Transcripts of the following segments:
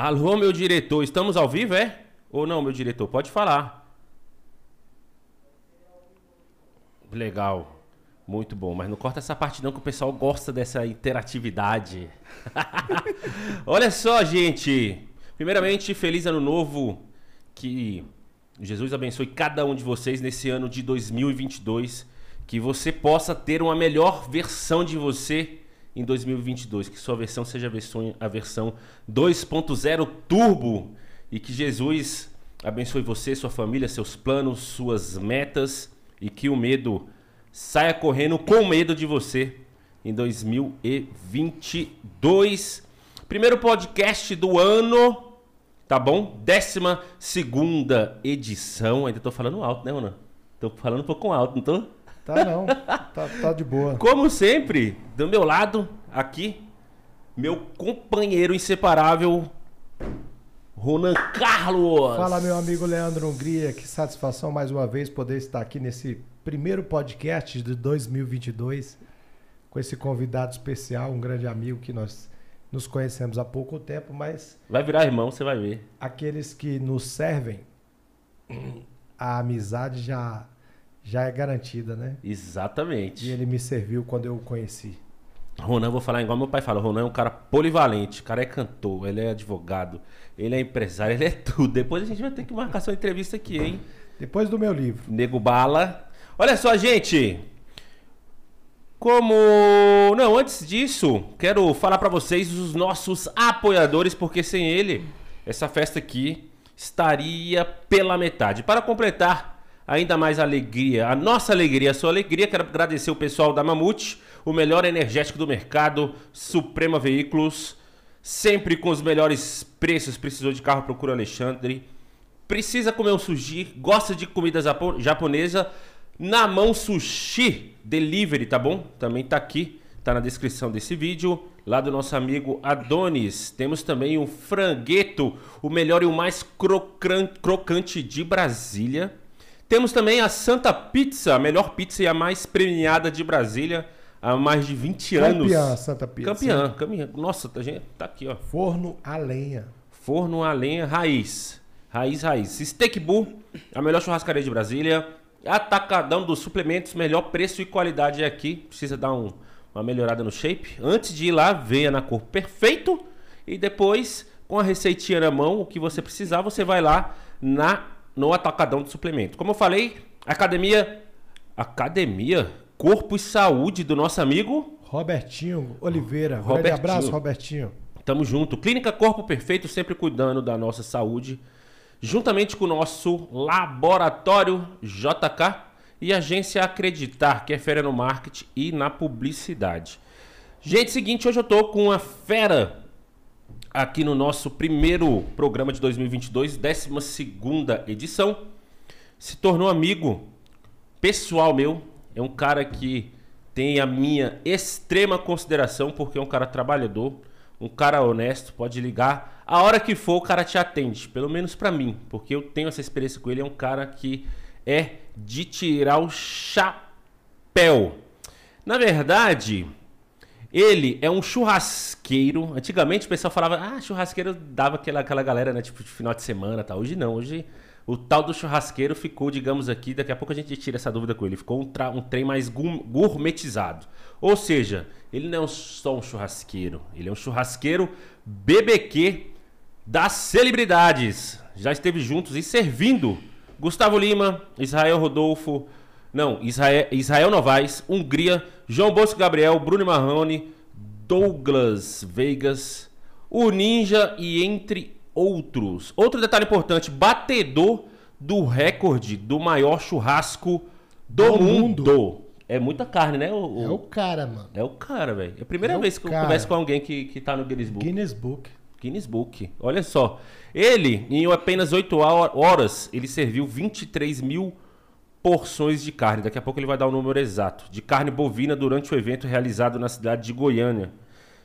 Alô, meu diretor, estamos ao vivo, é? Ou não, meu diretor? Pode falar. Legal. Muito bom, mas não corta essa parte não que o pessoal gosta dessa interatividade. Olha só, gente. Primeiramente, feliz ano novo. Que Jesus abençoe cada um de vocês nesse ano de 2022. Que você possa ter uma melhor versão de você em 2022. Que sua versão seja a versão, a versão 2.0 Turbo. E que Jesus abençoe você, sua família, seus planos, suas metas. E que o medo saia correndo com medo de você em 2022. Primeiro podcast do ano, tá bom? Décima segunda edição. Ainda tô falando alto, né, Ana? Tô falando um pouco alto, não tô? Tá não, tá, tá de boa. Como sempre, do meu lado, aqui, meu companheiro inseparável, Ronan Carlos. Fala, meu amigo Leandro Hungria, que satisfação mais uma vez poder estar aqui nesse primeiro podcast de 2022 com esse convidado especial, um grande amigo que nós nos conhecemos há pouco tempo, mas. Vai virar irmão, você vai ver. Aqueles que nos servem, a amizade já, já é garantida, né? Exatamente. E ele me serviu quando eu o conheci. Ronan, vou falar igual meu pai fala. Ronan é um cara polivalente. O cara é cantor, ele é advogado, ele é empresário, ele é tudo. Depois a gente vai ter que marcar sua entrevista aqui, hein? Depois do meu livro. Nego Bala. Olha só, gente. Como. Não, antes disso, quero falar para vocês os nossos apoiadores, porque sem ele, essa festa aqui estaria pela metade. Para completar ainda mais alegria, a nossa alegria, a sua alegria, quero agradecer o pessoal da Mamute, o melhor energético do mercado, Suprema Veículos, sempre com os melhores preços. Precisou de carro, procura Alexandre. Precisa comer um sushi, gosta de comida japonesa na Mão Sushi Delivery, tá bom? Também tá aqui, tá na descrição desse vídeo. Lá do nosso amigo Adonis. Temos também o frangueto, o melhor e o mais crocante de Brasília. Temos também a Santa Pizza, a melhor pizza e a mais premiada de Brasília há mais de 20 anos. Campeã, Santa Pizza. Campeã, campeã. Nossa, a gente tá aqui, ó. Forno a lenha. Forno a lenha raiz. Raiz, raiz. Steak Bull, a melhor churrascaria de Brasília. Atacadão dos suplementos, melhor preço e qualidade aqui. Precisa dar um, uma melhorada no shape. Antes de ir lá, venha na cor perfeito. E depois, com a receitinha na mão, o que você precisar, você vai lá na no Atacadão do Suplemento. Como eu falei, academia. Academia Corpo e Saúde do nosso amigo Robertinho Oliveira. Robertinho. Grande abraço, Robertinho. Tamo junto. Clínica Corpo Perfeito, sempre cuidando da nossa saúde juntamente com o nosso laboratório JK e agência Acreditar, que é fera no marketing e na publicidade. Gente, seguinte, hoje eu tô com uma fera aqui no nosso primeiro programa de 2022, 12 segunda edição. Se tornou amigo pessoal meu, é um cara que tem a minha extrema consideração porque é um cara trabalhador, um cara honesto, pode ligar. A hora que for, o cara te atende. Pelo menos para mim. Porque eu tenho essa experiência com ele. É um cara que é de tirar o chapéu. Na verdade, ele é um churrasqueiro. Antigamente o pessoal falava, ah, churrasqueiro dava aquela, aquela galera, né? Tipo, de final de semana tal. Hoje não. Hoje o tal do churrasqueiro ficou, digamos aqui, daqui a pouco a gente tira essa dúvida com ele. Ficou um, um trem mais gourmetizado. Ou seja, ele não é só um churrasqueiro, ele é um churrasqueiro BBQ das celebridades. Já esteve juntos e servindo Gustavo Lima, Israel Rodolfo, não, Israel, Israel Novaes, Hungria, João Bosco Gabriel, Bruno Marrone, Douglas Vegas, o Ninja e entre outros. Outro detalhe importante, batedor do recorde do maior churrasco do, do mundo. mundo. É muita carne, né? O, é o cara, mano. É o cara, velho. É a primeira é vez que cara. eu converso com alguém que, que tá no Guinness Book. Guinness Book. Guinness Book. Olha só. Ele, em apenas 8 horas, ele serviu 23 mil porções de carne. Daqui a pouco ele vai dar o número exato. De carne bovina durante o evento realizado na cidade de Goiânia.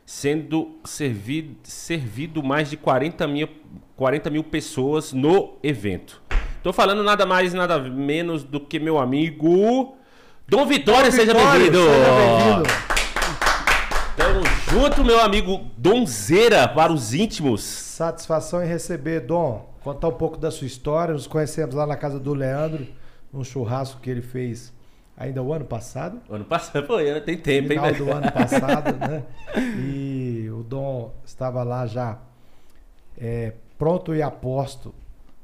Sendo servido, servido mais de 40 mil, 40 mil pessoas no evento. Tô falando nada mais nada menos do que meu amigo Dom Vitória, Dom seja bem-vindo. Seja bem-vindo. Tamo junto, meu amigo Donzeira, para os íntimos. Satisfação em receber, Dom. Contar um pouco da sua história. Nos conhecemos lá na casa do Leandro, num churrasco que ele fez ainda o ano passado. Ano passado, foi, tem tempo, Final hein, do velho? ano passado, né? E o Dom estava lá já é, pronto e aposto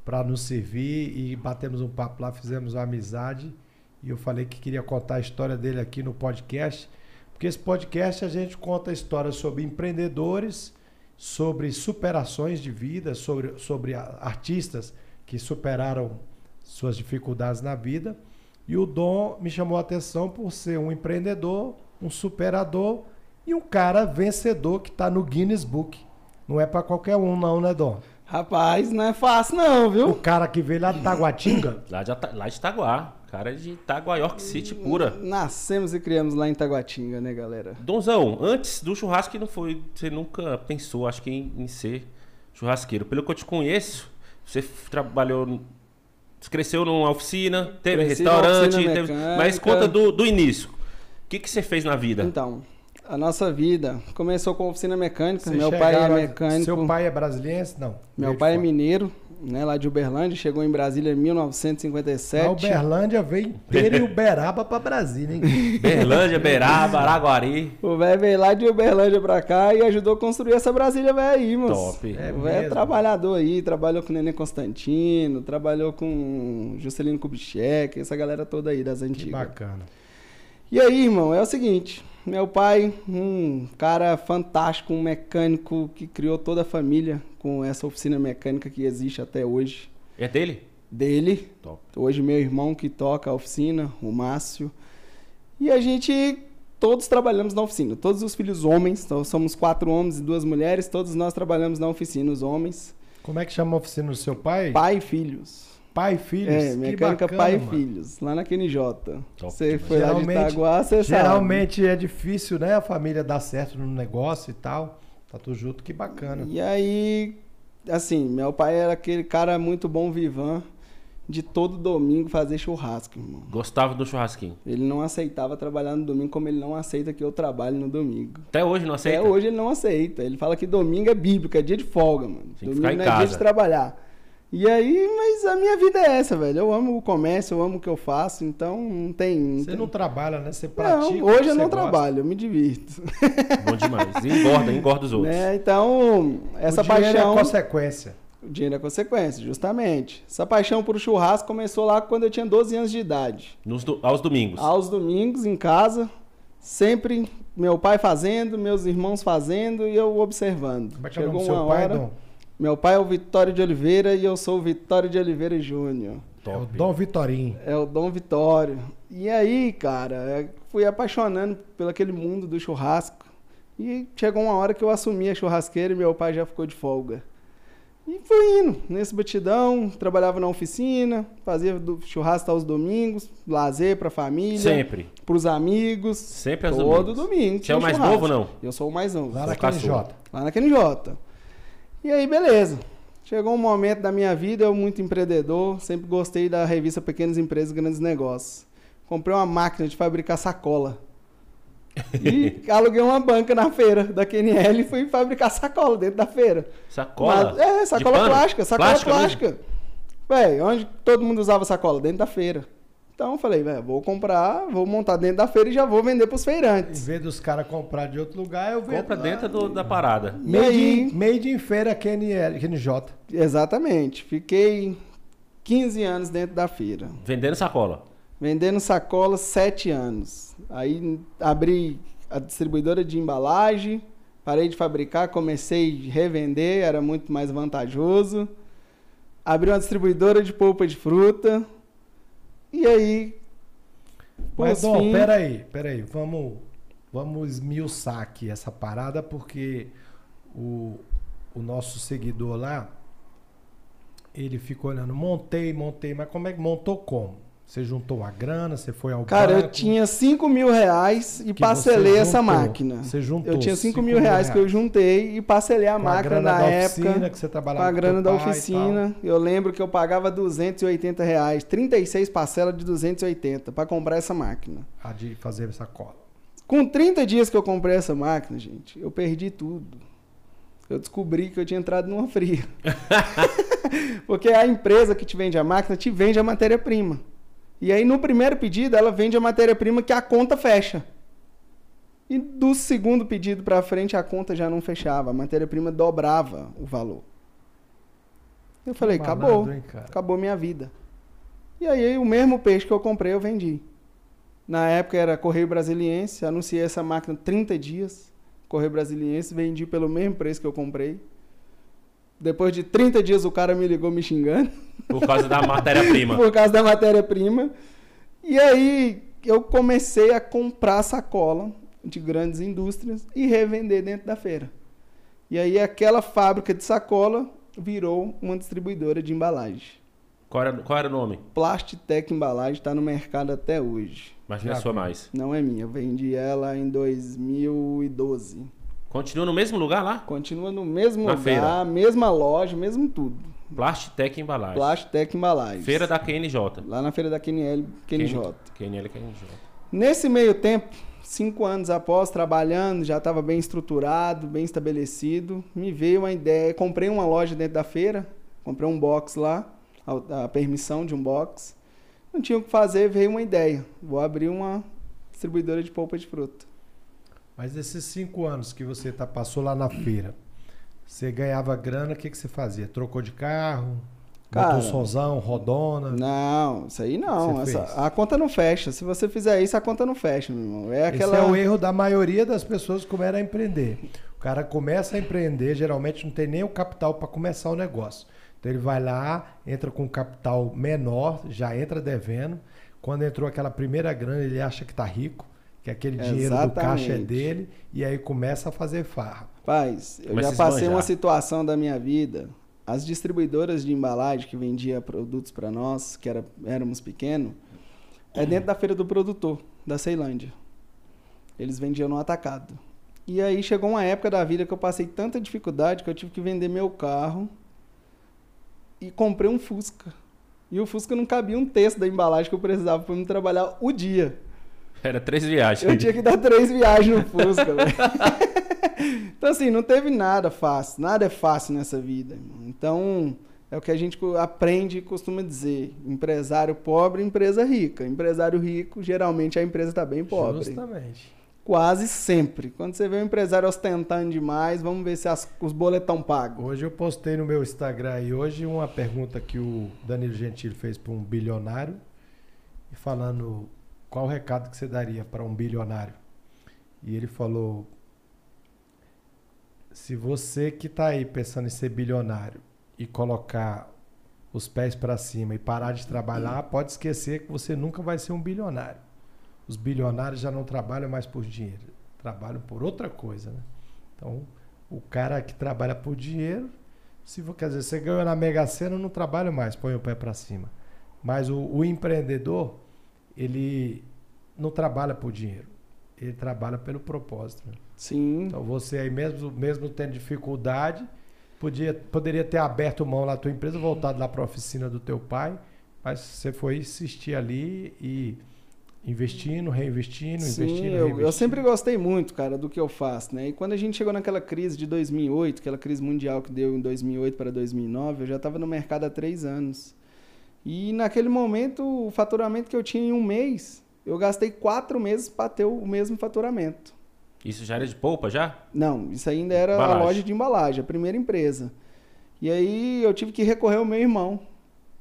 para nos servir e batemos um papo lá, fizemos uma amizade e eu falei que queria contar a história dele aqui no podcast, porque esse podcast a gente conta histórias sobre empreendedores, sobre superações de vida, sobre, sobre artistas que superaram suas dificuldades na vida. E o Dom me chamou a atenção por ser um empreendedor, um superador e um cara vencedor que está no Guinness Book. Não é para qualquer um, não, né, Dom? Rapaz, não é fácil não, O viu? cara que veio lá de Taguatinga. Lá de, lá de Itaguá. Cara de Itaguá, York City pura. Nascemos e criamos lá em Taguatinga, né, galera? Donzão, antes do churrasco não foi. Você nunca pensou, acho que, em, em ser churrasqueiro. Pelo que eu te conheço, você trabalhou. Você cresceu numa oficina, teve Cresci restaurante, oficina teve- mas conta do, do início. O que, que você fez na vida? Então, a nossa vida começou com oficina mecânica. Vocês meu pai é mecânico. Seu pai é brasiliense? Não. Meu pai é mineiro, né, lá de Uberlândia, chegou em Brasília em A 1957. Uberlândia veio inteira e Uberaba pra Brasília, hein? Berlândia, Beraba, Araguari. O velho veio lá de Uberlândia pra cá e ajudou a construir essa Brasília velho aí, moço. Top. É o velho é trabalhador aí, trabalhou com o Nenê Constantino, trabalhou com Juscelino Kubitschek, essa galera toda aí das Que antigas. bacana. E aí, irmão, é o seguinte, meu pai, um cara fantástico, um mecânico que criou toda a família com essa oficina mecânica que existe até hoje. É dele? Dele, Top. hoje meu irmão que toca a oficina, o Márcio. E a gente todos trabalhamos na oficina, todos os filhos homens, então somos quatro homens e duas mulheres, todos nós trabalhamos na oficina, os homens, Como é que chama a oficina do seu pai? pai e filhos. Pai e filhos? É, Que mecânica bacana, pai e mano. filhos, lá na QNJ. Você foi lá de Geralmente- Itaguá, você sabe. Geralmente é difícil, né? A família dar certo no negócio e tal. Tá tudo junto, que bacana. E aí, assim, meu pai era aquele cara muito bom vivan de todo domingo fazer churrasco, irmão. Gostava do churrasquinho. Ele não aceitava trabalhar no domingo como ele não aceita que eu trabalhe no domingo. Até hoje não aceita? Até hoje ele não aceita. Ele fala que domingo é bíblico, é dia de folga, mano. Tem que domingo ficar em não é dia de trabalhar. E aí, mas a minha vida é essa, velho. Eu amo o comércio, eu amo o que eu faço, então não tem. Não Você tem... não trabalha, né? Você pratica. Não, hoje eu não gosta. trabalho, eu me divirto. Bom demais. E engorda, engorda os outros. Né? Então, essa o dinheiro paixão. é consequência. O dinheiro é consequência, justamente. Essa paixão por churrasco começou lá quando eu tinha 12 anos de idade. Nos do- aos domingos. Aos domingos, em casa, sempre meu pai fazendo, meus irmãos fazendo e eu observando. Como é que é o Chegou nome do seu uma pai, hora. Dom? Meu pai é o Vitório de Oliveira e eu sou o Vitório de Oliveira Júnior. É o. Dom Vitorinho. É o Dom Vitório. E aí, cara, é, fui apaixonando pelo aquele mundo do churrasco. E chegou uma hora que eu assumi a churrasqueira e meu pai já ficou de folga. E fui indo nesse batidão, trabalhava na oficina, fazia do churrasco aos domingos, lazer pra família, Sempre. pros amigos. Sempre aos todo domingos. domingo. Você é o mais churrasco. novo, não? Eu sou o mais novo. Lá Sou naquele caçula. J. Lá na QNJ. E aí, beleza. Chegou um momento da minha vida, eu muito empreendedor, sempre gostei da revista Pequenas Empresas Grandes Negócios. Comprei uma máquina de fabricar sacola. E aluguei uma banca na feira da QNL e fui fabricar sacola dentro da feira. Sacola? Mas- é, sacola plástica, sacola Plástica plástica. Véi, onde todo mundo usava sacola? Dentro da feira. Então eu falei, velho, vou comprar, vou montar dentro da feira e já vou vender pros Em feirantes. vez dos caras comprar de outro lugar, eu vendo. Compra lá. dentro do- da parada. Made, in, made in feira QNL, QNJ. Exatamente. Fiquei 15 anos dentro da feira. Vendendo sacola. Vendendo sacolas, 7 anos. Aí abri a distribuidora de embalagem, parei de fabricar, comecei a revender, era muito mais vantajoso. Abri uma distribuidora de polpa de fruta. E aí. Mas, por Dom, fim- peraí, peraí. Vamos, vamos esmiuçar aqui essa parada, porque o, o nosso seguidor lá, ele ficou olhando, montei, montei, mas como é que montou como? Você juntou uma grana, você foi ao Cara, eu banco? tinha 5 mil reais e parcelei você essa juntou. máquina. Você juntou Eu tinha 5 cinco mil mil reais que eu reais. juntei e parcelei a Com a máquina grana na da época. oficina que você Com trabalhava a grana da oficina, eu lembro que eu pagava 280 reais, 36 parcelas de 280 para comprar essa máquina. a de fazer sacola. Com 30 dias que eu comprei essa máquina, gente, eu perdi tudo. Eu descobri que eu tinha entrado numa fria. Porque a empresa que te vende a máquina te vende a matéria-prima. E aí no primeiro pedido ela vende a matéria-prima que a conta fecha. E do segundo pedido para frente a conta já não fechava, a matéria-prima dobrava o valor. Eu falei, Malandro, acabou, hein, acabou minha vida. E aí o mesmo peixe que eu comprei eu vendi. Na época era Correio Brasiliense, anunciei essa máquina 30 dias. Correio Brasiliense, vendi pelo mesmo preço que eu comprei. Depois de 30 dias o cara me ligou me xingando Por causa da matéria-prima. por causa da matéria-prima. E aí eu comecei a comprar sacola de grandes indústrias e revender dentro da feira. E aí aquela fábrica de sacola virou uma distribuidora de embalagem. Qual era, qual era o nome? Plastitec Embalagem está no mercado até hoje. Mas não é Já sua vi. mais. Não é minha, eu vendi ela em 2012. Continua no mesmo lugar lá? Continua no mesmo Na lugar, feira. mesma loja, mesmo tudo. Plastitec Embalagem. Plastitec Embalagem. Feira da QNJ. Lá na feira da QNL, QNJ. QNL QNJ. Nesse meio tempo, cinco anos após, trabalhando, já estava bem estruturado, bem estabelecido, me veio uma ideia. Comprei uma loja dentro da feira, comprei um box lá, a, a permissão de um box. Não tinha o que fazer, veio uma ideia. Vou abrir uma distribuidora de polpa de fruta. Mas esses cinco anos que você tá, passou lá na feira, você ganhava grana, o que, que você fazia? Trocou de carro? Cara, botou somzão, rodona? Não, isso aí não. Essa- a conta não fecha. Se você fizer isso, a conta não fecha, meu irmão. É aquela. Esse é o erro da maioria das pessoas que começam a empreender. O cara começa a empreender, geralmente não tem nem o capital para começar o negócio. Então ele vai lá, entra com um capital menor, já entra devendo. Quando entrou aquela primeira grana, ele acha que tá rico, que aquele dinheiro do caixa é Exatamente. dele, e aí começa a fazer farra. Paz, eu Começa já passei uma situação da minha vida. As distribuidoras de embalagem que vendia produtos para nós, que era, éramos pequenos, é dentro da feira do produtor, da Ceilândia. Eles vendiam no atacado. E aí chegou uma época da vida que eu passei tanta dificuldade que eu tive que vender meu carro e comprei um Fusca. E o Fusca não cabia um terço da embalagem que eu precisava para me trabalhar o dia. Era três viagens. Eu tinha que dar três viagens no Fusca, velho. Então, assim, não teve nada fácil. Nada é fácil nessa vida. irmão. Então, é o que a gente aprende e costuma dizer. Empresário pobre, empresa rica. Empresário rico, geralmente a empresa está bem pobre. Justamente. Quase sempre. Quando você vê um empresário ostentando demais, vamos ver se as- os boletos estão pagos. Hoje eu postei no meu Instagram aí hoje uma pergunta que o Danilo Gentili fez para um bilionário e falando qual o recado que você daria para um bilionário. E ele falou: se você que está aí pensando em ser bilionário e colocar os pés para cima e parar de trabalhar, pode esquecer que você nunca vai ser um bilionário. Os bilionários já não trabalham mais por dinheiro, trabalham por outra coisa, né? Então, o cara que trabalha por dinheiro, se quer dizer, você ganhou na Mega Sena, não trabalha mais, põe o pé para cima. Mas o, o empreendedor, ele não trabalha por dinheiro, ele trabalha pelo propósito. né? Sim. Então você aí mesmo, mesmo tendo dificuldade, podia, poderia ter aberto mão lá da tua empresa, voltado lá para a oficina do teu pai, mas você foi insistir ali e investindo, reinvestindo, Sim, investindo, eu, reinvestindo. eu sempre gostei muito, cara, do que eu faço, né? E quando a gente chegou naquela crise de 2008, aquela crise mundial que deu em 2008 para 2009, eu já estava no mercado há três anos. E naquele momento, o faturamento que eu tinha em um mês, eu gastei quatro meses para ter o mesmo faturamento. Isso já era de polpa já? Não, isso ainda era Embalagem. a loja de embalagem, a primeira empresa. E aí eu tive que recorrer ao meu irmão.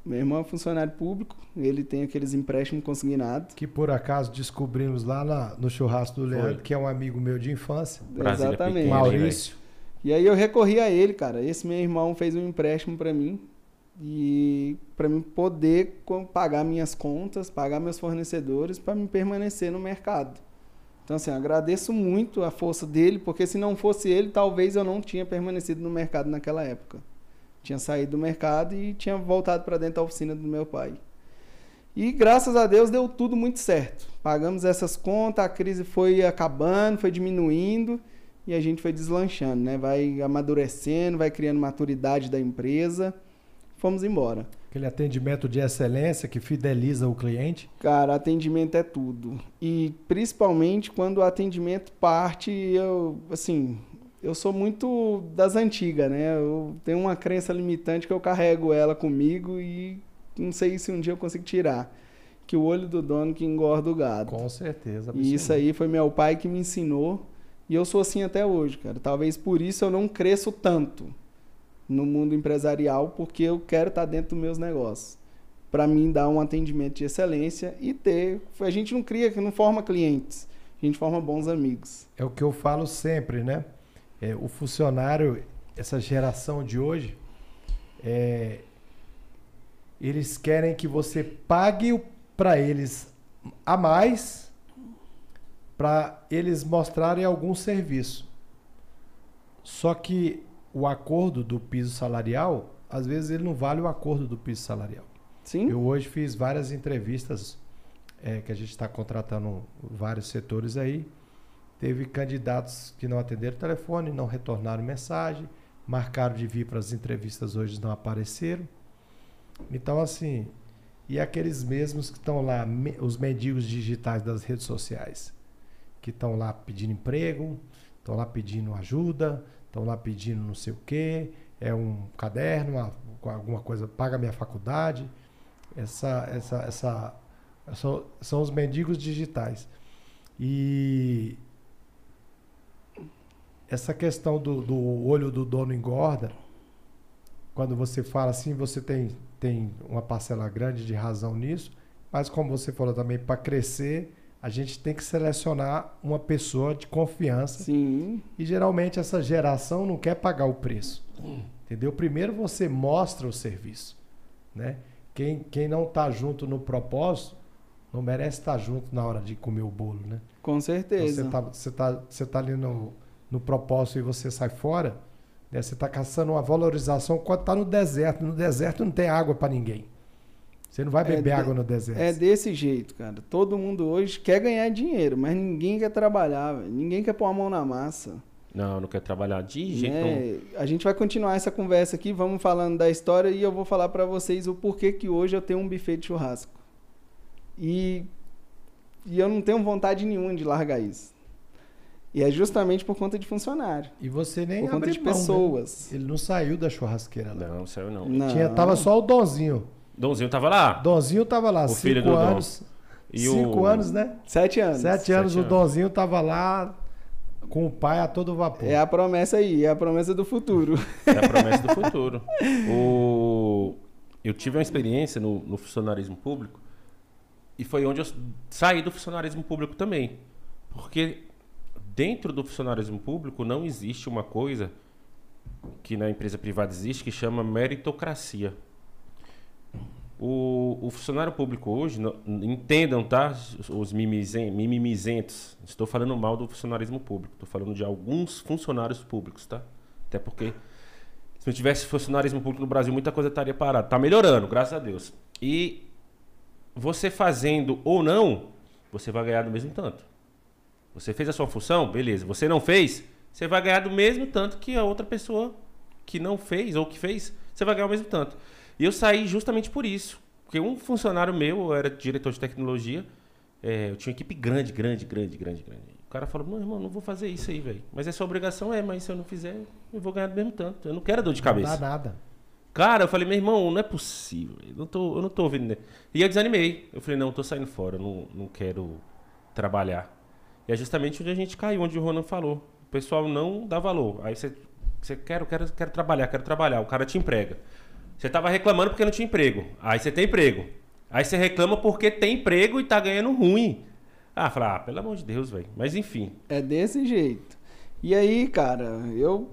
Meu irmão é funcionário público, ele tem aqueles empréstimos consignados. Que por acaso descobrimos lá na- no churrasco do Leandro, Foi. que é um amigo meu de infância, Brasília Exatamente. pequena, hein, Maurício. E aí eu recorri a ele, cara. Esse meu irmão fez um empréstimo pra mim e para mim poder pagar minhas contas, pagar meus fornecedores para me permanecer no mercado. Então assim, agradeço muito a força dele, porque se não fosse ele, talvez eu não tinha permanecido no mercado naquela época. Tinha saído do mercado e tinha voltado para dentro da oficina do meu pai. E graças a Deus deu tudo muito certo. Pagamos essas contas, a crise foi acabando, foi diminuindo e a gente foi deslanchando, né? Vai amadurecendo, vai criando maturidade da empresa. Fomos embora. Aquele atendimento de excelência que fideliza o cliente. Cara, atendimento é tudo. E principalmente quando o atendimento parte, eu, assim, eu sou muito das antigas, né? Eu tenho uma crença limitante que eu carrego ela comigo e não sei se um dia eu consigo tirar. Que o olho do dono que engorda o gado. Com certeza. E isso aí foi meu pai que me ensinou. E eu sou assim até hoje, cara. Talvez por isso eu não cresço tanto no mundo empresarial, porque eu quero estar dentro dos meus negócios. Para mim, dar um atendimento de excelência e ter. A gente não cria, não forma clientes, a gente forma bons amigos. É o que eu falo sempre, né? É, o funcionário, essa geração de hoje, é, eles querem que você pague para eles a mais para eles mostrarem algum serviço. Só que o acordo do piso salarial, às vezes ele não vale o acordo do piso salarial. Sim. Eu hoje fiz várias entrevistas é, que a gente está contratando vários setores aí. Teve candidatos que não atenderam o telefone, não retornaram mensagem, marcaram de vir para as entrevistas hoje não apareceram. Então, assim, e aqueles mesmos que estão lá, os mendigos digitais das redes sociais, que estão lá pedindo emprego, estão lá pedindo ajuda, estão lá pedindo não sei o quê, é um caderno, uma, alguma coisa, paga minha faculdade. Essa, essa, essa, são, são os mendigos digitais. E essa questão do, do olho do dono engorda, quando você fala assim, você tem, tem uma parcela grande de razão nisso, mas como você falou também, para crescer, a gente tem que selecionar uma pessoa de confiança. Sim. E geralmente essa geração não quer pagar o preço. Entendeu? Primeiro você mostra o serviço. Né? Quem, quem não está junto no propósito não merece estar tá junto na hora de comer o bolo. Né? Com certeza. Então, você está você tá, você tá ali no, no propósito e você sai fora, né? você está caçando uma valorização quando está no deserto. No deserto não tem água para ninguém. Você não vai é beber é água no deserto. É desse jeito, cara. Todo mundo hoje quer ganhar dinheiro, mas ninguém quer trabalhar, véio. ninguém quer pôr a mão na massa. Não, não quer trabalhar de jeito é, nenhum. A gente vai continuar essa conversa aqui, vamos falando da história e eu vou falar para vocês o porquê que hoje eu tenho um buffet de churrasco. E, e eu não tenho vontade nenhuma de largar isso. E é justamente por conta de funcionário. E você nem por conta de mão, né? pessoas. Né? Ele não saiu da churrasqueira lá. Não, saiu não. não. Tinha, tava só o Donzinho. Donzinho tava lá? Donzinho tava lá, o cinco filho do anos. E cinco o... anos, né? Sete anos. Sete anos, Sete o Donzinho tava lá com o pai a todo vapor. É a promessa aí, é a promessa do futuro. É a promessa do futuro. o... Eu tive uma experiência no, no funcionarismo público e foi onde eu saí do funcionarismo público também. Porque dentro do funcionarismo público não existe uma coisa que na empresa privada existe que chama meritocracia. O, o funcionário público hoje, entendam, tá? Os mimimizentos. Estou falando mal do funcionarismo público. Estou falando de alguns funcionários públicos, tá? Até porque se não tivesse funcionarismo público no Brasil, muita coisa estaria parada. Está melhorando, graças a Deus. E você fazendo ou não, você vai ganhar do mesmo tanto. Você fez a sua função, beleza. Você não fez, você vai ganhar do mesmo tanto que a outra pessoa que não fez ou que fez, você vai ganhar o mesmo tanto. E eu saí justamente por isso. Porque um funcionário meu, eu era diretor de tecnologia, é, eu tinha uma equipe grande, grande, grande, grande, grande. O cara falou, não, irmão, não vou fazer isso aí, velho. Mas essa obrigação é, mas se eu não fizer, eu vou ganhar do mesmo tanto. Eu não quero dor de cabeça. Não dá nada. Cara, eu falei, meu irmão, não é possível. Eu não tô, eu não tô ouvindo. E eu desanimei. Eu falei, não, eu tô saindo fora, eu não, não quero trabalhar. E é justamente onde a gente caiu, onde o Ronan falou. O pessoal não dá valor. Aí você, você quer, quero, quero trabalhar, quero trabalhar. O cara te emprega. Você tava reclamando porque não tinha emprego. Aí você tem emprego. Aí você reclama porque tem emprego e tá ganhando ruim. Ah, fala, ah, pelo amor de Deus, velho. Mas enfim. É desse jeito. E aí, cara, eu.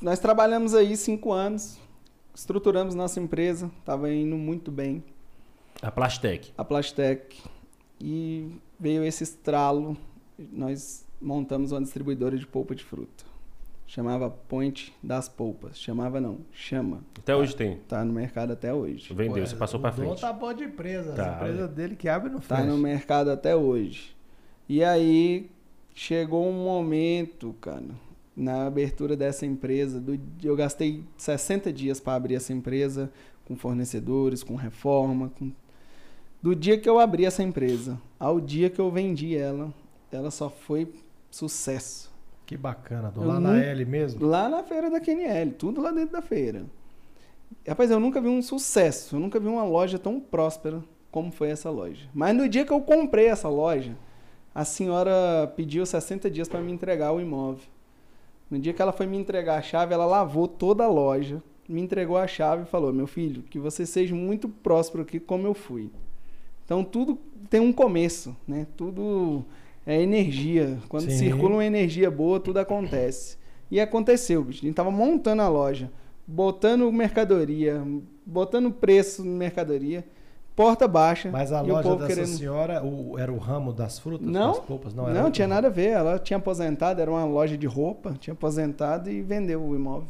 Nós trabalhamos aí cinco anos, estruturamos nossa empresa, tava indo muito bem. A Plastec. A Plastec. E veio esse estralo. Nós montamos uma distribuidora de polpa de fruta. Chamava Point das Polpas. Chamava não, chama. Até hoje tem. Tá no mercado até hoje. Vendeu, você passou para frente. tá bom de empresa. Tá, a empresa dele que abre no Tá no mercado até hoje. E aí chegou um momento, cara, na abertura dessa empresa, do, eu gastei 60 dias para abrir essa empresa, com fornecedores, com reforma. Com... Do dia que eu abri essa empresa ao dia que eu vendi ela, ela só foi sucesso. Que bacana. Do Eu lá na L mesmo? Lá na feira da QNL, tudo lá dentro da feira. Rapaz, eu nunca vi um sucesso, eu nunca vi uma loja tão próspera como foi essa loja. Mas no dia que eu comprei essa loja, a senhora pediu 60 dias para me entregar o imóvel. No dia que ela foi me entregar a chave, ela lavou toda a loja, me entregou a chave e falou: Meu filho, que você seja muito próspero aqui como eu fui. Então tudo tem um começo, né? Tudo é energia. Quando Sim. circula uma energia boa, tudo acontece. E aconteceu, bicho. A gente tava montando a loja, botando mercadoria, botando preço na mercadoria, porta baixa. Mas a loja dessa querendo- senhora o- era o ramo das frutas, Não, das polpas? Não, Não, era não outro tinha nada a ver. Ela tinha aposentado, era uma loja de roupa, tinha aposentado e vendeu o imóvel.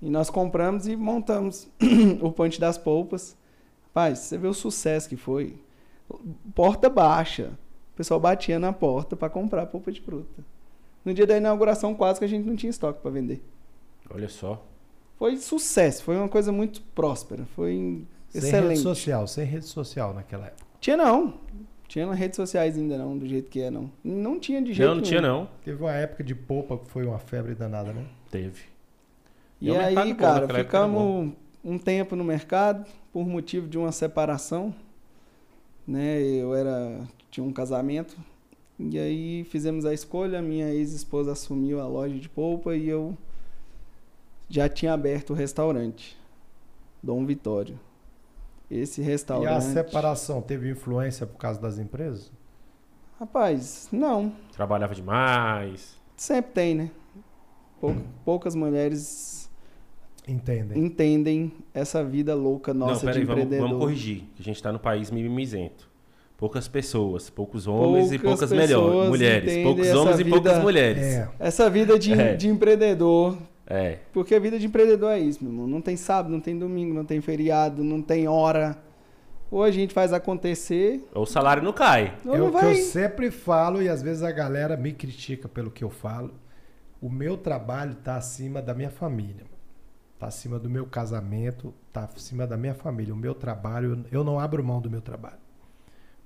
E nós compramos e montamos o Ponte das Polpas. Rapaz, você vê o sucesso que foi. Porta baixa. O pessoal batia na porta para comprar polpa de fruta. No dia da inauguração, quase que a gente não tinha estoque para vender. Olha só. Foi sucesso, foi uma coisa muito próspera, foi Sem rede excelente. social, sem rede social naquela época. Tinha não. Tinha nas redes sociais ainda não, do jeito que é não. Não tinha de jeito Não, não tinha não. Teve uma época de polpa que foi uma febre danada, né? Teve. E mercado aí, cara, ficamos um tempo no mercado por motivo de uma separação, né? Eu era tinha um casamento e aí fizemos a escolha, minha ex-esposa assumiu a loja de polpa e eu já tinha aberto o restaurante Dom Vitório. Esse E a restaurante. separação teve influência por causa das empresas? Rapaz, não. Trabalhava demais. Sempre tem, né? Pou- poucas mulheres Entendem. entendem essa vida louca nossa não, de vamos, empreendedor. vamos corrigir. Que a gente tá no país mimimizento. Poucas pessoas, poucos homens e Poucas poucas melhores, mulheres. Poucos essa homens e poucas vida- mulheres. É. Essa vida de, É. de empreendedor. É. Porque a vida de empreendedor é isso, meu irmão. Não tem sábado, não tem domingo, não tem feriado, não tem hora. Ou a gente faz acontecer, O salário não cai. ou É não o que eu sempre falo e às vezes a galera me critica pelo que eu falo. O meu trabalho está acima da minha família. Está acima do meu casamento, está acima da minha família. O meu trabalho, eu não abro mão do meu trabalho.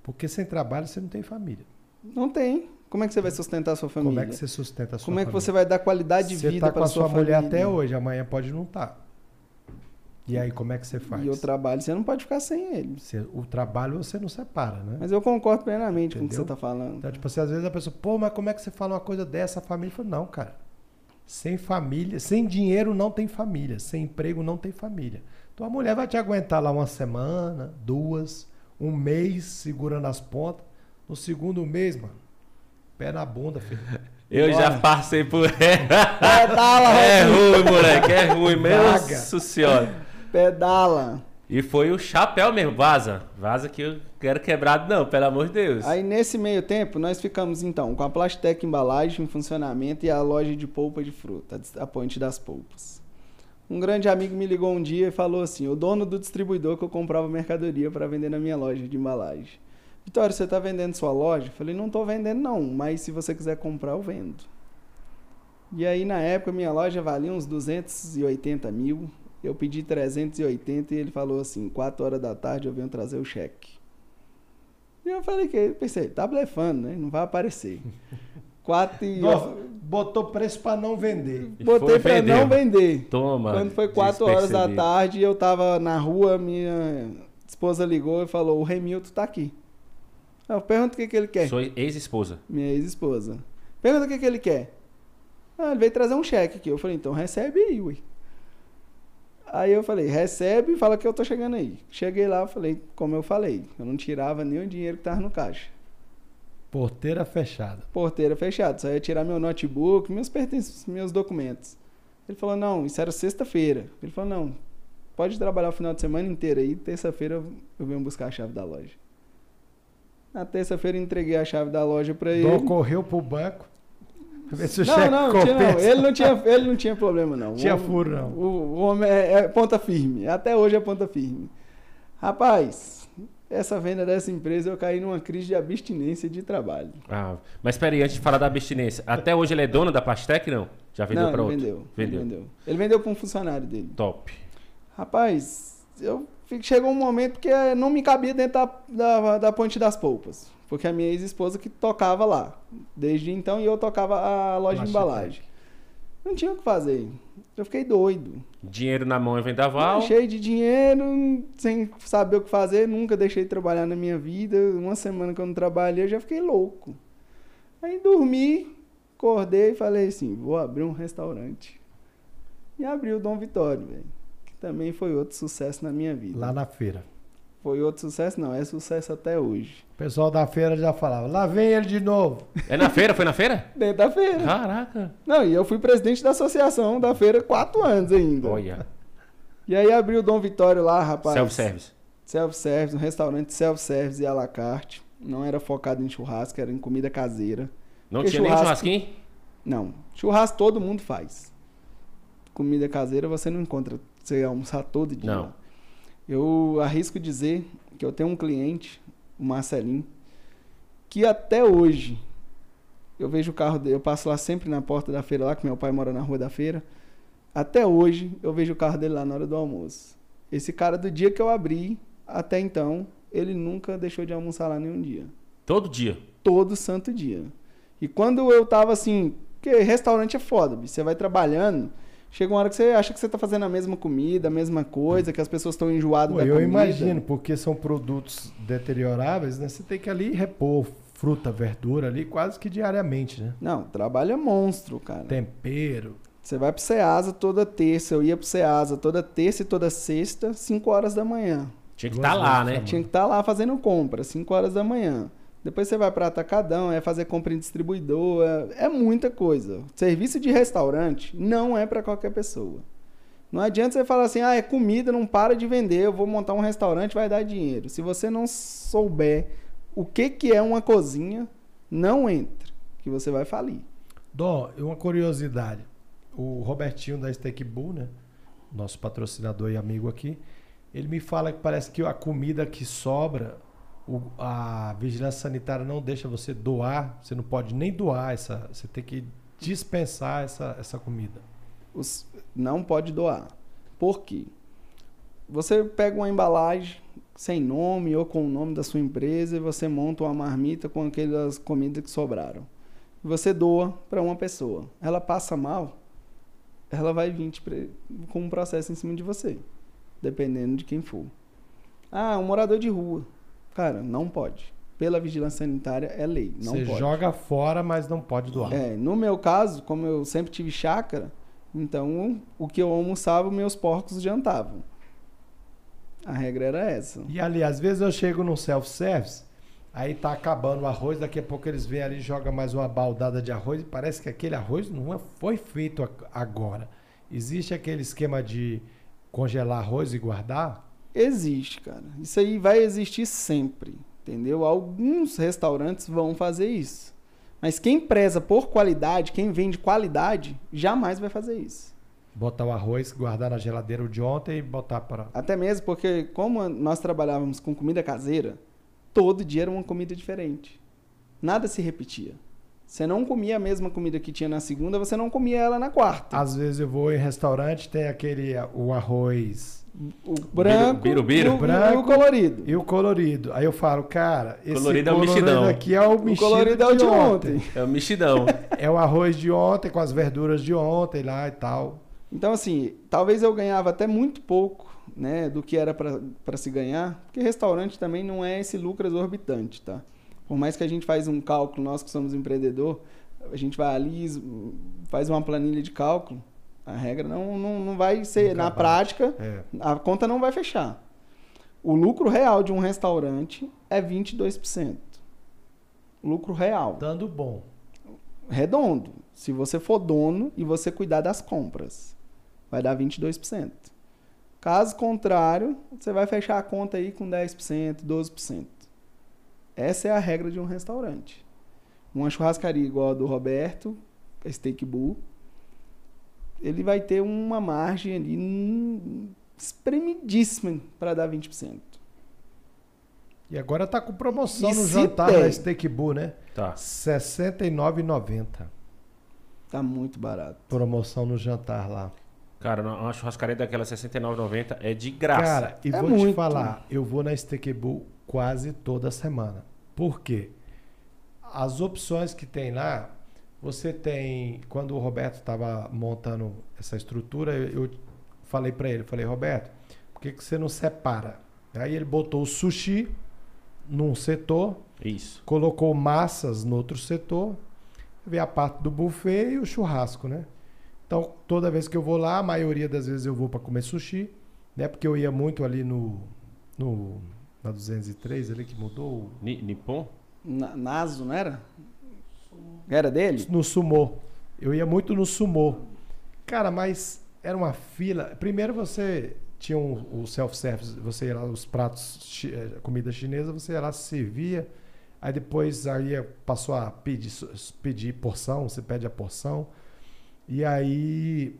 Porque sem trabalho você não tem família. Não tem. Como é que você vai sustentar a sua família? Como é que você sustenta a sua Como é que família? você vai dar qualidade de Você vida tá para a sua sua mulher família? até hoje, amanhã pode não estar. E aí, como é que você faz? E o trabalho, você não pode ficar sem ele. Você- o trabalho você não separa, né? Mas eu concordo plenamente com o que Entendeu? você está falando. Então, tipo assim, às vezes a pessoa, pô, mas como é que você fala uma coisa dessa? A família fala, não, cara. Sem família, sem dinheiro não tem família. Sem emprego não tem família. Então a mulher vai te aguentar lá uma semana, duas, um mês segurando as pontas. No segundo mês, mano, pé na bunda, filho. Eu Bora. já passei por. Pedala, é ruim, moleque. É ruim. Vaga. Nossa senhora. Pedala. E foi o chapéu mesmo. Vaza. Vaza que eu quero quebrado, não, pelo amor de Deus. Aí nesse meio tempo, nós ficamos então com a Plastec Embalagem em funcionamento e a loja de polpa de fruta, a Ponte das Polpas. Um grande amigo me ligou um dia e falou assim: o dono do distribuidor que eu comprava mercadoria para vender na minha loja de embalagem. Vitório, você está vendendo sua loja? Eu falei: não estou vendendo não, mas se você quiser comprar, eu vendo. E aí na época minha loja valia uns 280 mil. Eu pedi 380 e ele falou assim: 4 horas da tarde eu venho trazer o cheque. E eu falei que pensei, tá blefando, né? Não vai aparecer. Quatro e Nossa, botou preço pra não vender. Botei vender. não vender. Toma. Quando foi 4 horas da tarde, eu tava na rua, minha esposa ligou e falou: "O Remilton tá aqui". Eu pergunto o que que ele quer. Sua ex-esposa. Minha ex-esposa. Pergunta o que que ele quer. Ah, ele veio trazer um cheque aqui. Eu falei: "Então recebe aí, ui". Aí eu falei, recebe e fala que eu tô chegando aí. Cheguei lá, falei, como eu falei, eu não tirava nem o dinheiro que tava no caixa. Porteira fechada. porteira fechada. Só ia tirar meu notebook, meus pertences, meus documentos. Ele falou, não, isso era sexta-feira. Ele falou, não, pode trabalhar o final de semana inteiro aí, terça-feira eu- venho buscar a chave da loja. Na terça-feira eu entreguei a chave da loja pra ele. Correu pro banco. Não, não, tinha, não. Ele não tinha, ele não tinha problema não. Tinha furo, não. O, o homem é, é ponta firme. Até hoje é ponta firme. Rapaz, essa venda dessa empresa eu caí numa crise de abstinência de trabalho. Ah, mas peraí, antes de falar da abstinência, até hoje ele é dono da Plastec, não? Já vendeu ele outro? vendeu, Vendeu. Ele vendeu. Ele vendeu para um funcionário dele. Top. Rapaz, eu chegou um momento que eh, não me cabia dentro da, da, da Ponte das Polpas. Porque a minha ex-esposa que tocava lá. Desde então, e eu tocava a loja de embalagem. Não tinha o que fazer. Eu fiquei doido. Dinheiro na mão e vendaval. Cheio de dinheiro, sem saber o que fazer, nunca deixei de trabalhar na minha vida. Uma semana que eu não trabalhei, eu já fiquei louco. Aí dormi, acordei e falei assim: vou abrir um restaurante. E abri o Dom Vitório, velho. Que também foi outro sucesso na minha vida. Lá na feira. Foi outro sucesso? Não, é sucesso até hoje. O pessoal da feira já falava, lá vem ele de novo. É na feira? Foi na feira? Dentro da feira. Caraca. Não, e eu fui presidente da associação da feira quatro anos ainda. Olha. E aí abri o Dom Vitório lá, rapaz. Self-service. Self-service, um restaurante self-service e à la carte. Não era focado em churrasco, era em comida caseira. Não Porque tinha nem churrasco- churrasquinho? Não, churrasco todo mundo faz. Comida caseira você não encontra, você almoçar todo dia. Não. Eu arrisco dizer que eu tenho um cliente, o Marcelinho, que até hoje eu vejo o carro dele, eu passo lá sempre na porta da feira lá, que meu pai mora na rua da feira. Até hoje eu vejo o carro dele lá na hora do almoço. Esse cara do dia que eu abri até então, ele nunca deixou de almoçar lá nenhum dia Todo dia. todo santo dia. E quando eu tava assim, porque restaurante é foda. Você vai trabalhando, chega uma hora que você acha que você tá fazendo a mesma comida, a mesma coisa, que as pessoas estão enjoadas Pô, da eu comida. imagino, porque são produtos deterioráveis, né? Você tem que ali repor fruta, verdura ali quase que diariamente, né? Não, trabalho é monstro, cara. Tempero. Você vai pro Ceasa toda terça, eu ia pro Ceasa toda terça e toda sexta, 5 horas da manhã. Tinha que estar lá, vezes né? Tinha que estar lá fazendo compra, 5 horas da manhã. Depois você vai para atacadão, é fazer compra em distribuidor, é, é muita coisa. Serviço de restaurante não é para qualquer pessoa. Não adianta você falar assim, ah, é comida, não para de vender, eu vou montar um restaurante, vai dar dinheiro. Se você não souber o que, que é uma cozinha, não entra, que você vai falir. Dó, uma curiosidade. O Robertinho da Steak Bull, né? Nosso patrocinador e amigo aqui, ele me fala que parece que a comida que sobra, o- a vigilância sanitária não deixa você doar, você não pode nem doar essa, você tem que dispensar essa, essa comida. Os- não pode doar. Por quê? Você pega uma embalagem sem nome ou com o nome da sua empresa e você monta uma marmita com aquelas comidas que sobraram. Você doa para uma pessoa. Ela passa mal, ela vai vir pre- com um processo em cima de você, dependendo de quem for. Ah, um morador de rua. Cara, não pode. Pela vigilância sanitária é lei, não você pode. joga fora, mas não pode doar. É, no meu caso, como eu sempre tive chácara, então o que eu almoçava, meus porcos jantavam. A regra era essa. E ali, às vezes eu chego num self-service, aí tá acabando o arroz, daqui a pouco eles vêm ali e jogam mais uma baldada de arroz e parece que aquele arroz não é- foi feito agora. Existe aquele esquema de congelar arroz e guardar? Existe, cara. Isso aí vai existir sempre, entendeu? Alguns restaurantes vão fazer isso. Mas quem preza por qualidade, quem vende qualidade, jamais vai fazer isso. Botar o arroz, guardar na geladeira o de ontem e botar para. Até mesmo porque, como nós trabalhávamos com comida caseira, todo dia era uma comida diferente. Nada se repetia. Você não comia a mesma comida que tinha na segunda, você não comia ela na quarta. Às vezes eu vou em restaurante, tem aquele o arroz O branco Biru, biru. E, o, Branco. e o colorido. e o colorido. Aí eu falo, cara, esse Colorido é o mexidão. aqui é o O mexido colorido é o de ontem. É o mexidão. É o arroz de ontem com as verduras de ontem lá e tal. Então, assim, talvez eu ganhava até muito pouco, né, do que era para se ganhar, porque restaurante também não é esse lucro exorbitante, tá? Por mais que a gente faz um cálculo, nós que somos empreendedor, a gente vai ali, faz uma planilha de cálculo, a regra não, não, não vai ser, Nunca na bate. prática, É. a conta não vai fechar. O lucro real de um restaurante é 22%. Lucro real Dando bom. redondo. Se você for dono e você cuidar das compras, vai dar 22%. Caso contrário, você vai fechar a conta aí com 10%, 12%. Essa é a regra de um restaurante. Uma churrascaria igual a do Roberto, a Steak Bull, ele vai ter uma margem ali espremidíssima para dar 20%. E agora tá com promoção E no jantar tem? da Steak Bull, né? Tá. R$ 69,90. Tá muito barato. Promoção no jantar lá. Cara, uma churrascaria daquela 69,90 é de graça. Cara, e É vou te muito. falar, eu vou na Steakbull quase toda semana. Por quê? As opções que tem lá, você tem. Quando o Roberto estava montando essa estrutura, eu, falei para ele, falei, Roberto, por que, que você não separa? Aí ele botou o sushi num setor, Isso. colocou massas no outro setor, veio a parte do buffet e o churrasco, né? Então, toda vez que eu vou lá, a maioria das vezes eu vou para comer sushi, né? Porque eu ia muito ali no, no na 203 ali que mudou, Ni- Nippon? Na- Naso, não era? Era dele? no sumô. Eu ia muito no sumô. Cara, mas era uma fila. Primeiro você tinha um- o self-service, você ia lá, os pratos, eh, comida chinesa, você ia lá, se servia. Aí depois aí passou a pedir, pedir porção, você pede a porção. E aí,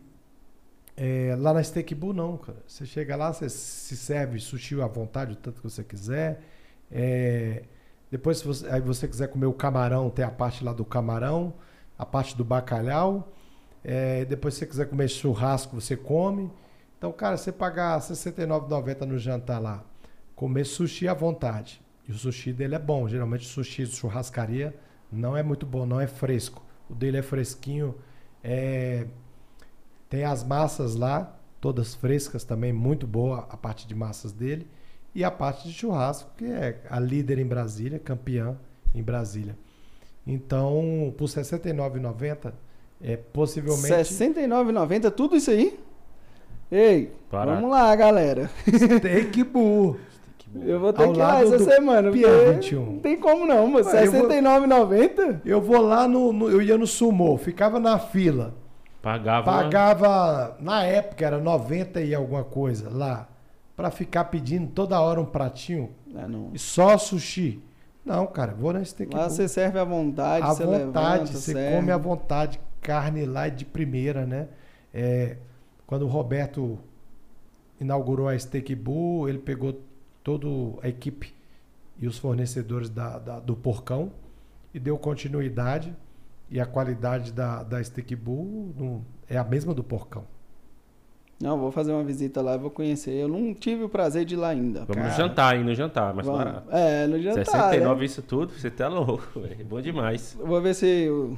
é, lá na Steakbull não, cara. Você chega lá, você se serve sushi à vontade, o tanto que você quiser. É, depois, se você, aí você quiser comer o camarão, tem a parte lá do camarão, a parte do bacalhau. É, depois, se você quiser comer churrasco, você come. Então, cara, você pagar R$ 69,90 no jantar lá, comer sushi à vontade. E o sushi dele é bom. Geralmente, o sushi de churrascaria não é muito bom, não é fresco. O dele é fresquinho. É, tem as massas lá, todas frescas também, muito boa a parte de massas dele. E a parte de churrasco, que é a líder em Brasília, campeã em Brasília. Então, por R$ 69,90, é possivelmente. R$ 69,90, tudo isso aí? Ei, Barato. vamos lá, galera. Steak Bull. Eu vou ter Ao que ir lá essa semana, porque Pier 21. não tem como não, mas R$ 69,90? Eu vou lá no, no- Eu ia no Sumô, ficava na fila. Pagava. uma- Pagava, na época era 90 e alguma coisa lá, pra ficar pedindo toda hora um pratinho Ah, não. e só sushi. Não, cara, vou na Steak Lá você serve à vontade, à você vontade, levanta, você serve. come à vontade, carne lá é de primeira, né? É, quando o Roberto inaugurou a Steak Bull, ele pegou toda a equipe e os fornecedores da, da- do Porcão e deu continuidade. E a qualidade da, da Steak Bull não- é a mesma do Porcão. Não, vou fazer uma visita lá, vou conhecer. Eu não tive o prazer de ir lá ainda. Vamos Cara. no jantar aí, no jantar, mais Vamos. barato. É, no jantar. 69 né? isso tudo, você tá louco, velho. Bom demais. Vou ver se o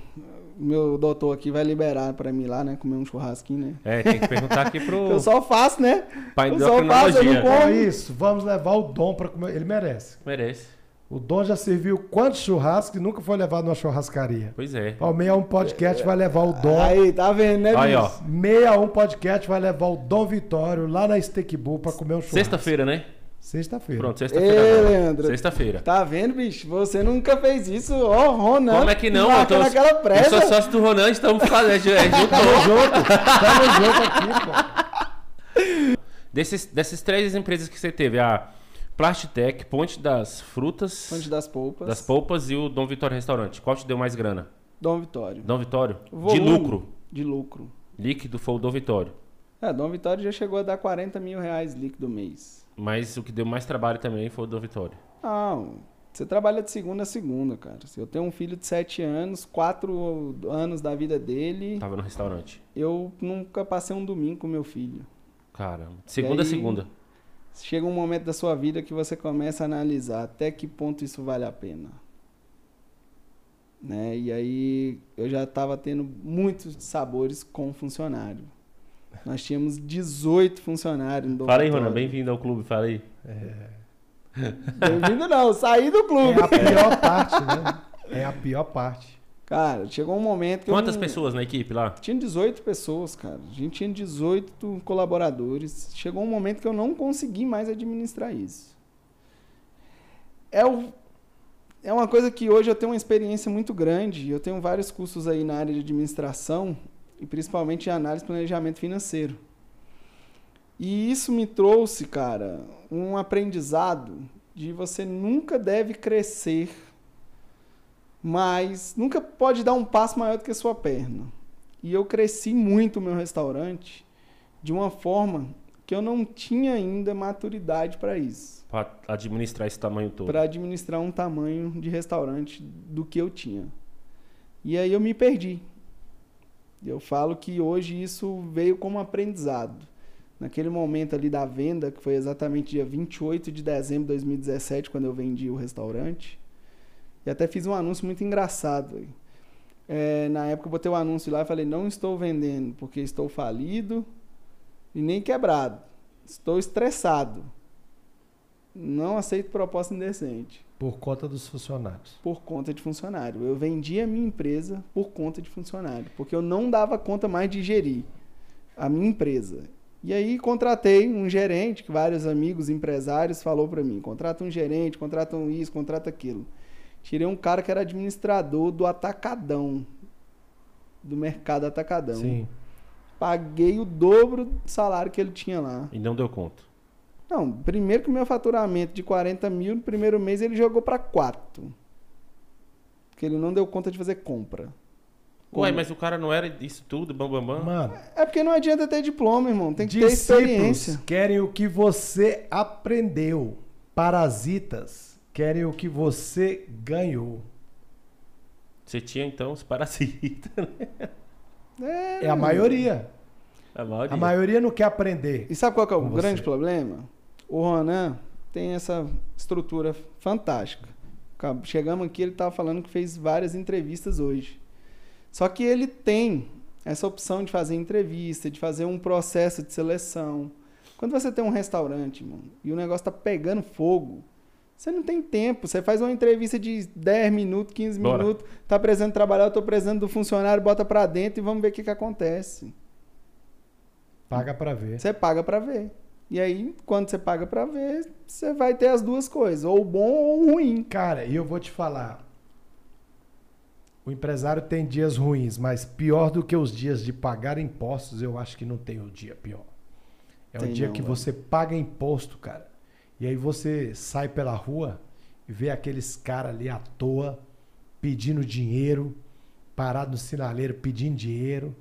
meu doutor aqui vai liberar pra mim lá, né? Comer um churrasquinho, né? É, tem que perguntar aqui pro Eu só faço, né? pai eu só faço, eu não como. É isso, vamos levar o Dom para comer. Ele merece. Merece. O Dom já serviu quantos churrascos e nunca foi levado numa churrascaria. Pois é. Ao 61 Podcast vai levar o Dom. Aí, tá vendo, né, Aí, ó. bicho? 61 Podcast vai levar o Dom Vitório lá na Steak Bull pra comer um churrasco. Sexta-feira, né? Sexta-feira. Pronto, Ei, sexta-feira. agora. Leandro. Sexta-feira. Tá vendo, bicho? Você nunca fez isso, ó, Ronan. Como é que não? Eu, tô, naquela eu pressa. sou sócio do Ronan, estamos fazendo. É, junto. Tamo junto. Tamo junto aqui, pô. Desses, dessas três empresas que você teve, a Plastitec, Ponte das Frutas, Fonte das polpas. das Polpas e o Dom Vitório Restaurante. Qual te deu mais grana? Dom Vitório. Dom Vitório? De Volume. lucro. De lucro. Líquido foi o Dom Vitório. É, Dom Vitório já chegou a dar 40 mil reais líquido mês. Mas o que deu mais trabalho também foi o Dom Vitório. Não, você trabalha de segunda a segunda, cara. Eu tenho um filho de 7 anos, 4 anos da vida dele, Tava no restaurante. eu nunca passei um domingo com meu filho. Caramba. Segunda a aí- segunda. Chega um momento da sua vida que você começa a analisar até que ponto isso vale a pena. Né? E aí eu já estava tendo muitos sabores com funcionário. Nós tínhamos 18 funcionários no Fala aí. Ronan. Bem-vindo ao clube. Fala aí. Bem-vindo não, saí do É clube. a pior parte, né? É a pior parte. Cara, chegou um momento que Quantas não... pessoas na equipe lá? Tinha 18 pessoas, cara. A gente tinha 18 colaboradores. Chegou um momento que eu não consegui mais administrar isso. É, o- é uma coisa que hoje eu tenho uma experiência muito grande. Eu tenho vários cursos aí na área de administração e principalmente em análise e planejamento financeiro. E isso me trouxe, cara, um aprendizado de você nunca deve crescer mas nunca pode dar um passo maior do que a sua perna. E eu cresci muito o meu restaurante de uma forma que eu não tinha ainda maturidade para isso, Pra administrar esse tamanho todo. para administrar um tamanho de restaurante do que eu tinha. E aí eu me perdi. Eu falo que hoje isso veio como aprendizado. Naquele momento ali da venda, que foi exatamente dia 28 de dezembro de 2017, quando eu vendi o restaurante, e até fiz um anúncio muito engraçado. É, na época eu botei o um anúncio lá e falei: não estou vendendo porque estou falido e nem quebrado. Estou estressado. Não aceito proposta indecente. Por conta dos funcionários. Por conta de funcionário. Eu vendi a minha empresa por conta de funcionário. Porque eu não dava conta mais de gerir a minha empresa. E aí contratei um gerente, que vários amigos empresários falou para mim, contrata um gerente, contrata um isso, contrata aquilo. Tirei um cara que era administrador do atacadão, do mercado atacadão. Sim. Paguei o dobro do salário que ele tinha lá. E não deu conta. Não, primeiro que o meu faturamento de 40 mil, no primeiro mês ele jogou para 4. Porque ele não deu conta de fazer compra. Ué, mas o cara não era isso tudo, bam, bam, bam? Mano, É porque não adianta ter diploma, irmão. Tem que ter experiência. querem o que você aprendeu. Parasitas querem o que você ganhou. Você tinha então os parasitas, né? É, É a maioria. A maioria. A maioria não quer aprender. E sabe qual que é o grande você. problema? O Ronan tem essa estrutura fantástica. Ca- Chegamos aqui, ele estava falando que fez várias entrevistas hoje. Só que ele tem essa opção de fazer entrevista, de fazer um processo de seleção. Quando você tem um restaurante, mano, e o negócio tá pegando fogo, você não tem tempo. Você faz uma entrevista de 10 minutos, 15 Bora. minutos, tá precisando trabalhar, eu tô precisando do funcionário, bota pra dentro e vamos ver o que, que acontece. Paga pra ver. Você paga pra ver. E aí, quando você paga pra ver, você vai ter as duas coisas, ou bom ou ruim. Cara, e eu vou te falar. O empresário tem dias ruins, mas pior do que os dias de pagar impostos, eu acho que não tem o dia pior. É o Tem dia não, que velho. você paga imposto, cara. E aí você sai pela rua e vê aqueles caras ali à toa pedindo dinheiro, parado no sinaleiro pedindo dinheiro,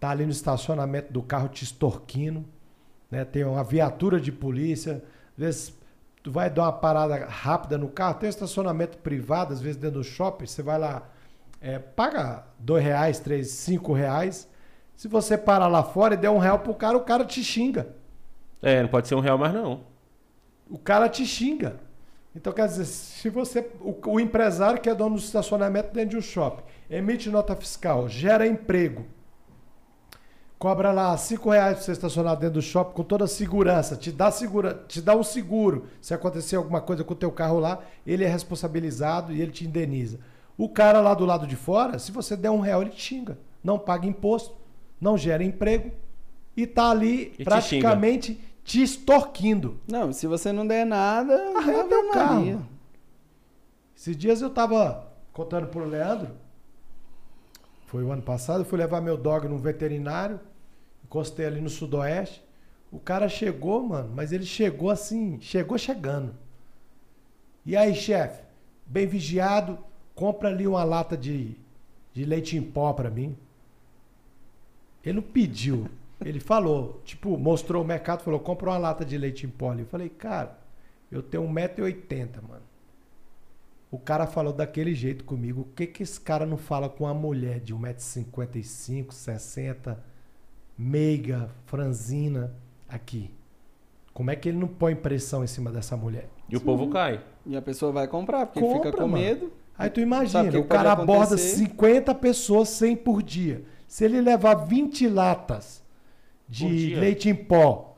tá ali no estacionamento do carro te extorquindo, né? Tem uma viatura de polícia, às vezes tu vai dar uma parada rápida no carro, tem um estacionamento privado, às vezes dentro do shopping, você vai lá, é, paga dois reais, três, cinco reais. Se você parar lá fora e der um real pro cara, o cara te xinga. É, não pode ser um real mais não. O cara te xinga. Então, quer dizer, se você. O, o empresário que é dono do estacionamento dentro de um shopping, emite nota fiscal, gera emprego, cobra lá 5 reais pra você estacionar dentro do shopping com toda a segurança, te dá, segura, te dá um seguro. Se acontecer alguma coisa com o teu carro lá, ele é responsabilizado e ele te indeniza. O cara lá do lado de fora, se você der um real, ele te xinga. Não paga imposto, não gera emprego e tá ali te praticamente te extorquindo. Não, se você não der nada, Arreta Ave o carro. Maria. Esses dias eu tava contando pro Leandro. Foi o ano passado, eu fui levar meu dog num veterinário, encostei ali no sudoeste. O cara chegou, mano, mas ele chegou assim, chegou chegando. E aí, chefe, bem vigiado, compra ali uma lata de, de leite em pó pra mim. Ele não pediu, ele falou, tipo, mostrou o mercado, falou, compra uma lata de leite em pó. Eu falei, cara, eu tenho 1,80m, mano. O cara falou daquele jeito comigo. O que que esse cara não fala com uma mulher de 1,55m, 60 meiga, franzina, aqui? Como é que ele não põe pressão em cima dessa mulher? E o povo cai. E a pessoa vai comprar, porque Compra, fica com mano. medo. Aí tu imagina, o cara aborda acontecer? 50 pessoas, 100 por dia. Se ele levar 20 latas de leite em pó,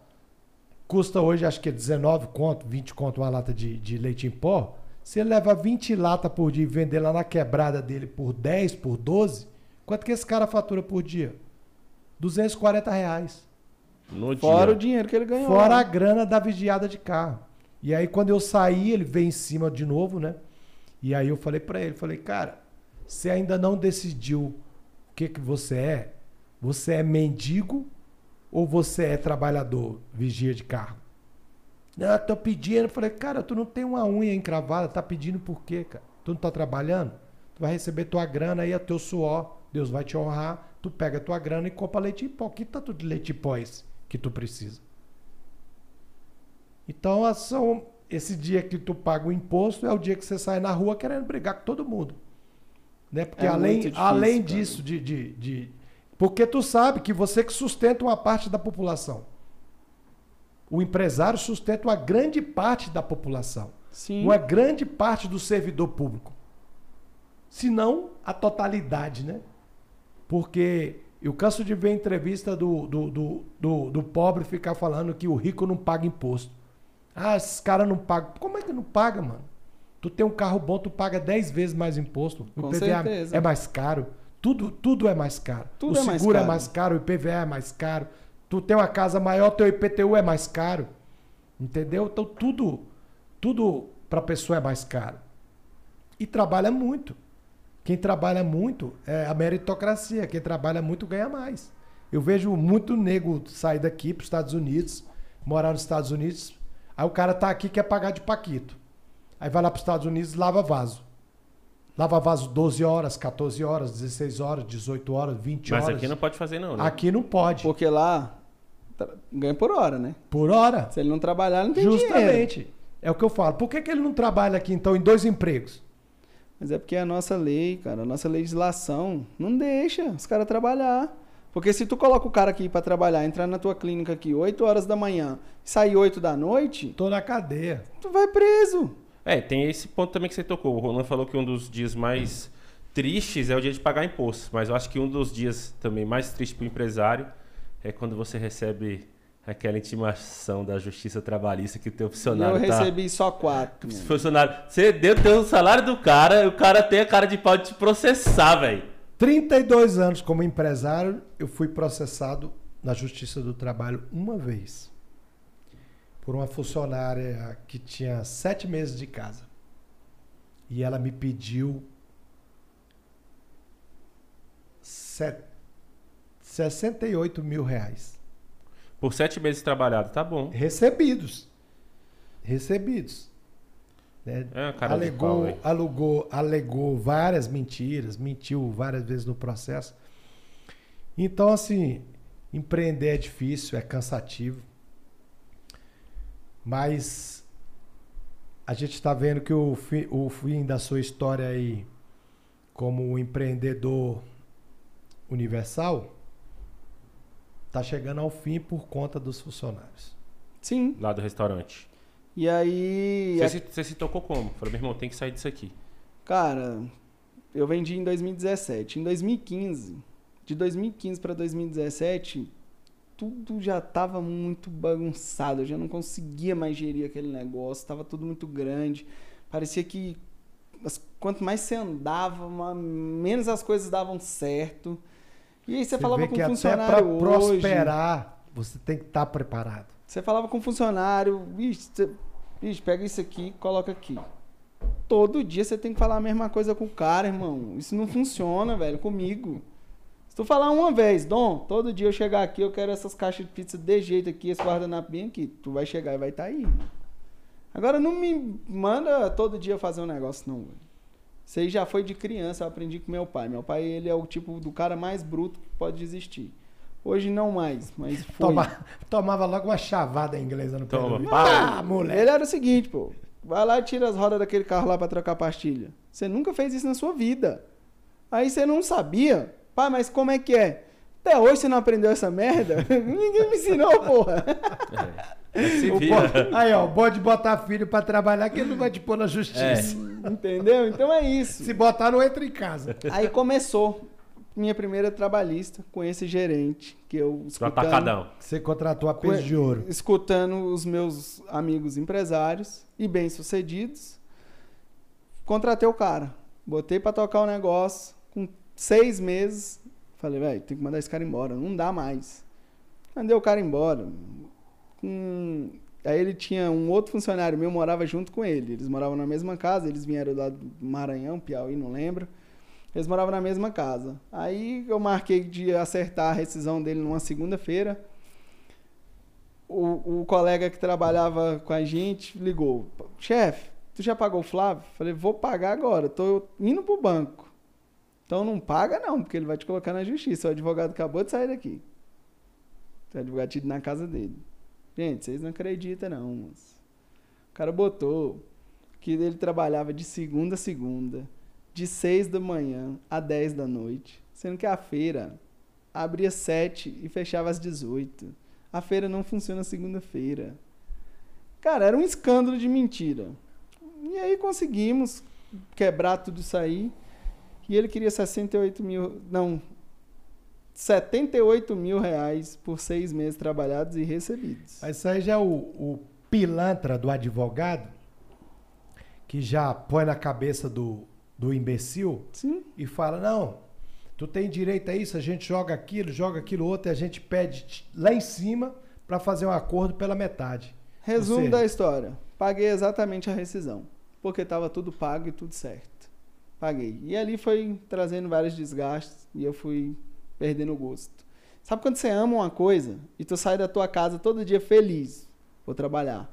custa hoje acho que é 19 conto, 20 conto uma lata de, de leite em pó. Se ele levar 20 latas por dia e vender lá na quebrada dele por 10, por 12, quanto que esse cara fatura por dia? 240 reais. No Fora dia. o dinheiro que ele ganhou. Fora a grana da vigiada de carro. E aí quando eu saí, ele veio em cima de novo, né? E aí eu falei pra ele, falei, cara, você ainda não decidiu o que que você é? Você é mendigo ou você é trabalhador, vigia de carro? Eu tô pedindo. Eu falei, cara, tu não tem uma unha encravada, tá pedindo por quê, cara? Tu não tá trabalhando? Tu vai receber tua grana aí, é teu suor. Deus vai te honrar. Tu pega tua grana e compra leite em pó. Que tanto de leite em pó é esse que tu precisa? Então, a são, esse dia que tu paga o imposto é o dia que você sai na rua querendo brigar com todo mundo. Né? Porque É além, além disso, de, de, de Porque tu sabe que você que sustenta uma parte da população. O empresário sustenta uma grande parte da população. Sim. Uma grande parte do servidor público. Se não, a totalidade, né? Porque eu canso de ver entrevista do, do, do, do, do pobre ficar falando que o rico não paga imposto. Ah, esses caras não pagam. Como é que não paga, mano? Tu tem um carro bom, tu paga 10 vezes mais imposto. O Com IPVA certeza. é mais caro. Tudo, tudo é mais caro. Tudo o é mais seguro é caro. mais caro, o IPVA é mais caro. Tu tem uma casa maior, teu IPTU é mais caro. Entendeu? Então tudo, tudo pra pessoa é mais caro. E trabalha muito. Quem trabalha muito é a meritocracia. Quem trabalha muito ganha mais. Eu vejo muito nego sair daqui para os Estados Unidos, morar nos Estados Unidos. Aí o cara tá aqui quer pagar de Paquito. Aí vai lá para os Estados Unidos e lava vaso. Lava vaso 12 horas, 14 horas, 16 horas, 18 horas, 20 Mas horas. aqui não pode fazer, não, né? Aqui não pode. Porque lá ganha por hora, né? Por hora. Se ele não trabalhar, não tem dinheiro. Justamente. É o que eu falo. Por que, que ele não trabalha aqui, então, em dois empregos? Mas é porque a nossa lei, cara, a nossa legislação não deixa os caras trabalhar. Porque se tu coloca o cara aqui pra trabalhar, entrar na tua clínica aqui 8 horas da manhã, sair 8 da noite, Tô na cadeia. tu vai preso. É, tem esse ponto também que você tocou. O Roland falou que um dos dias mais tristes é o dia de pagar imposto. Mas eu acho que um dos dias também mais tristes para o empresário é quando você recebe aquela intimação da justiça trabalhista que o teu funcionário eu tá... recebi só quatro. Funcionário, você deu o salário do cara, o cara tem a cara de pau de te processar, velho. 32 anos como empresário, eu fui processado na Justiça do Trabalho uma vez. Por uma funcionária que tinha sete meses de casa. E ela me pediu set- 68 mil reais. Por sete meses trabalhado, tá bom. Recebidos. Recebidos. né? É pau, alegou, velho. alegou, alegou várias mentiras, mentiu várias vezes no processo. Então, assim, empreender é difícil, é cansativo. Mas a gente está vendo que o fim, o fim da sua história aí, como empreendedor universal, está chegando ao fim por conta dos funcionários. Sim. Lá do restaurante. E aí. Você, se, você se tocou como? Falou, meu irmão, tem que sair disso aqui. Cara, eu vendi em 2017. Em 2015, de 2015 para 2017, tudo já tava muito bagunçado. Eu já não conseguia mais gerir aquele negócio. Tava tudo muito grande. Parecia que quanto mais você andava, menos as coisas davam certo. E aí você, falava vê com que um até funcionário para hoje. prosperar, você tem que estar preparado. Você falava com um funcionário, você- bicho, pega isso aqui, coloca aqui. Todo dia você tem que falar a mesma coisa com o cara, irmão. Isso não funciona, velho, comigo. Se tu falar uma vez, Dom, todo dia eu chegar aqui, eu quero essas caixas de pizza de jeito aqui, esse guardanapo bem aqui. Tu vai chegar e vai estar aí. Agora não me manda todo dia fazer um negócio, não, velho. Isso aí já foi de criança, eu aprendi com meu pai. Meu pai, ele é o tipo do cara mais bruto que pode existir. Hoje não mais, mas foi. Toma- tomava logo uma chavada inglesa no Toma, pé. Ah, moleque. Ele era o seguinte, pô. Vai lá e tira as rodas daquele carro lá pra trocar pastilha. Você nunca fez isso na sua vida. Aí você não sabia. Pai, mas como é que é? Até hoje você não aprendeu essa merda? Ninguém me ensinou, porra. É. Se vira. Aí, ó, pode botar filho pra trabalhar que ele não vai te pôr na justiça. Entendeu? Então é isso. Se botar, não entra em casa. Aí começou minha primeira trabalhista com esse gerente que eu Do escutando, atacadão. Você contratou a peso de ouro. escutando os meus amigos empresários e bem-sucedidos. Contratei o cara. Botei pra tocar o negócio. Com seis meses, falei, velho, tem que mandar esse cara embora. Não dá mais. Mandei o cara embora. Com- Aí ele tinha um outro funcionário meu, morava junto com ele. Eles moravam na mesma casa, eles vieram lá do Maranhão, Piauí, não lembro. Eles moravam na mesma casa. Aí eu marquei de acertar a rescisão dele numa segunda-feira. O, o colega que trabalhava com a gente ligou: Chefe, tu já pagou o Flávio? Falei: Vou pagar agora, tô indo pro banco. Então não paga, não, porque ele vai te colocar na justiça. O advogado acabou de sair daqui. O advogado tinha ido na casa dele. Gente, vocês não acreditam, não. Moço. O cara botou que ele trabalhava de segunda a segunda, de 6 da manhã a 10 da noite, sendo que a feira abria 7 e fechava às 18. A feira não funciona segunda-feira. Cara, era um escândalo de mentira. E aí conseguimos quebrar tudo isso aí. E ele queria 68 mil. Não. 78 mil reais por seis meses trabalhados e recebidos. Mas isso aí já é o, o pilantra do advogado que já põe na cabeça do, do imbecil Sim. e fala: não, tu tem direito a isso, a gente joga aquilo, joga aquilo outro e a gente pede lá em cima para fazer um acordo pela metade. Resumo Você- da história. Paguei exatamente a rescisão. Porque estava tudo pago e tudo certo. Paguei. E ali foi trazendo vários desgastes e eu fui perdendo o gosto. Sabe quando você ama uma coisa e tu sai da tua casa todo dia feliz? Vou trabalhar.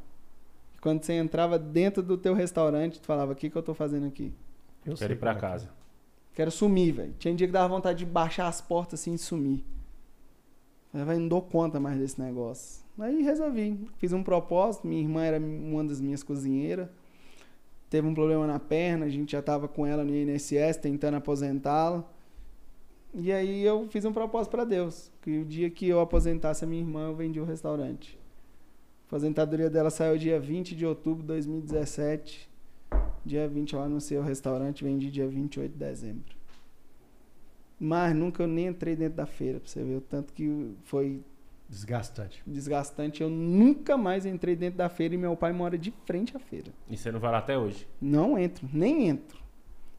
E quando você entrava dentro do teu restaurante, tu falava, o que, que eu tô fazendo aqui? Eu Quero ir pra como é é. casa. Quero sumir, velho. Tinha dia que dava vontade de baixar as portas assim e sumir. Falei, vai, não dou conta mais desse negócio. Aí resolvi. Fiz um propósito. Minha irmã era uma das minhas cozinheiras. Teve um problema na perna. A gente já tava com ela no INSS, tentando aposentá-la. E aí eu fiz um propósito para Deus. Que o dia que eu aposentasse a minha irmã, eu vendi o restaurante. A aposentadoria dela saiu dia 20 de outubro de 2017. Dia 20 eu anunciei o restaurante, vendi dia 28 de dezembro. Mas nunca eu nem entrei dentro da feira, pra você ver o tanto que foi Desgastante. desgastante. Eu nunca mais entrei dentro da feira e meu pai mora de frente à feira. E você não vai lá até hoje? Não entro, nem entro.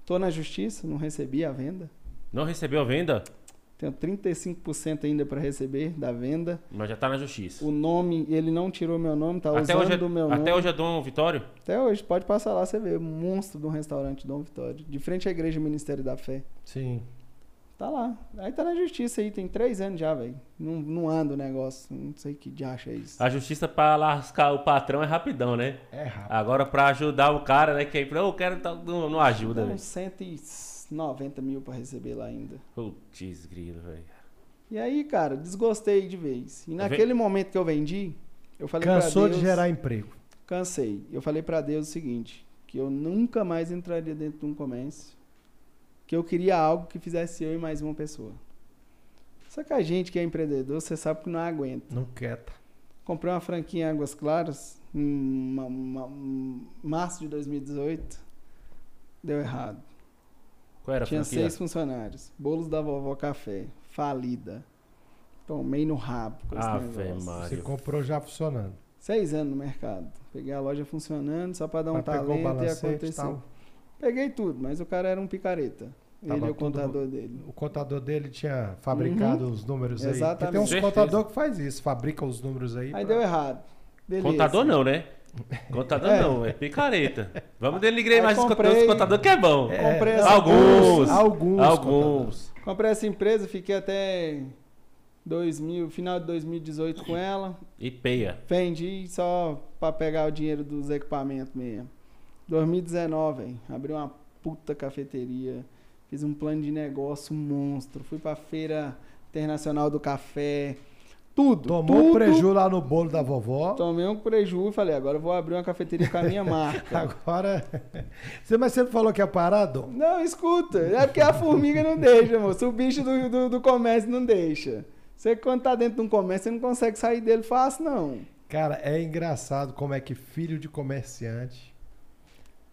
Tô na justiça, não recebi a venda. Não recebeu a venda? Tenho 35% ainda para receber da venda. Mas já tá na justiça. O nome, ele não tirou meu nome, tá até usando hoje, é, do meu até nome. hoje é Dom Vitório? Até hoje, pode passar lá, você vê. Monstro de um restaurante Dom Vitório. De frente à igreja Ministério da Fé. Sim. Tá lá. Aí tá na justiça aí, tem três anos já, velho. Não, não anda o negócio. Não sei que diacho é isso. A justiça pra lascar o patrão é rapidão, né? É rápido. Agora pra ajudar o cara, né? Que aí, eu quero. tal- Não, não ajuda, velho. uns 190 mil pra receber lá ainda. Putz, grilo, velho. E aí, cara, desgostei de vez. E naquele momento que eu vendi, eu falei Cansou pra Deus... de gerar emprego. Cansei. Eu falei pra Deus o seguinte, que eu nunca mais entraria dentro de um comércio, que eu queria algo que fizesse eu e mais uma pessoa. Só que a gente que é empreendedor, você sabe que não aguenta. Não quieta. Comprei uma franquia em Águas Claras em ma- ma- em março de 2018. Deu errado. Qual era a Tinha franquia? seis funcionários. Bolos da vovó café. Falida. Tomei no rabo com esse Ave. Você comprou já funcionando. Seis anos no mercado. Peguei a loja funcionando só pra dar um Mas talento e e aconteceu. Peguei tudo, mas o cara era um picareta. Tava Ele e o tudo- contador dele. O contador dele tinha fabricado os números aí. Porque tem Exatamente. uns Certeza. contador que faz isso, fabrica os números aí. Aí pra- deu errado. Beleza. Contador não, né? Contador É. não, é picareta. Vamos denigrar mais os comprei- contadores contador que é bom. É, Comprei essa Alguns. Alguns. Alguns. Comprei essa empresa, fiquei até 2000, final de 2018 com ela. E peia. Vendi só pra pegar o dinheiro dos equipamentos mesmo. 2019, velho. Abri uma puta cafeteria. Fiz um plano de negócio monstro. Fui pra feira internacional do café. Tudo. Tomou tudo. preju lá no bolo da vovó. Tomei um preju e falei, agora eu vou abrir uma cafeteria com a minha marca. Agora. Você, mas você falou que é parado? Não, escuta. É porque a formiga não deixa, moço. O bicho do, do, do comércio não deixa. Você quando tá dentro de um comércio, você não consegue sair dele fácil, não. Cara, é engraçado como é que filho de comerciante.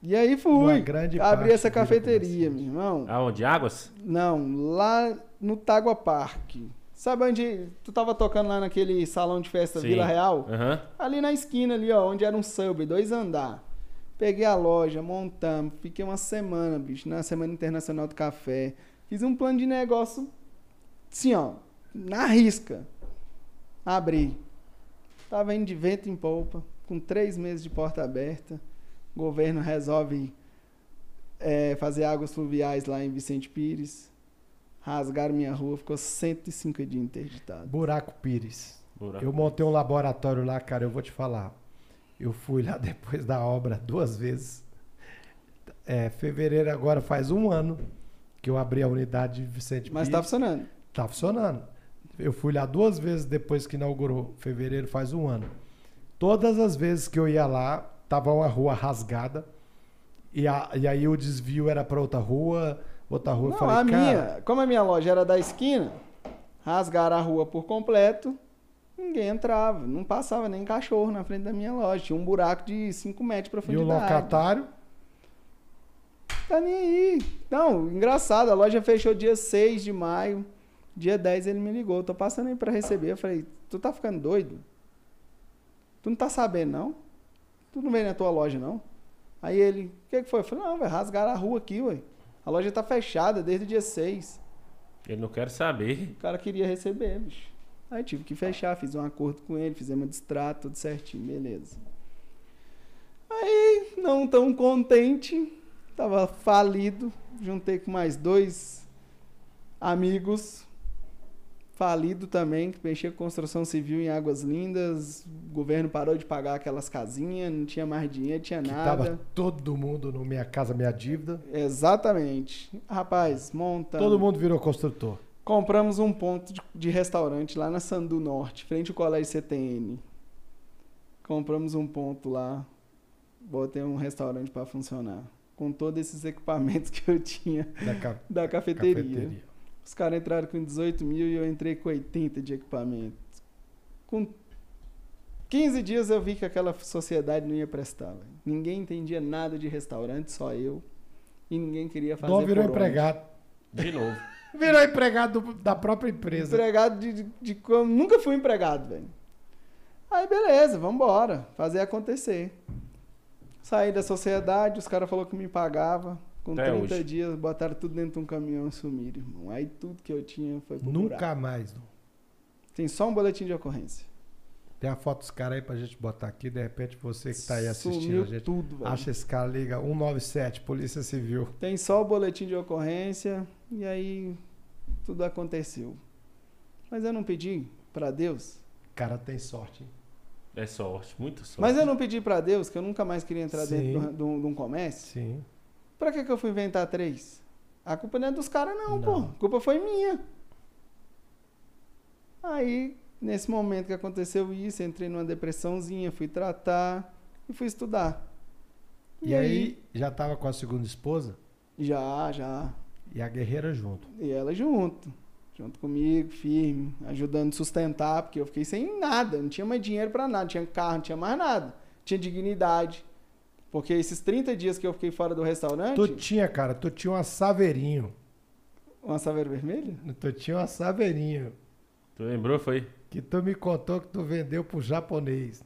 E aí Uma fui. grande Abri essa cafeteria, meu irmão. Aonde? Águas? Não, lá no Tagua Park. Sabe onde tu tava tocando lá naquele salão de festa Sim. Vila Real? Aham. Ali na esquina ali, ó, onde era um sub, dois andar. Peguei a loja, montamos, fiquei uma semana, bicho, na Semana Internacional do Café. Fiz um plano de negócio, assim, ó, na risca. Abri. Tava indo de vento em polpa, com três meses de porta aberta. O governo resolve é, fazer águas fluviais lá em Vicente Pires. Rasgaram minha rua, ficou 105 dias interditado. Buraco Pires. Buraco. Eu montei um laboratório lá, cara, eu vou te falar. Eu fui lá depois da obra duas vezes. É, fevereiro agora faz um ano que eu abri a unidade de Vicente Mas tá Pires. funcionando. Tá funcionando. Eu fui lá duas vezes depois que inaugurou. Fevereiro faz um ano. Todas as vezes que eu ia lá, tava uma rua rasgada. E, a- e aí o desvio era para outra rua, outra rua. eu Não, falei, a cara, minha, como a minha loja era da esquina, rasgaram a rua por completo, ninguém entrava. Não passava nem cachorro na frente da minha loja. Tinha um buraco de 5 metros de E o profundidade. locatário? Tá nem aí. Não, engraçado, a loja fechou dia 6 de maio. Dia 10 ele me ligou. Tô passando aí pra receber. Eu falei, tu tá ficando doido? Tu não tá sabendo, não? Tu não vem na tua loja, não? Aí ele, o que, que foi? Eu falei, não, vai rasgar a rua aqui, ué. A loja tá fechada desde o dia 6. Ele não quer saber. O cara queria receber, bicho. Aí tive que fechar, fiz um acordo com ele, fizemos um distrato, tudo certinho, beleza. Aí, não tão contente, tava falido, juntei com mais dois amigos, falido também, que mexia com construção civil em Águas Lindas, o governo parou de pagar aquelas casinhas, não tinha mais dinheiro, tinha Que nada. tava todo mundo no Minha Casa Minha Dívida. Exatamente. Rapaz, monta. Todo mundo virou construtor. Compramos um ponto de, de restaurante lá na Sandu Norte, frente ao colégio CTN. Compramos um ponto lá, botei um restaurante para funcionar. Com todos esses equipamentos que eu tinha Da ca- da cafeteria. cafeteria. Os caras entraram com 18 mil e eu entrei com 80 de equipamento. Com 15 dias eu vi que aquela sociedade não ia prestar. velho. Ninguém entendia nada de restaurante, só eu. E ninguém queria fazer Dom virou por onde. empregado. De novo. Virou empregado do- da própria empresa. Empregado de, de, de como- Nunca fui empregado, velho. Aí, beleza, vambora. Fazer acontecer. Saí da sociedade, os caras falaram que me pagava. Com Até 30 hoje. dias, botaram tudo dentro de um caminhão e sumiram, irmão. Aí tudo que eu tinha foi pro buraco. Nunca mais. Dom. Tem só um boletim de ocorrência. Tem a foto dos caras aí pra gente botar aqui. De repente você que tá aí assistindo Sumiu a gente. tudo, velho. Acha esse cara, liga 197, Polícia Civil. Tem só o boletim de ocorrência e aí tudo aconteceu. Mas eu não pedi pra Deus. Cara, tem sorte. hein? É sorte, muita sorte. Mas eu não pedi pra Deus que eu nunca mais queria entrar Sim. dentro de um- de um comércio. Sim. Pra que, que eu fui inventar três? A culpa não é dos caras, não, Não. pô. A culpa foi minha. Aí, nesse momento que aconteceu isso, entrei numa depressãozinha, fui tratar e fui estudar. E, aí, já tava com a segunda esposa Já, já. e a guerreira junto. E ela junto. Junto comigo, firme, ajudando a sustentar, porque eu fiquei sem nada, não tinha mais dinheiro pra nada, não tinha carro, não tinha mais nada. Tinha dignidade. Porque esses 30 dias que eu fiquei fora do restaurante, Tu tinha, cara, tu tinha uma saveirinho. uma saveira vermelha? Tu tinha uma saveirinho. Tu lembrou, foi? Que tu me contou que tu vendeu pro japonês.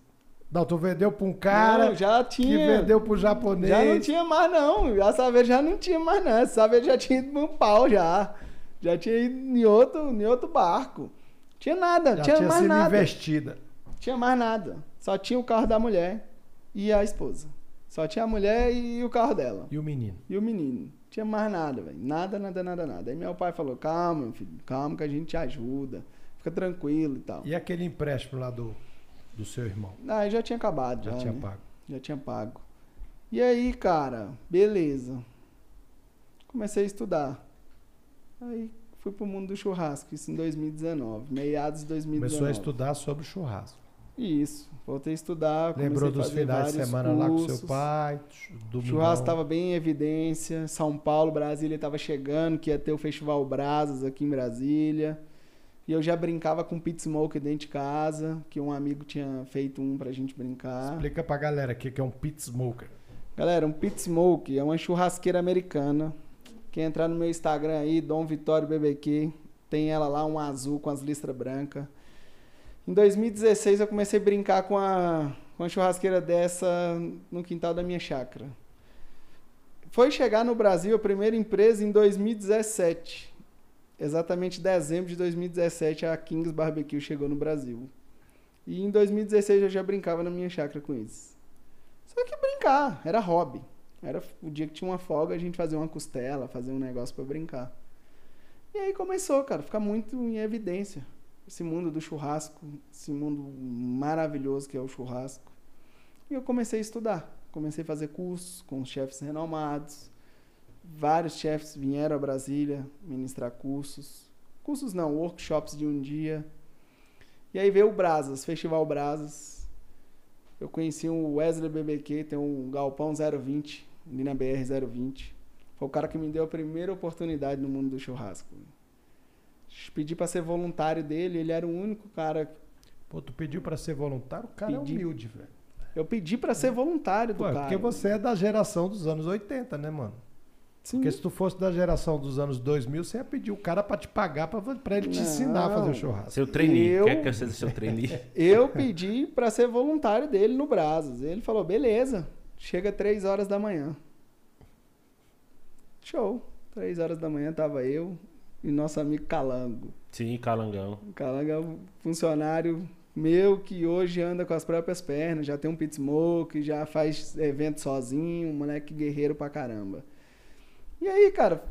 Não, tu vendeu pra um cara Não, já que tinha. vendeu pro japonês. Já não tinha mais, não. A Saveiro já não tinha mais, não. Essa Saveiro já tinha ido no pau, já. Já tinha ido em outro, em outro barco. Tinha nada, Já tinha, tinha mais sido nada. investida. Tinha mais nada. Só tinha o carro da mulher e a esposa. Só tinha a mulher e o carro dela. E o menino? E o menino. Tinha mais nada, velho. Nada, nada, nada, nada. Aí meu pai falou: calma, meu filho, calma que a gente te ajuda. Fica tranquilo e tal. E aquele empréstimo lá do, do seu irmão? Aí já tinha acabado, já. Já tinha né? pago. Já tinha pago. E aí, cara, beleza. Comecei a estudar. Aí fui pro mundo do churrasco, isso em 2019, meados de 2019. Começou a estudar sobre churrasco. Isso, voltei a estudar. Lembrou a dos finais de semana lá com cursos. seu pai. O Domingão. churrasco estava bem em evidência. São Paulo, Brasília estava chegando, que ia ter o Festival Brasas aqui em Brasília. E eu já brincava com pit smoke dentro de casa, que um amigo tinha feito um pra gente brincar. Explica pra galera o que que é um pit smoker. Galera, um pit smoke é uma churrasqueira americana. Quem entrar no meu Instagram aí, Dom Vitório BBQ, tem ela lá, um azul com as listras brancas. Em 2016 eu comecei a brincar com a, com churrasqueira dessa no quintal da minha chácara. Foi chegar no Brasil a primeira empresa em 2017. Exatamente dezembro de 2017 a Kings Barbecue chegou no Brasil. E em 2016 eu já brincava na minha chácara com isso. Só que brincar, era hobby. Era o dia que tinha uma folga, a gente fazia uma costela, fazia um negócio pra brincar. E aí começou, cara, ficar muito em evidência. Esse mundo do churrasco, esse mundo maravilhoso que é o churrasco. E eu comecei a estudar. Comecei a fazer cursos com chefes renomados. Vários chefes vieram a Brasília ministrar cursos. Cursos não, workshops de um dia. E aí veio o Brasas, Festival Brasas. Eu conheci o Wesley BBQ, tem um Galpão 020, ali BR 020. Foi o cara que me deu a primeira oportunidade no mundo do churrasco. Pedi pra ser voluntário dele, ele era o único cara. Pô, tu pediu pra ser voluntário? O cara Pedi. é humilde, velho. Eu pedi pra ser voluntário do Pô, é cara. porque você é da geração dos anos 80, né, mano? Sim. Porque se tu fosse da geração dos anos 2000, você ia pedir o cara pra te pagar pra, pra ele te ensinar a fazer o Não. churrasco. Seu trainee. Eu- Quer que eu seja seu trainee? Eu pedi pra ser voluntário dele no Brasas. Ele falou, beleza, chega três horas da manhã. Show. Três horas da manhã tava eu e nosso amigo Calango. Sim, calangão. O Calango é um funcionário meu que hoje anda com as próprias pernas, já tem um pit smoke, já faz evento sozinho, um moleque guerreiro pra caramba. E aí, cara,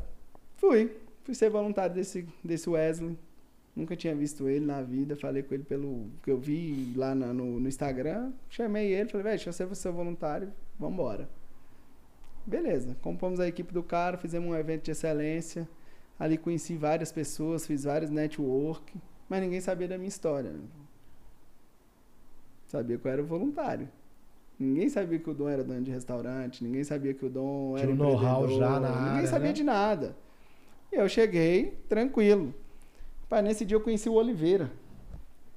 fui. Fui ser voluntário desse, desse Wesley. Nunca tinha visto ele na vida. Falei com ele pelo que eu vi lá na- no, no Instagram. Chamei ele, falei, velho, deixa eu ser seu voluntário, vambora. Beleza, compomos a equipe do cara, fizemos um evento de excelência. Ali conheci várias pessoas, fiz vários network, mas ninguém sabia da minha história. Sabia que eu era voluntário. Ninguém sabia que o Dom era dono de restaurante, ninguém sabia que o Dom Tinha era um know-how já na Ninguém área, sabia né? de nada. E eu cheguei tranquilo. Pai, nesse dia eu conheci o Oliveira.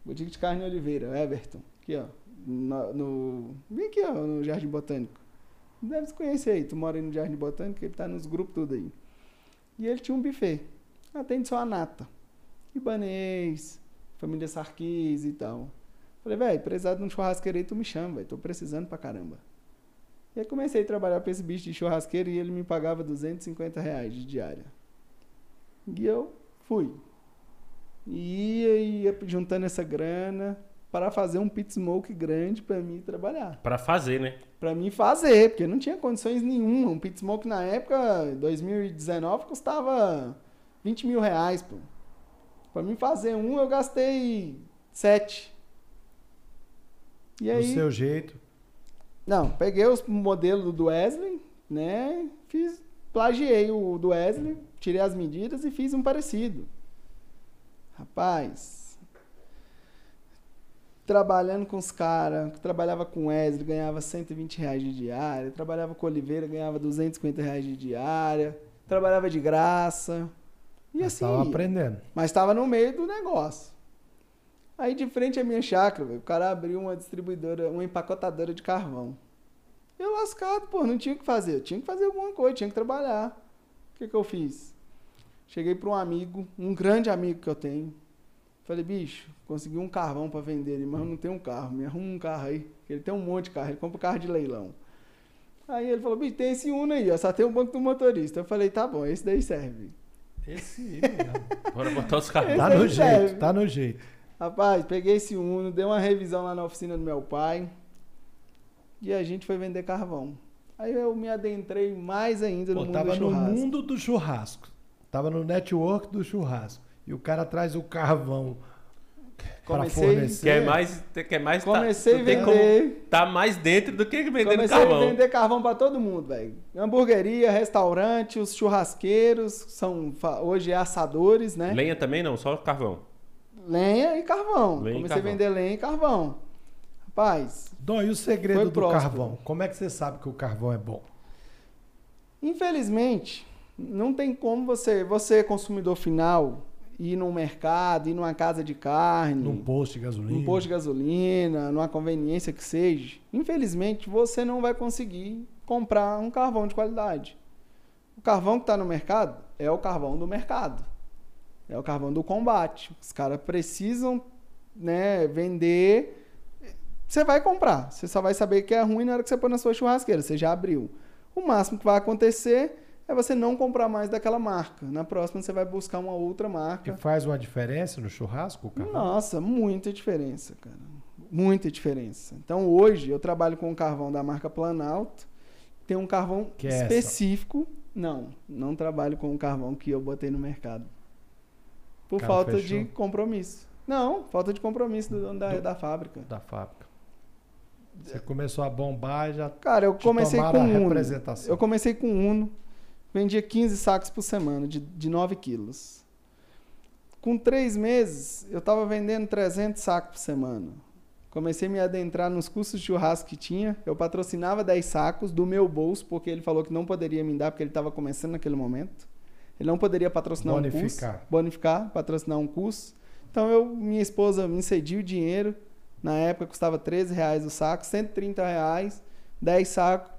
Boutique de carne Oliveira, Everton. Aqui, ó. No, no, vem aqui, ó, no Jardim Botânico. Deve se conhecer aí. Tu mora aí no Jardim Botânico, ele tá nos grupos tudo aí. E ele tinha um buffet. Atende só a nata. Ibanês, família Sarquis e tal. Falei, velho, precisar de um churrasqueiro aí, tu me chama, velho. Tô precisando pra caramba. E aí comecei a trabalhar pra esse bicho de churrasqueiro e ele me pagava 250 reais de diária. E eu fui. E ia, ia juntando essa grana para fazer um pit smoke grande pra mim trabalhar. Pra fazer, né? Pra mim fazer, porque não tinha condições nenhuma. Um pit smoke na época, 2019, custava 20 mil reais, pô. Pra mim fazer um, eu gastei sete. E Do aí, seu jeito. não, peguei os modelos do Wesley, né? Fiz, plagiei o do Wesley, tirei as medidas e fiz um parecido. Rapaz, trabalhando com os caras, trabalhava com Wesley, ganhava 120 reais de diária, trabalhava com o Oliveira, ganhava 250 reais de diária, trabalhava de graça. E Mas assim, tava aprendendo. mas estava no meio do negócio. Aí de frente à minha chácara, velho, o cara abriu uma distribuidora, uma empacotadora de carvão. Eu lascado, pô, não tinha o que fazer. Eu tinha que fazer alguma coisa, tinha que trabalhar. O que, que eu fiz? Cheguei para um amigo, um grande amigo que eu tenho. Falei, bicho, consegui um carvão para vender ali, mas eu não tenho um carro. Me arruma um carro aí. Ele tem um monte de carro, ele compra carro de leilão. Aí ele falou, bicho, tem esse Uno aí, ó, só tem o banco do motorista. Eu falei, tá bom, esse daí serve. Esse aí. Bora botar os carros. Tá no serve. jeito, tá no jeito. Rapaz, peguei esse Uno, dei uma revisão lá na oficina do meu pai e a gente foi vender carvão. Aí eu me adentrei mais ainda no Pô, mundo tava do no churrasco. mundo do churrasco. Tava no network do churrasco. E o cara traz o carvão Comecei- fornecer. Quer mais, quer mais tá- Comecei a tem como vender. tá mais dentro do que vendendo Comecei carvão. a vender carvão pra todo mundo, velho. Hamburgueria, restaurante, os churrasqueiros, são hoje assadores, né? Lenha também não, só carvão. Lenha e carvão. Lenha e Comecei carvão. a vender lenha e carvão. Rapaz, Dom, e o segredo do próspero. carvão? Como é que você sabe que o carvão é bom? Infelizmente, não tem como você, você consumidor final, ir num mercado, ir numa casa de carne, Num posto de gasolina? num posto de gasolina, numa conveniência que seja. Infelizmente, você não vai conseguir comprar um carvão de qualidade. O carvão que está no mercado é o carvão do mercado. É o carvão do combate. Os caras precisam né, vender. Você vai comprar. Você só vai saber que é ruim na hora que você põe na sua churrasqueira. Você já abriu. O máximo que vai acontecer é você não comprar mais daquela marca. Na próxima você vai buscar uma outra marca. Que faz uma diferença no churrasco, o carvão? Nossa, muita diferença, cara. Muita diferença. Então hoje eu trabalho com um carvão da marca Planalto. Tem um carvão Que é específico. Não, não trabalho com um carvão que eu botei no mercado. Por Cara, falta fechou? de compromisso. Não, falta de compromisso do dono da, da fábrica. Da fábrica. Você começou a bombar e já Cara, eu comecei com Uno. Eu comecei com Uno, vendia 15 sacos por semana, de, de 9 quilos. Com três meses, eu estava vendendo 300 sacos por semana. Comecei a me adentrar nos custos de churrasco que tinha. Eu patrocinava 10 sacos do meu bolso, porque ele falou que não poderia me dar, porque ele estava começando naquele momento. Ele não poderia patrocinar um curso. Bonificar. Bonificar, patrocinar um curso. Então eu, minha esposa me cedia o dinheiro. Na época custava 13 reais o saco, 130 reais, 10 sacos.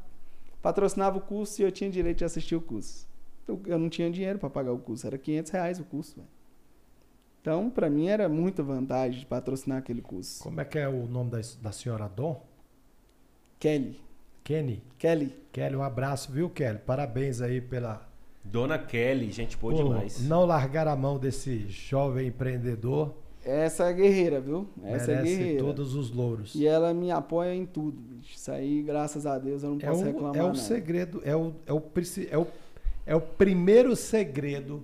Patrocinava o curso e eu tinha direito de assistir o curso. Eu, eu não tinha dinheiro para pagar o curso, era 500 reais o curso. velho. Então, para mim era muita vantagem de patrocinar aquele curso. Como é que é o nome da, da senhora Dom? Kelly. Kenny. Kelly. Kelly, um abraço, viu, Kelly? Parabéns aí pela. Dona Kelly, gente boa demais. não largar a mão desse jovem empreendedor. Essa é guerreira, viu? Essa é merece guerreira. todos os louros. E ela me apoia em tudo, bicho. Isso aí, graças a Deus, eu não É posso o, reclamar. é o segredo, é o, é, o, é, o, é o primeiro segredo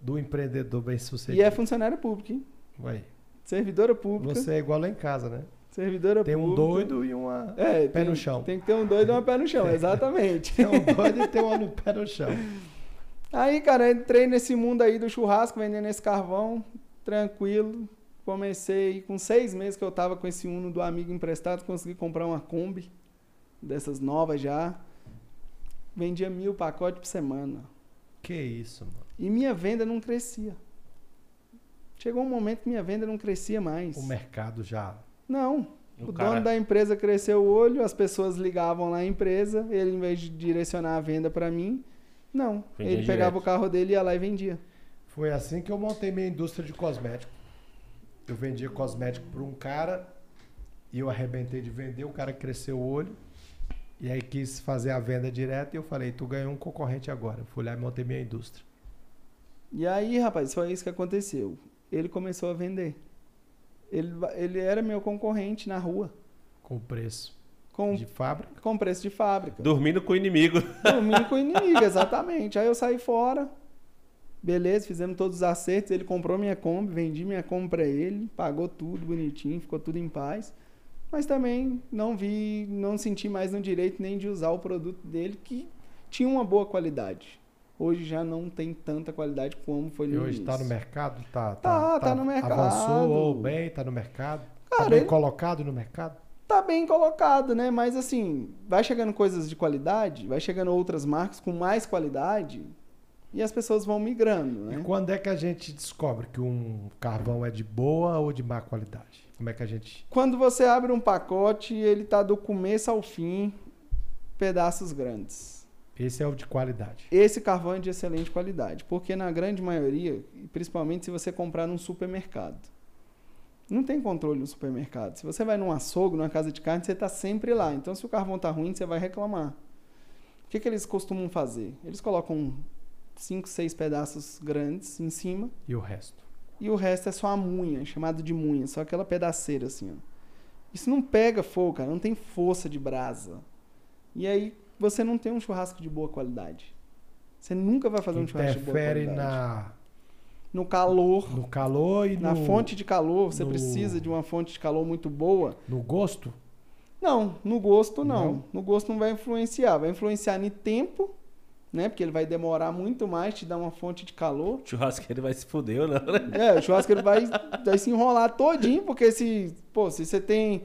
do empreendedor bem E é funcionária pública, hein? Vai. Servidora pública. Você é igual lá em casa, né? Servidora Tem um pública. doido e uma. É, pé tem, no chão. Tem que ter um doido e uma pé no chão, exatamente. Tem um doido e tem um no pé no chão. Aí, cara, entrei nesse mundo aí do churrasco, vendendo esse carvão, tranquilo. Comecei, com seis meses que eu tava com esse Uno do amigo emprestado, consegui comprar uma Kombi, dessas novas já. Vendia mil pacotes por semana. Que isso, mano. E minha venda não crescia. Chegou um momento que minha venda não crescia mais. O mercado já. Não. O O, cara- dono da empresa cresceu o olho, as pessoas ligavam lá à empresa, ele, em vez de direcionar a venda para mim, não. Vendia ele pegava direto. o carro dele, ia lá e vendia. Foi assim que eu montei minha indústria de cosmético. Eu vendia cosmético para um cara e eu arrebentei de vender, o cara cresceu o olho e aí quis fazer a venda direta e eu falei, tu ganhou um concorrente agora. Eu fui lá e montei minha indústria. E aí, rapaz, foi isso que aconteceu. Ele começou a vender. Ele, ele era meu concorrente na rua, Com preço com, de fábrica. com preço de fábrica. Dormindo com o inimigo. Dormindo com o inimigo, exatamente. Aí eu saí fora. Beleza, fizemos todos os acertos. Ele comprou minha Kombi, vendi minha Kombi pra ele, pagou tudo bonitinho, ficou tudo em paz. Mas também não vi, não senti mais no direito nem de usar o produto dele, que tinha uma boa qualidade. Hoje já não tem tanta qualidade como foi E no hoje início. está no mercado? Tá, Tá, tá no mercado. Avançou bem, está no mercado. Tá Cara, bem ele- colocado no mercado? tá bem colocado, né? Mas assim, vai chegando coisas de qualidade, vai chegando outras marcas com mais qualidade e as pessoas vão migrando, né? E quando é que a gente descobre que um carvão é de boa ou de má qualidade? Como é que a gente. Quando você abre um pacote, ele tá do começo ao fim, pedaços grandes. Esse é o de qualidade. Esse carvão é de excelente qualidade, porque na grande maioria, principalmente se você comprar num supermercado, não tem controle no supermercado. Se você vai num açougue, numa casa de carne, você está sempre lá. Então, se o carvão tá ruim, você vai reclamar. O que, que eles costumam fazer? Eles colocam cinco, seis pedaços grandes em cima E o resto? e o resto é só a munha, chamado de munha, só aquela pedaceira assim, ó. Isso não pega fogo, cara, não tem força de brasa. E aí você não tem um churrasco de boa qualidade. Você nunca vai fazer um churrasco de boa Interfere qualidade. na, No calor, no calor e na no, fonte de calor, você no- precisa de uma fonte de calor muito boa. no gosto. Não, no gosto não. Não? No gosto não vai influenciar, vai influenciar no tempo, né? Porque ele vai demorar muito mais, te dar uma fonte de calor. O churrasqueiro vai se fuder ou não, né? É, o churrasco ele vai, vai se enrolar todinho, porque se, pô, se você tem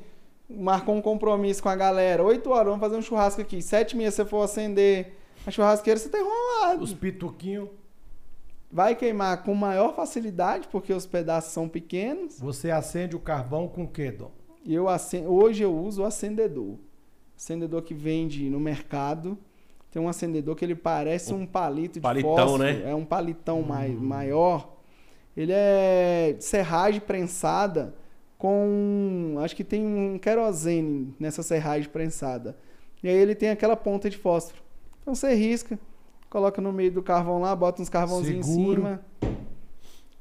marcou um compromisso com a galera, 8 horas, vamos fazer um churrasco aqui, 7 e meia você for acender a churrasqueira, você tá enrolado. Os pituquinhos, Vai queimar com maior facilidade, porque os pedaços são pequenos. você acende o carvão com o quê, Dom? Eu acen- hoje eu uso o acendedor. Acendedor que vende no mercado. Tem um acendedor que ele parece um palito de palitão, fósforo. né? É um palitão mai- maior. Ele é serragem prensada com... Acho que tem um querosene nessa serragem prensada. E aí ele tem aquela ponta de fósforo. Então você risca, coloca no meio do carvão lá, bota uns carvãozinhos em cima.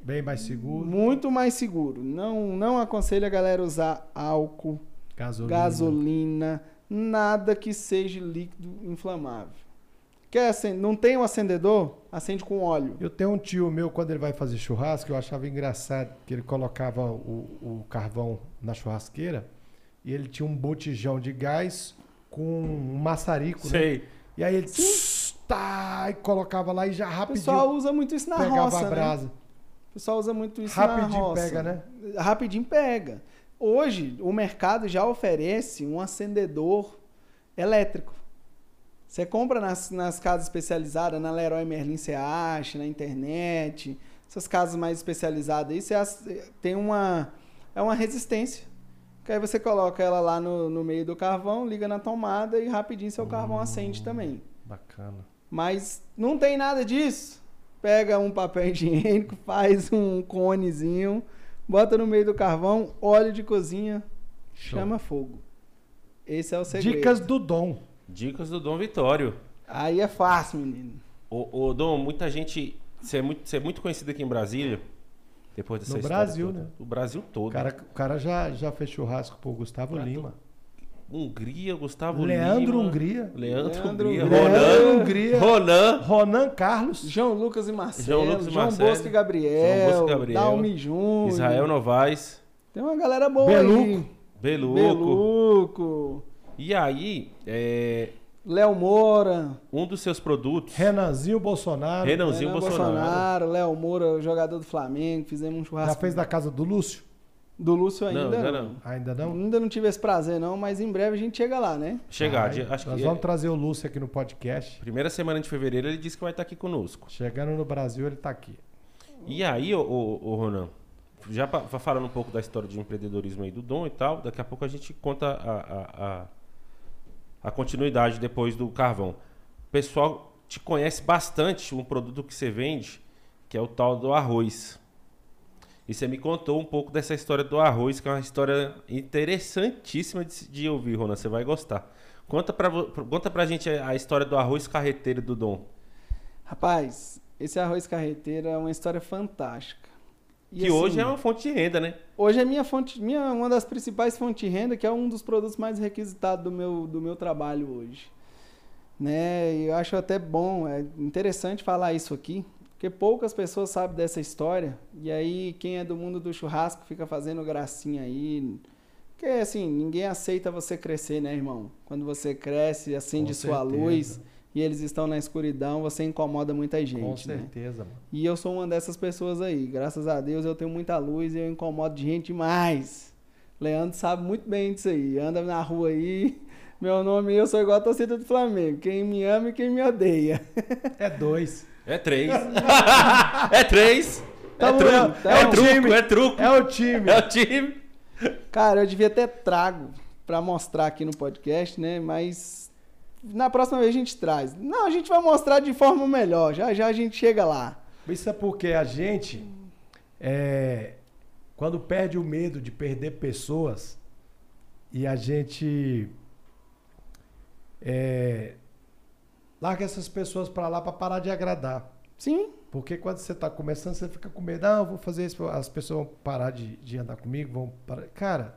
Bem mais seguro. Muito mais seguro. Não, não aconselho a galera usar álcool, Gasolina. gasolina, nada que seja líquido inflamável. Quer acender? Não tem um acendedor? Acende com óleo. Eu tenho um tio meu, quando ele vai fazer churrasco, eu achava engraçado que ele colocava o, o carvão na churrasqueira e ele tinha um botijão de gás com um maçarico, né? Sei. E aí ele tss, tá, e colocava lá e já O rapidinho pessoal usa muito isso na pegava roça, a né? brasa. O pessoal usa muito isso Rapidinho na roça. pega, né? Rapidinho pega. Hoje, o mercado já oferece um acendedor elétrico. Você compra nas, nas casas especializadas, na Leroy Merlin você acha, na internet, essas casas mais especializadas aí, você tem uma, é uma resistência. Que aí você coloca ela lá no, no meio do carvão, liga na tomada e rapidinho seu carvão acende também. Bacana. Mas não tem nada disso. Pega um papel higiênico, faz um conezinho, bota no meio do carvão, óleo de cozinha, Show. chama fogo. Esse é o segredo. Dicas do Dom. Dicas do Dom Vitório. Aí é fácil, menino. Ô, ô, Dom, muita gente. Você é, muito, você é muito conhecido aqui em Brasília. Depois dessa No história Brasil, toda. né? O Brasil todo. O cara, o cara já, já fez churrasco pro Gustavo Lima. Hungria, Gustavo Leandro Lima. Hungria. Leandro, Leandro Hungria. Hungria. Leandro Ronan. Hungria. Ronan. Ronan Carlos. João Lucas e Marcelo, João João, Lucas e Marcelo, Bosco e Gabriel, João Bosco e Gabriel, Dalmi Júnior. Israel Novaes. Tem uma galera boa Beluco. aí. Beluco. Beluco. E aí, é, Léo Moura. um dos seus produtos. Renanzinho Bolsonaro. Renanzinho Renan Bolsonaro. Léo Moura, jogador do Flamengo. Fizemos um churrasco Já fez da casa do Lúcio? do Lúcio ainda. Não, ainda não. Ainda não? Ainda não tive esse prazer, não, mas em breve a gente chega lá, né? Chegar, Vai. dia- acho Nós que vamos é, trazer o Lúcio aqui no podcast. primeira semana de fevereiro ele disse que vai estar aqui conosco. Chegando no Brasil, ele tá aqui. E aí, ô, ô, ô, Ronan, já falando um pouco da história de empreendedorismo aí do Dom e tal, daqui a pouco a gente conta a, a, a, a continuidade depois do carvão. O pessoal te conhece bastante um produto que você vende, que é o tal do arroz. E você me contou um pouco dessa história do arroz, que é uma história interessantíssima de, de ouvir, Ronan. Você vai gostar. Conta pra, conta pra gente a história do arroz carreteiro do Dom. Rapaz, esse arroz carreteiro é uma história fantástica. E, que assim, hoje é uma fonte de renda, né? Hoje é minha fonte, minha, uma das principais fontes de renda, que é um dos produtos mais requisitados do meu, do meu trabalho hoje. Né? E eu acho até bom, é interessante falar isso aqui, porque poucas pessoas sabem dessa história. E aí, quem é do mundo do churrasco fica fazendo gracinha aí. Porque, assim, ninguém aceita você crescer, né, irmão? Quando você cresce, acende Com sua certeza. luz e eles estão na escuridão, você incomoda muita gente, Com né? certeza, mano. E eu sou uma dessas pessoas aí. Graças a Deus eu tenho muita luz e eu incomodo de gente demais. Leandro sabe muito bem disso aí. Anda na rua aí. Meu nome, eu sou igual a torcida do Flamengo. Quem me ama e quem me odeia. É dois. É três. é três. É Tamo truco. junto, tamo É truco, é truco. É o time. É o time. Cara, eu devia ter trago pra mostrar aqui no podcast, né? Mas na próxima vez a gente traz. Não, a gente vai mostrar de forma melhor. Já já a gente chega lá. Isso é porque a gente, é, quando perde o medo de perder pessoas, e a gente é, larga essas pessoas pra lá pra parar de agradar. Sim, Porque quando você tá começando, você fica com medo. Não, eu vou fazer isso. As pessoas vão parar de, de andar comigo, vão parar. Cara,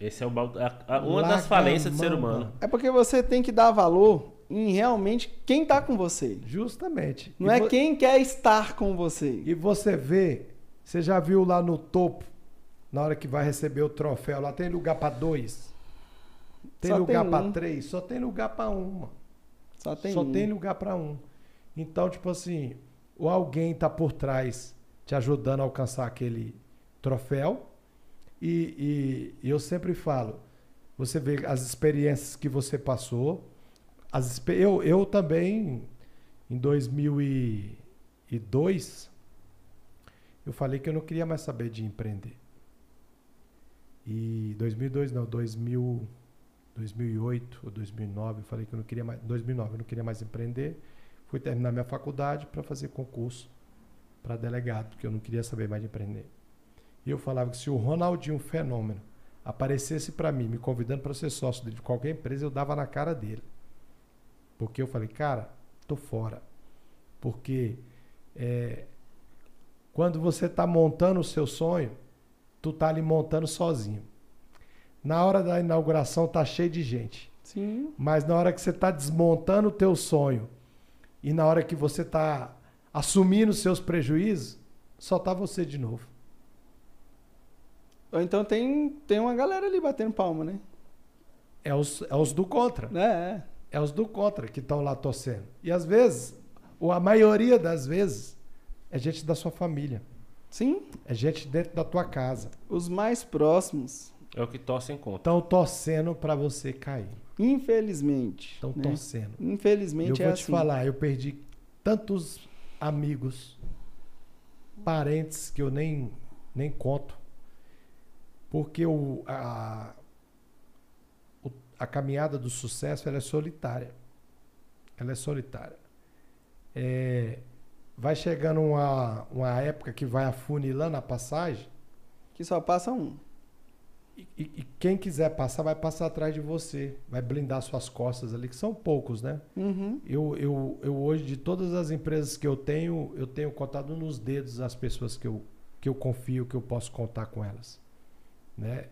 Esse é o, a- a- uma das falências do ser humano. mano. é porque você tem que dar valor em realmente quem tá com você. justamente. Não E é vo- quem quer estar com você. E você vê, você já viu lá no topo, na hora que vai receber o troféu, lá tem lugar pra dois? Tem Só lugar um. três? Só tem lugar pra um, mano. Só tem Só um. tem lugar pra um. Então, tipo assim, ou alguém tá por trás te ajudando a alcançar aquele troféu. E, e- eu sempre falo, você vê as experiências que você passou. As, eu, eu também, em 2002, eu falei que eu não queria mais saber de empreender. E 2002 não, 2000, 2008 ou 2009, eu falei que eu não queria mais, 2009 eu não queria mais empreender. Fui terminar minha faculdade para fazer concurso para delegado, porque eu não queria saber mais de empreender. E eu falava que se o Ronaldinho Fenômeno aparecesse para mim, me convidando para ser sócio de qualquer empresa, eu dava na cara dele. Porque eu falei, cara, tô fora. Porque é, quando você está montando o seu sonho, tu tá ali montando sozinho. Na hora da inauguração tá cheio de gente. Sim. Mas na hora que você está desmontando o teu sonho e na hora que você está assumindo os seus prejuízos, só tá você de novo. Ou então tem, tem uma galera ali batendo palma, né? É os, é os do contra. É, É os do contra que estão lá torcendo. E às vezes, ou a maioria das vezes, é gente da sua família. sim. É gente dentro da tua casa. Os mais próximos. É o que torcem contra. Estão torcendo para você cair. Infelizmente. Estão né? torcendo. Eu Infelizmente é vou te assim. falar, eu perdi tantos amigos, parentes que eu nem, nem conto. Porque o, a, a caminhada do sucesso ela é solitária. Ela é solitária. É, vai chegando uma, uma época que vai afunilando a passagem Que só passa um. e, e- e quem quiser passar vai passar atrás de você, vai blindar suas costas ali, que são poucos, né? Uhum. Eu, eu, eu hoje, de todas as empresas que eu tenho, eu tenho contado nos dedos as pessoas que eu, que eu confio, que eu posso contar com elas. Né?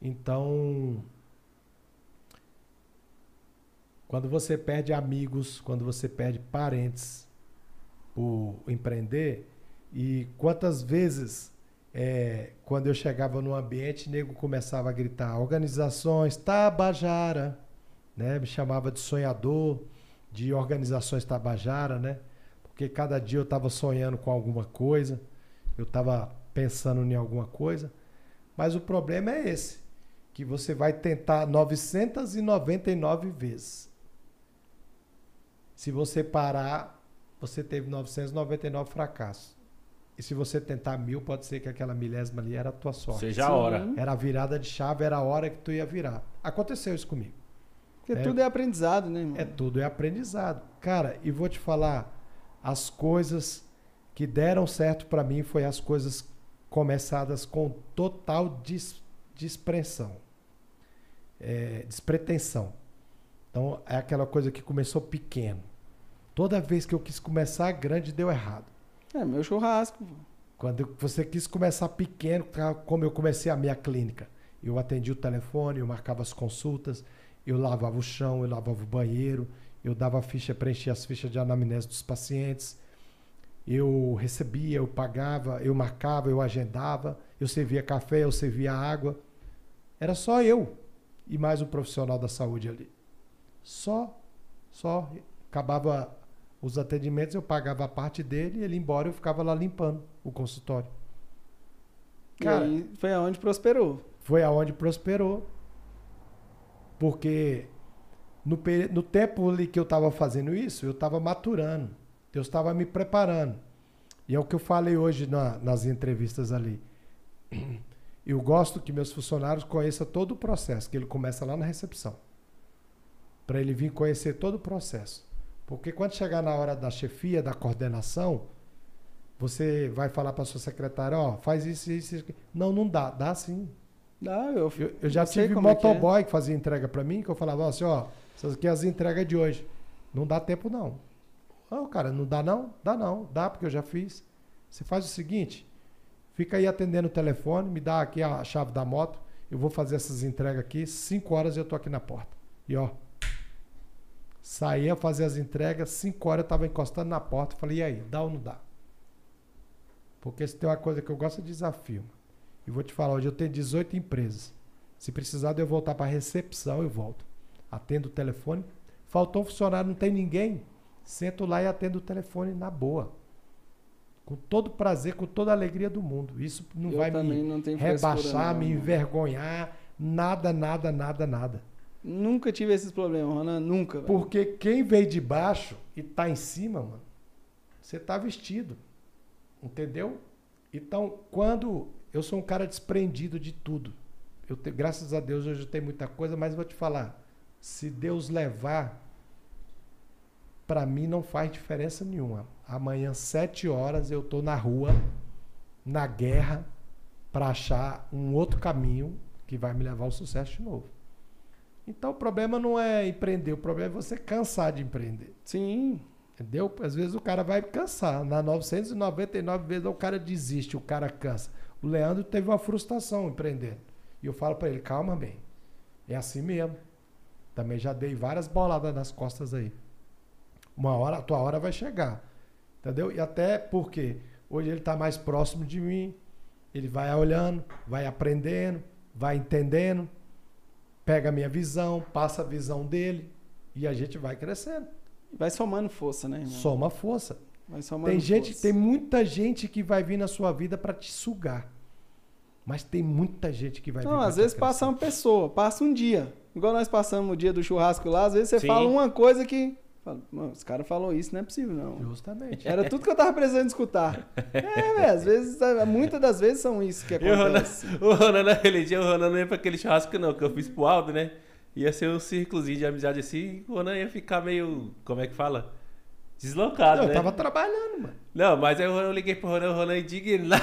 Então, quando você perde amigos, quando você perde parentes por empreender, e quantas vezes, é, quando eu chegava no ambiente, nego começava a gritar, organizações, Tabajara, né? me chamava de sonhador, de organizações Tabajara, né? Porque cada dia eu estava sonhando com alguma coisa, eu estava pensando em alguma coisa. Mas o problema é esse, que você vai tentar 999 vezes. Se você parar, você teve 999 fracassos. E se você tentar mil, pode ser que aquela milésima ali era a tua sorte. Seja a hora. Era a virada de chave, era a hora que tu ia virar. Aconteceu isso comigo. Porque É. tudo é aprendizado, né, irmão? É tudo é aprendizado. Cara, e vou te falar, as coisas que deram certo pra mim foi as coisas começadas com total desprensão. É, despretensão. Então, é aquela coisa que começou pequeno. Toda vez que eu quis começar grande, deu errado. É, meu churrasco. Quando você quis começar pequeno, ca- como eu comecei a minha clínica, eu atendia o telefone, eu marcava as consultas, eu lavava o chão, eu lavava o banheiro, eu dava ficha, preenchia as fichas de anamnese dos pacientes, eu recebia, eu pagava, eu marcava, eu agendava, eu servia café, eu servia água. Era só eu e mais um profissional da saúde ali. Só, só. Acabava os atendimentos, eu pagava a parte dele, ele ia embora, eu ficava lá limpando o consultório. Cara, e aí foi aonde prosperou. foi aonde prosperou. Porque no, no tempo ali que eu estava fazendo isso, eu estava maturando. Eu estava me preparando. E é o que eu falei hoje na- nas entrevistas ali. Eu gosto que meus funcionários conheçam todo o processo, que ele começa lá na recepção. Para ele vir conhecer todo o processo. Porque quando chegar na hora da chefia, da coordenação, você vai falar para sua secretária, ó, faz isso, isso, isso. Não, não dá. Dá sim. Dá, eu, Eu, eu já tive como é que é. motoboy que, fazia entrega pra mim, que eu falava assim, ó, essas aqui é as entregas de hoje. Não dá tempo não. Não, cara, não dá não? Dá não. Dá porque eu já fiz. Você faz o seguinte, fica aí atendendo o telefone, me dá aqui a chave da moto, eu vou fazer essas entregas aqui, cinco horas eu tô aqui na porta. E ó, saía fazer as entregas, cinco horas eu tava encostando na porta, falei, e aí, dá ou não dá? Porque se tem uma coisa que eu gosto é desafio. E vou te falar, hoje eu tenho 18 empresas. Se precisar de eu voltar para recepção, eu volto. Atendo o telefone. Faltou um funcionário, não tem ninguém. Sento lá e atendo o telefone na boa. Com todo prazer, com toda a alegria do mundo. Isso não eu vai me não rebaixar, não, me envergonhar. Nada, nada, nada, nada. Nunca tive esses problemas, Ronan. Nunca. velho. Porque quem veio de baixo e tá em cima, mano, você tá vestido. Entendeu? Então, quando eu sou um cara desprendido de tudo. Eu te- graças a Deus hoje eu tenho muita coisa, mas vou te falar, se Deus levar para mim não faz diferença nenhuma. Amanhã sete horas eu tô na rua, na guerra, para achar um outro caminho que vai me levar ao sucesso de novo. Então o problema não é empreender, o problema é você cansar de empreender. Sim. Entendeu? Às vezes o cara vai cansar. Na 999 vezes o cara desiste, o cara cansa. O Leandro teve uma frustração empreendendo. E eu falo pra ele, calma, bem. É assim mesmo. Também já dei várias boladas nas costas aí. Uma hora, a tua hora vai chegar. Entendeu? E até porque hoje ele tá mais próximo de mim. Ele vai olhando, vai aprendendo, vai entendendo, pega a minha visão, passa a visão dele e a gente vai crescendo. Vai somando força, né, irmão? Soma força. Vai somando Tem gente, força. tem muita gente que vai vir na sua vida para te sugar. Mas tem muita gente que vai vir Não, às vezes crescer. passa uma pessoa, passa um dia. Igual nós passamos o dia do churrasco lá, às vezes você Sim. fala uma coisa que. Fala, "Mano, Os caras falou isso, não é possível, não. Justamente. Era tudo que eu tava precisando escutar. É, velho, às vezes, muitas das vezes são isso que acontece. o Ronan, naquele dia, o Ronan não ia pra aquele churrasco, não, que eu fiz pro Aldo, né? Ia ser um círculozinho de amizade assim, o Ronan ia ficar meio. Como é que fala? Deslocado, Não, né? eu tava trabalhando, mano. Não, mas aí eu, eu liguei pro Ronan, o Ronan indignado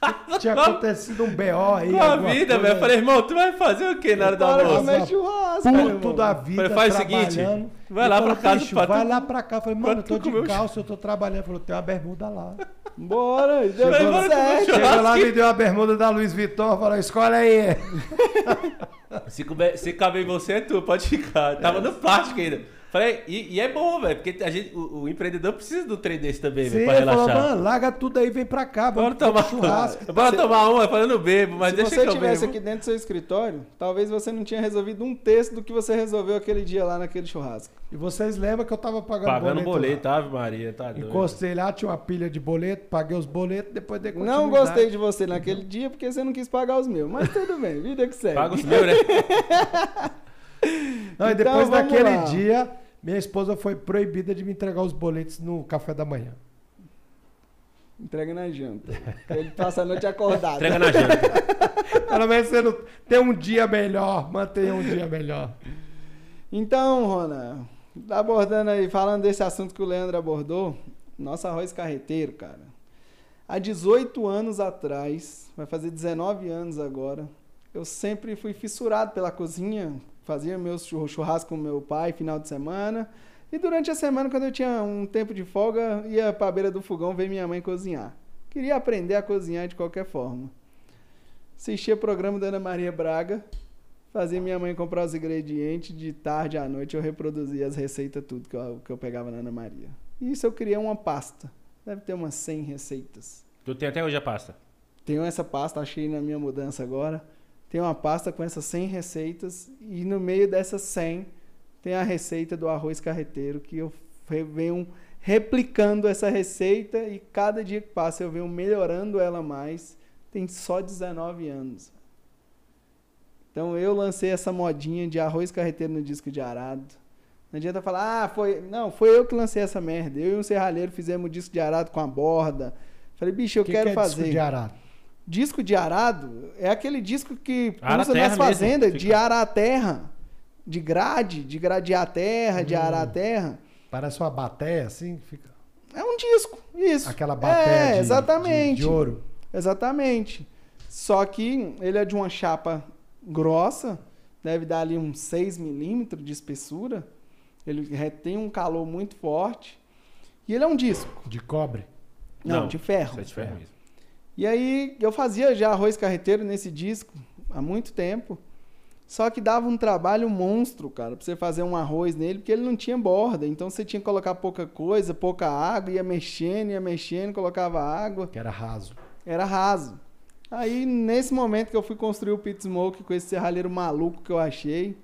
Tinha acontecido um BO aí. com a vida, velho. Eu falei, irmão, tu vai fazer o que na hora do almoço? comer churrasco, meu Puto da vida. Falei, faz o seguinte, vai lá pra casa "Bicho, pra Vai tu- lá pra cá. Falei, mano, eu tô de calça, eu tô trabalhando. Ele falou, tem uma bermuda lá. Bora, e deu tudo certo. Chegou lá, me deu a bermuda da Luiz Vuitton, falou, escolhe aí. Se, couber- se caber em você, é tu, pode ficar. Tava no plástico ainda. Falei, e, e é bom, velho, porque a gente, o, o empreendedor precisa um trem desse também, velho, pra ele falou, relaxar. mano, larga tudo aí, vem pra cá. Bora tomar, churrasco. bora tomar uma, falando bebo, mas Se deixa você que eu estivesse bebo. aqui dentro do seu escritório, talvez você não tinha resolvido um terço do que você resolveu aquele dia lá naquele churrasco. E vocês lembram que eu tava pagando, Pagando boleto, boleto, Ave Maria, tá doido. Encostei lá, tinha uma pilha de boleto, paguei os boletos, depois dei Não gostei de você naquele dia porque você não quis pagar os meus. Mas tudo bem, vida que segue. Paga os meus, né? Não, e Então, depois daquele lá. dia, minha esposa foi proibida de me entregar os boletos no café da manhã. Entrega na janta. Ele passa a noite acordado. Entrega na janta. Pelo menos você não tem um dia melhor, mantenha um dia melhor. Então, Rona, abordando aí, falando desse assunto que o Leandro abordou, nosso arroz carreteiro, cara. Há 18 anos atrás, vai fazer 19 anos agora, eu sempre fui fissurado pela cozinha, fazia meus churr- churrasco com meu pai final de semana. E durante a semana, quando eu tinha um tempo de folga, ia pra beira do fogão ver minha mãe cozinhar. Queria aprender a cozinhar de qualquer forma. Assistia o programa da Ana Maria Braga, fazia minha mãe comprar os ingredientes, de tarde à noite eu reproduzia as receitas, tudo que eu, que eu pegava na Ana Maria. E isso eu criei uma pasta. Deve ter umas 100 receitas. Tu tem até hoje a pasta. Tenho essa pasta, achei na minha mudança agora. Tem uma pasta com essas 100 receitas e no meio dessas 100 tem a receita do arroz carreteiro que eu venho replicando essa receita e cada dia que passa eu venho melhorando ela mais. Tem só 19 anos. Então eu lancei essa modinha de arroz carreteiro no disco de arado. Não adianta falar, ah, foi. Não, foi eu que lancei essa merda. Eu e um serralheiro fizemos o disco de arado com a borda. Falei, bicho, eu que quero que é fazer. disco de arado? Disco de arado é aquele disco que Ara usa nas mesmo, fazendas de fica- arar a terra, de grade, de gradear a terra, de Hum. arar a terra. Parece uma bateia assim, fica É um disco, isso. aquela bateia é, de, exatamente. de, de ouro. Exatamente. Só que ele é de uma chapa grossa, deve dar ali uns 6 milímetros de espessura. Ele retém um calor muito forte. E ele é um disco. De cobre. Não, Não, de ferro. É de ferro mesmo. E aí eu fazia já arroz carreteiro nesse disco há muito tempo. Só que dava um trabalho monstro, cara, pra você fazer um arroz nele, porque ele não tinha borda. Então você tinha que colocar pouca coisa, pouca água, ia mexendo, ia mexendo, colocava água. Que era raso. Era raso. Aí, nesse momento que eu fui construir o pit smoke com esse serralheiro maluco que eu achei,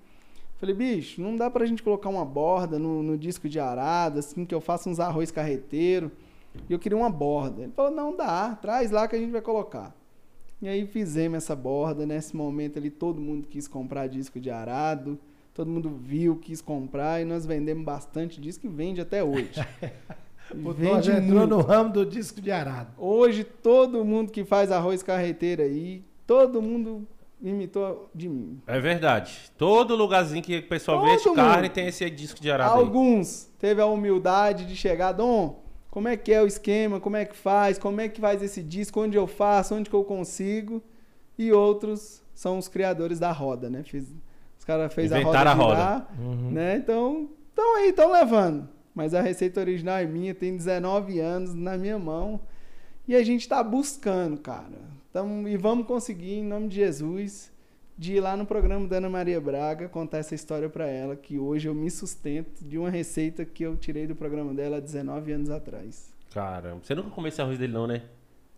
falei, bicho, não dá pra gente colocar uma borda no, no disco de arado, assim, que eu faça uns arroz carreteiro. E eu queria uma borda. Ele falou, não dá, traz lá que a gente vai colocar. E aí fizemos essa borda. Nesse momento ali, todo mundo quis comprar disco de arado. Todo mundo viu, quis comprar. E nós vendemos bastante disco e vende até hoje. O vende já entrou muito. no ramo do disco de arado. Hoje, todo mundo que faz arroz carreteiro aí, todo mundo imitou de mim. É verdade. Todo lugarzinho que o pessoal Todo vende carne mundo. tem esse disco de arado aí. Alguns teve a humildade de chegar, Dom, como é que é o esquema, como é que faz, como é que faz esse disco, onde eu faço, onde que eu consigo. E outros são os criadores da roda, né? Fiz, os caras fez a roda Inventaram a roda. girar, Uhum. né? Então, estão aí, estão levando. Mas a receita original é minha, tem 19 anos na minha mão. E a gente tá buscando, cara. Tamo, e vamos conseguir, em nome de Jesus, de ir lá no programa da Ana Maria Braga contar essa história pra ela, que hoje eu me sustento de uma receita que eu tirei do programa dela há 19 anos atrás. Caramba. Você nunca comeu esse arroz dele, não, né?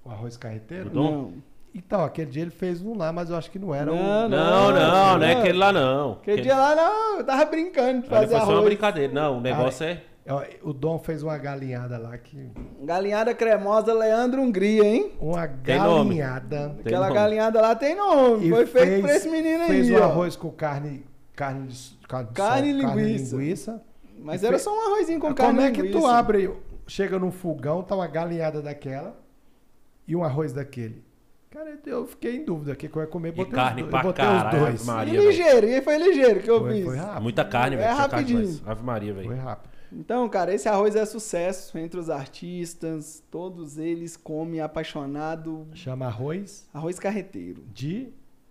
O arroz carreteiro? Não. Então, aquele dia ele fez um lá, mas eu acho que não era Não, o... Não, não, não, é não. aquele lá não. Aquele dia lá, não, eu tava brincando de fazer foi só uma arroz. brincadeira. Não, o negócio é. O Dom fez uma galinhada lá que... Galinhada cremosa Leandro Hungria, hein? Uma galinhada. Aquela nome. galinhada lá tem nome. E Foi feito fez- pra esse menino aí. Fez o ó. arroz com carne carne de, carne Carne sol, e carne e linguiça. linguiça. Mas E era fe- só um arrozinho com Ah, carne Como e é que tu linguiça. abre, chega num fogão, tá uma galinhada daquela e um arroz daquele? Cara, eu fiquei em dúvida o que que eu ia comer. E botei carne os, dois- pra botei caralho, os dois. Maria. E ligeiro, e foi ligeiro que eu Foi, fiz. foi rápido. Muita carne, É velho. Carne rapidinho. Ave Maria, Foi velho. rápido. Então, cara, esse arroz é sucesso entre os artistas. Todos eles comem apaixonado. Chama arroz Arroz carreteiro. de.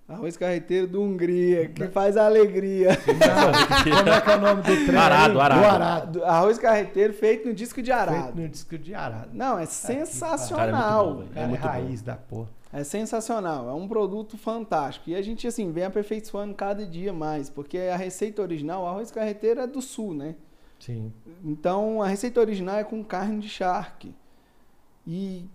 Arroz carreteiro do Hungria, que faz alegria. Não, como é que é o nome do trem? Arado, arado. Do arado. Do- Arroz carreteiro feito no disco de arado. Feito no disco de arado. Não, é Cara, é sensacional. muito bom, velho. Cara, é, muito bom. raiz da porra. É sensacional, é um produto fantástico. E a gente, assim, vem aperfeiçoando cada dia mais, porque a receita original, o arroz carreteiro é do sul, né? Sim. Então, a receita original é com carne de charque. E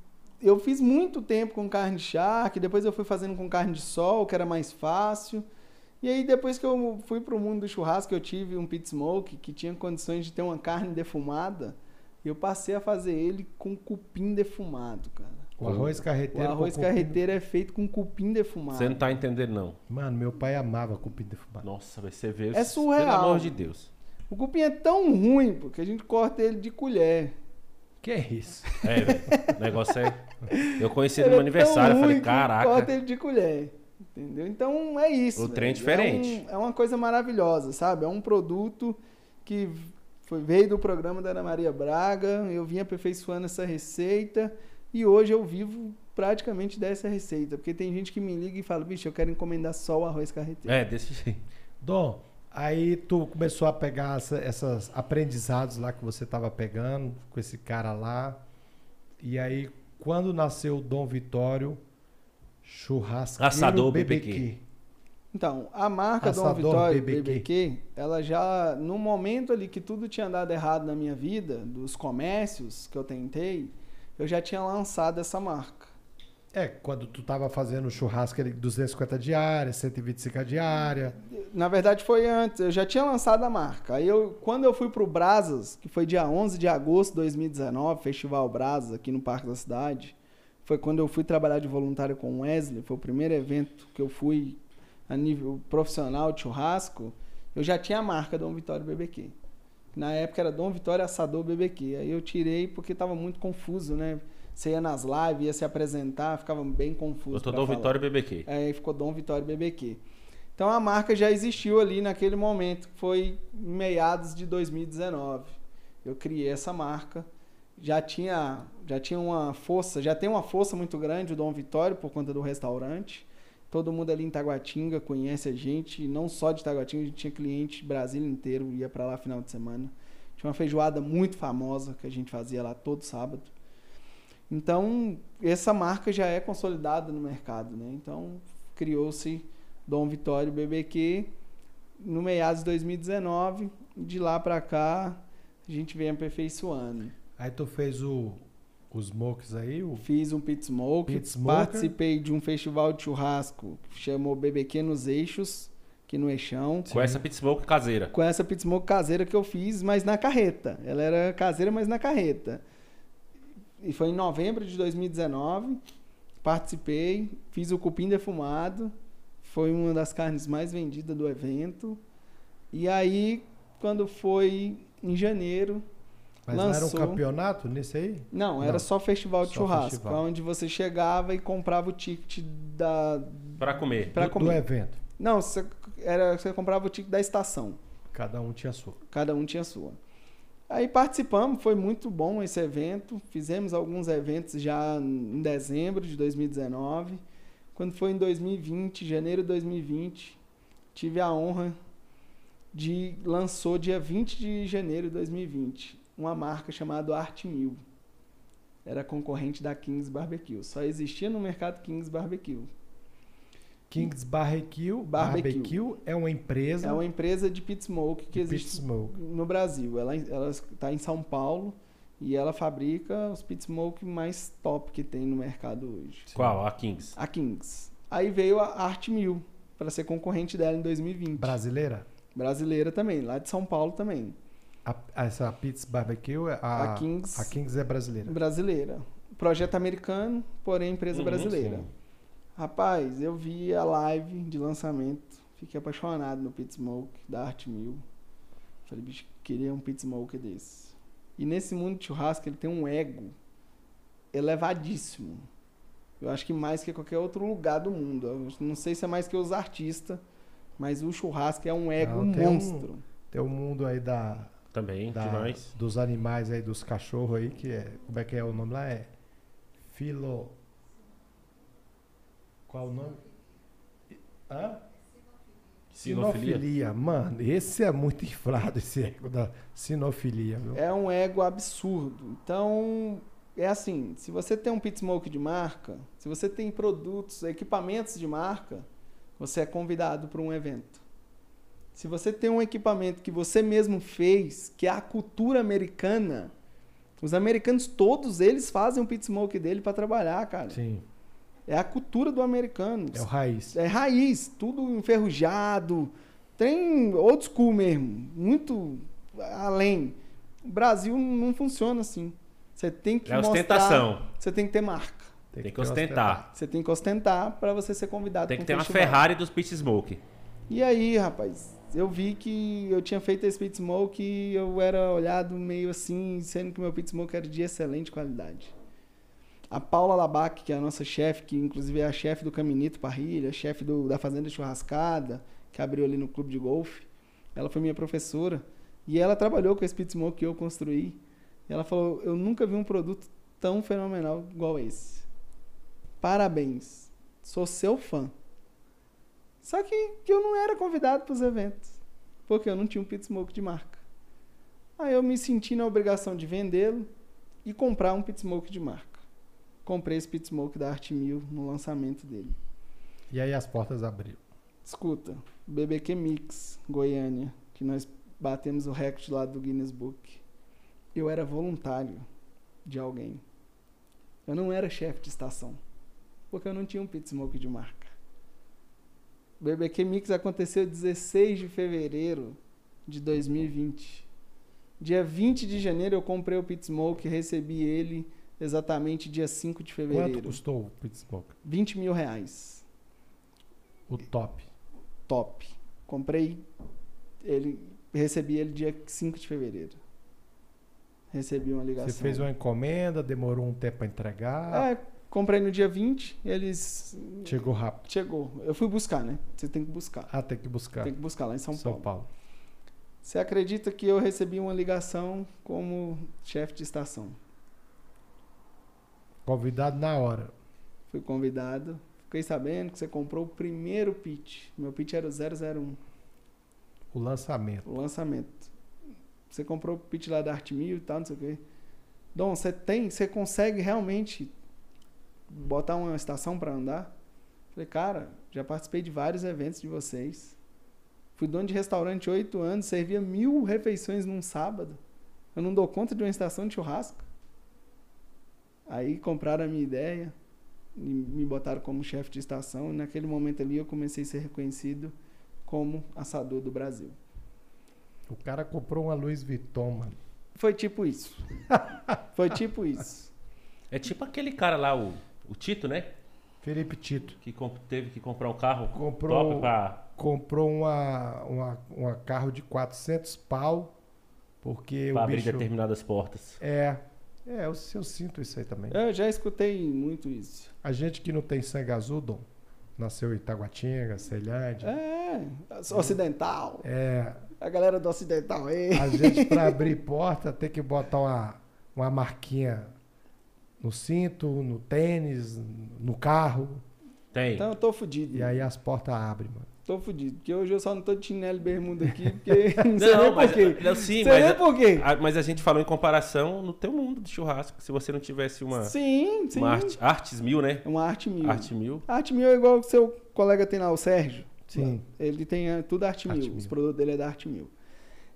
eu fiz muito tempo com carne de charque, depois eu fui fazendo com carne de sol, que era mais fácil. E aí, depois que eu fui pro mundo do churrasco, eu tive um pit smoke que tinha condições de ter uma carne defumada. Eu passei a fazer ele com cupim defumado, cara. O arroz O carreteiro. arroz com cupim- carreteiro é feito com cupim defumado. Você não tá entendendo, não. Mano, meu pai amava cupim defumado. Nossa, vai você ver. É surreal. Pelo amor de Deus. O cupim é tão ruim, porque a gente corta ele de colher. Que é isso? É, velho. O negócio é. Eu conheci ele no é aniversário. Eu tão falei, ruim que Corta caraca. ele de colher. Entendeu? Então é isso. O trem é velho. diferente. É, um- é uma coisa maravilhosa, sabe? É um produto que foi, veio do programa da Ana Maria Braga. Eu vim aperfeiçoando essa receita. E hoje eu vivo praticamente dessa receita. Porque tem gente que me liga e fala, bicho, eu quero encomendar só o arroz carreteiro. É, desse jeito. Dom, aí tu começou a pegar essa- essas aprendizados lá que você tava pegando com esse cara lá. E aí, quando nasceu o Dom Vitório, churrasqueiro Assador BBQ. Então, a marca Dom Assador Vitório BBQ. BBQ, ela já, no momento ali que tudo tinha dado errado na minha vida, dos comércios que eu tentei, eu já tinha lançado essa marca. É, quando tu tava fazendo churrasco ele 250 diária, 125 a diária. Na verdade foi antes, eu já tinha lançado a marca. Aí eu, quando eu fui pro Brasas, que foi dia 11 de agosto de 2019, Festival Brasas aqui no Parque da Cidade, foi quando eu fui trabalhar de voluntário com o Wesley, foi o primeiro evento que eu fui a nível profissional de churrasco, eu já tinha a marca Dom Vitório BBQ. Na época era Dom Vitório Assador BBQ. Aí eu tirei porque tava muito confuso, né? Você ia nas lives, ia se apresentar, ficava bem confuso. Doutor Dom falar. Vitório BBQ. Aí ficou Dom Vitório BBQ. Então a marca já existiu ali naquele momento, que foi em meados de 2019. Eu criei essa marca. Já tinha, já tinha uma força, já tem uma força muito grande o Dom Vitório por conta do restaurante. Todo mundo ali em Taguatinga conhece a gente, não só de Taguatinga, a gente tinha cliente Brasil inteiro, ia para lá final de semana. Tinha uma feijoada muito famosa que a gente fazia lá todo sábado. Então, essa marca já é consolidada no mercado, né? Então, criou-se Dom Vitório BBQ no meados de 2019. De lá para cá, a gente vem aperfeiçoando. Aí tu fez o, os smokes aí, o Fiz um pit smoke, Pit smoker. participei de um festival de churrasco que chamou BBQ nos Eixos, aqui no Eixão. Com essa pit smoke caseira. Com essa pit smoke caseira que eu fiz, mas na carreta. Ela era caseira, mas na carreta. E foi em novembro de 2019. Participei, fiz o cupim defumado. Foi uma das carnes mais vendidas do evento. E aí, quando foi em janeiro, Mas não era um Lançou. campeonato nesse aí? não, era Não, só festival de só churrasco, festival. onde você chegava e comprava o ticket da Pra comer. Pra do, comer. do evento. Não, você, era, você comprava o ticket da estação. Cada um tinha a sua. Cada um tinha a sua. Aí participamos, foi muito bom esse evento. Fizemos alguns eventos já em dezembro de 2019. Quando foi em 2020, janeiro de 2020, tive a honra de lançou dia 20 de janeiro de 2020 uma marca chamada Art Mil. Era concorrente da Kings Barbecue. Só existia no mercado Kings Barbecue. Kings Barbecue, Barbecue. Barbecue é uma empresa É uma empresa de pit smoke que existe smoke. no Brasil. Ela está em São Paulo e ela fabrica os pit smoke mais top que tem no mercado hoje. Qual? A Kings. A Kings. Aí veio a Art Mil para ser concorrente dela em 2020. Brasileira? Brasileira também, lá de São Paulo também. A- essa Pits Barbecue, a, A Kings- a Kings é brasileira. Brasileira. Projeto americano, porém empresa Uhum, brasileira. sim. Rapaz, eu vi a live de lançamento, Fiquei apaixonado no pit smoke da Art Mil. Falei, bicho, queria um pit smoke desse. E nesse mundo de churrasco ele tem um ego elevadíssimo. Eu acho que mais que qualquer outro lugar do mundo. Eu não sei se é mais que os artistas, mas o churrasco é um ego Não, tem um- monstro. Tem o mundo aí da, Também, da- demais. dos animais aí, dos cachorros aí, que é. Como é que é o nome lá? É. Filo. Qual o nome? Hã? Sinofilia. Sinofilia. Mano, esse é muito inflado, esse ego da sinofilia, viu? É um ego absurdo. Então, é assim, se você tem um pit smoke de marca, se você tem produtos, equipamentos de marca, você é convidado para um evento. Se você tem um equipamento que você mesmo fez, que é a cultura americana, os americanos todos eles fazem um pit smoke dele para trabalhar, cara. Sim. É a cultura do americano. É o raiz. É raiz, tudo enferrujado. Tem old school mesmo, muito além. O Brasil não funciona assim. Você tem que É mostrar, ostentação. você tem que ter marca. Tem que ter ostentar. Você tem que ostentar para você ser convidado Tem que ter um uma. Ferrari dos Pit Smoke. E aí, rapaz, eu vi que eu tinha feito esse pit smoke e eu era olhado meio assim, sendo que meu pit smoke era de excelente qualidade. A Paula Labac, que é a nossa chefe, que inclusive é a chefe do Caminito Parrilha, chefe da Fazenda Churrascada, que abriu ali no clube de golfe, ela foi minha professora. E ela trabalhou com esse pit smoke que eu construí. E ela falou: Eu nunca vi um produto tão fenomenal igual esse. Parabéns. Sou seu fã. Só que eu não era convidado para os eventos, porque eu não tinha um pit smoke de marca. Aí eu me senti na obrigação de vendê-lo e comprar um pit smoke de marca. Comprei esse pit smoke da Art Mil no lançamento dele. E aí as portas abriram. Escuta, BBQ Mix, Goiânia, que nós batemos o recorde lá do Guinness Book. Eu era voluntário de alguém. Eu não era chefe de estação, porque eu não tinha um pit smoke de marca. O BBQ Mix aconteceu 16 de fevereiro de 2020. Dia 20 de janeiro eu comprei o pit smoke recebi ele exatamente dia 5 de Quanto fevereiro. custou o pit smoke? 20 mil reais. O top. top. Comprei ele, recebi ele dia 5 de fevereiro. Recebi uma ligação. Você fez uma encomenda, demorou um tempo para entregar, É, comprei no dia 20, eles chegou rápido. chegou. Eu fui buscar, né? Você tem que buscar. Ah, tem que buscar. Tem que buscar lá em São, São Paulo. Paulo. Você acredita que eu recebi uma ligação como chefe de estação? Convidado na hora. Fui convidado. Fiquei sabendo que você comprou o primeiro pitch. Meu pitch era o 001. O lançamento. O lançamento. Você comprou o pitch lá da Arte Mil e tal, não sei o quê. Dom, você tem, você consegue realmente botar uma estação para andar? Falei, cara, já participei de vários eventos de vocês. Fui dono de restaurante oito anos, servia mil refeições num sábado. Eu não dou conta de uma estação de churrasco. Aí compraram a minha ideia e me botaram como chefe de estação. E naquele momento ali eu comecei a ser reconhecido como assador do Brasil. O cara comprou uma Louis Vuitton, mano. Foi tipo isso. Foi tipo isso. É tipo aquele cara lá, o, o Tito, né? Felipe Tito. Que comp- teve que comprar um carro Comprou- top pra... Comprou uma, uma, uma carro de 400 pau, porque pra o abrir bicho... determinadas portas. É, é, eu, eu sinto isso aí também. Eu já escutei muito isso. A gente que não tem sangue azul, Dom, nasceu em Itaguatinga, Ceilândia. É, ocidental. É, A galera do ocidental aí. a gente pra abrir porta tem que botar uma, uma marquinha no cinto, no tênis, no carro. Tem. Então eu tô fudido. E aí as portas abrem, mano. Tô fudido. Porque hoje eu só não tô de chinelo e bermuda aqui, porque não sei não, nem mas, por quê. não, sim, sei mas, nem por quê. a, mas a gente falou em comparação no teu mundo do churrasco. Se você não tivesse uma, Sim, sim. uma arte, Artes Mil, né? Uma arte mil. Arte Mil. Arte mil é igual o seu colega tem lá, o Sérgio. Sim. Ele tem é, tudo Arte, Arte Mil. Mil. Os produtos dele é da Arte Mil.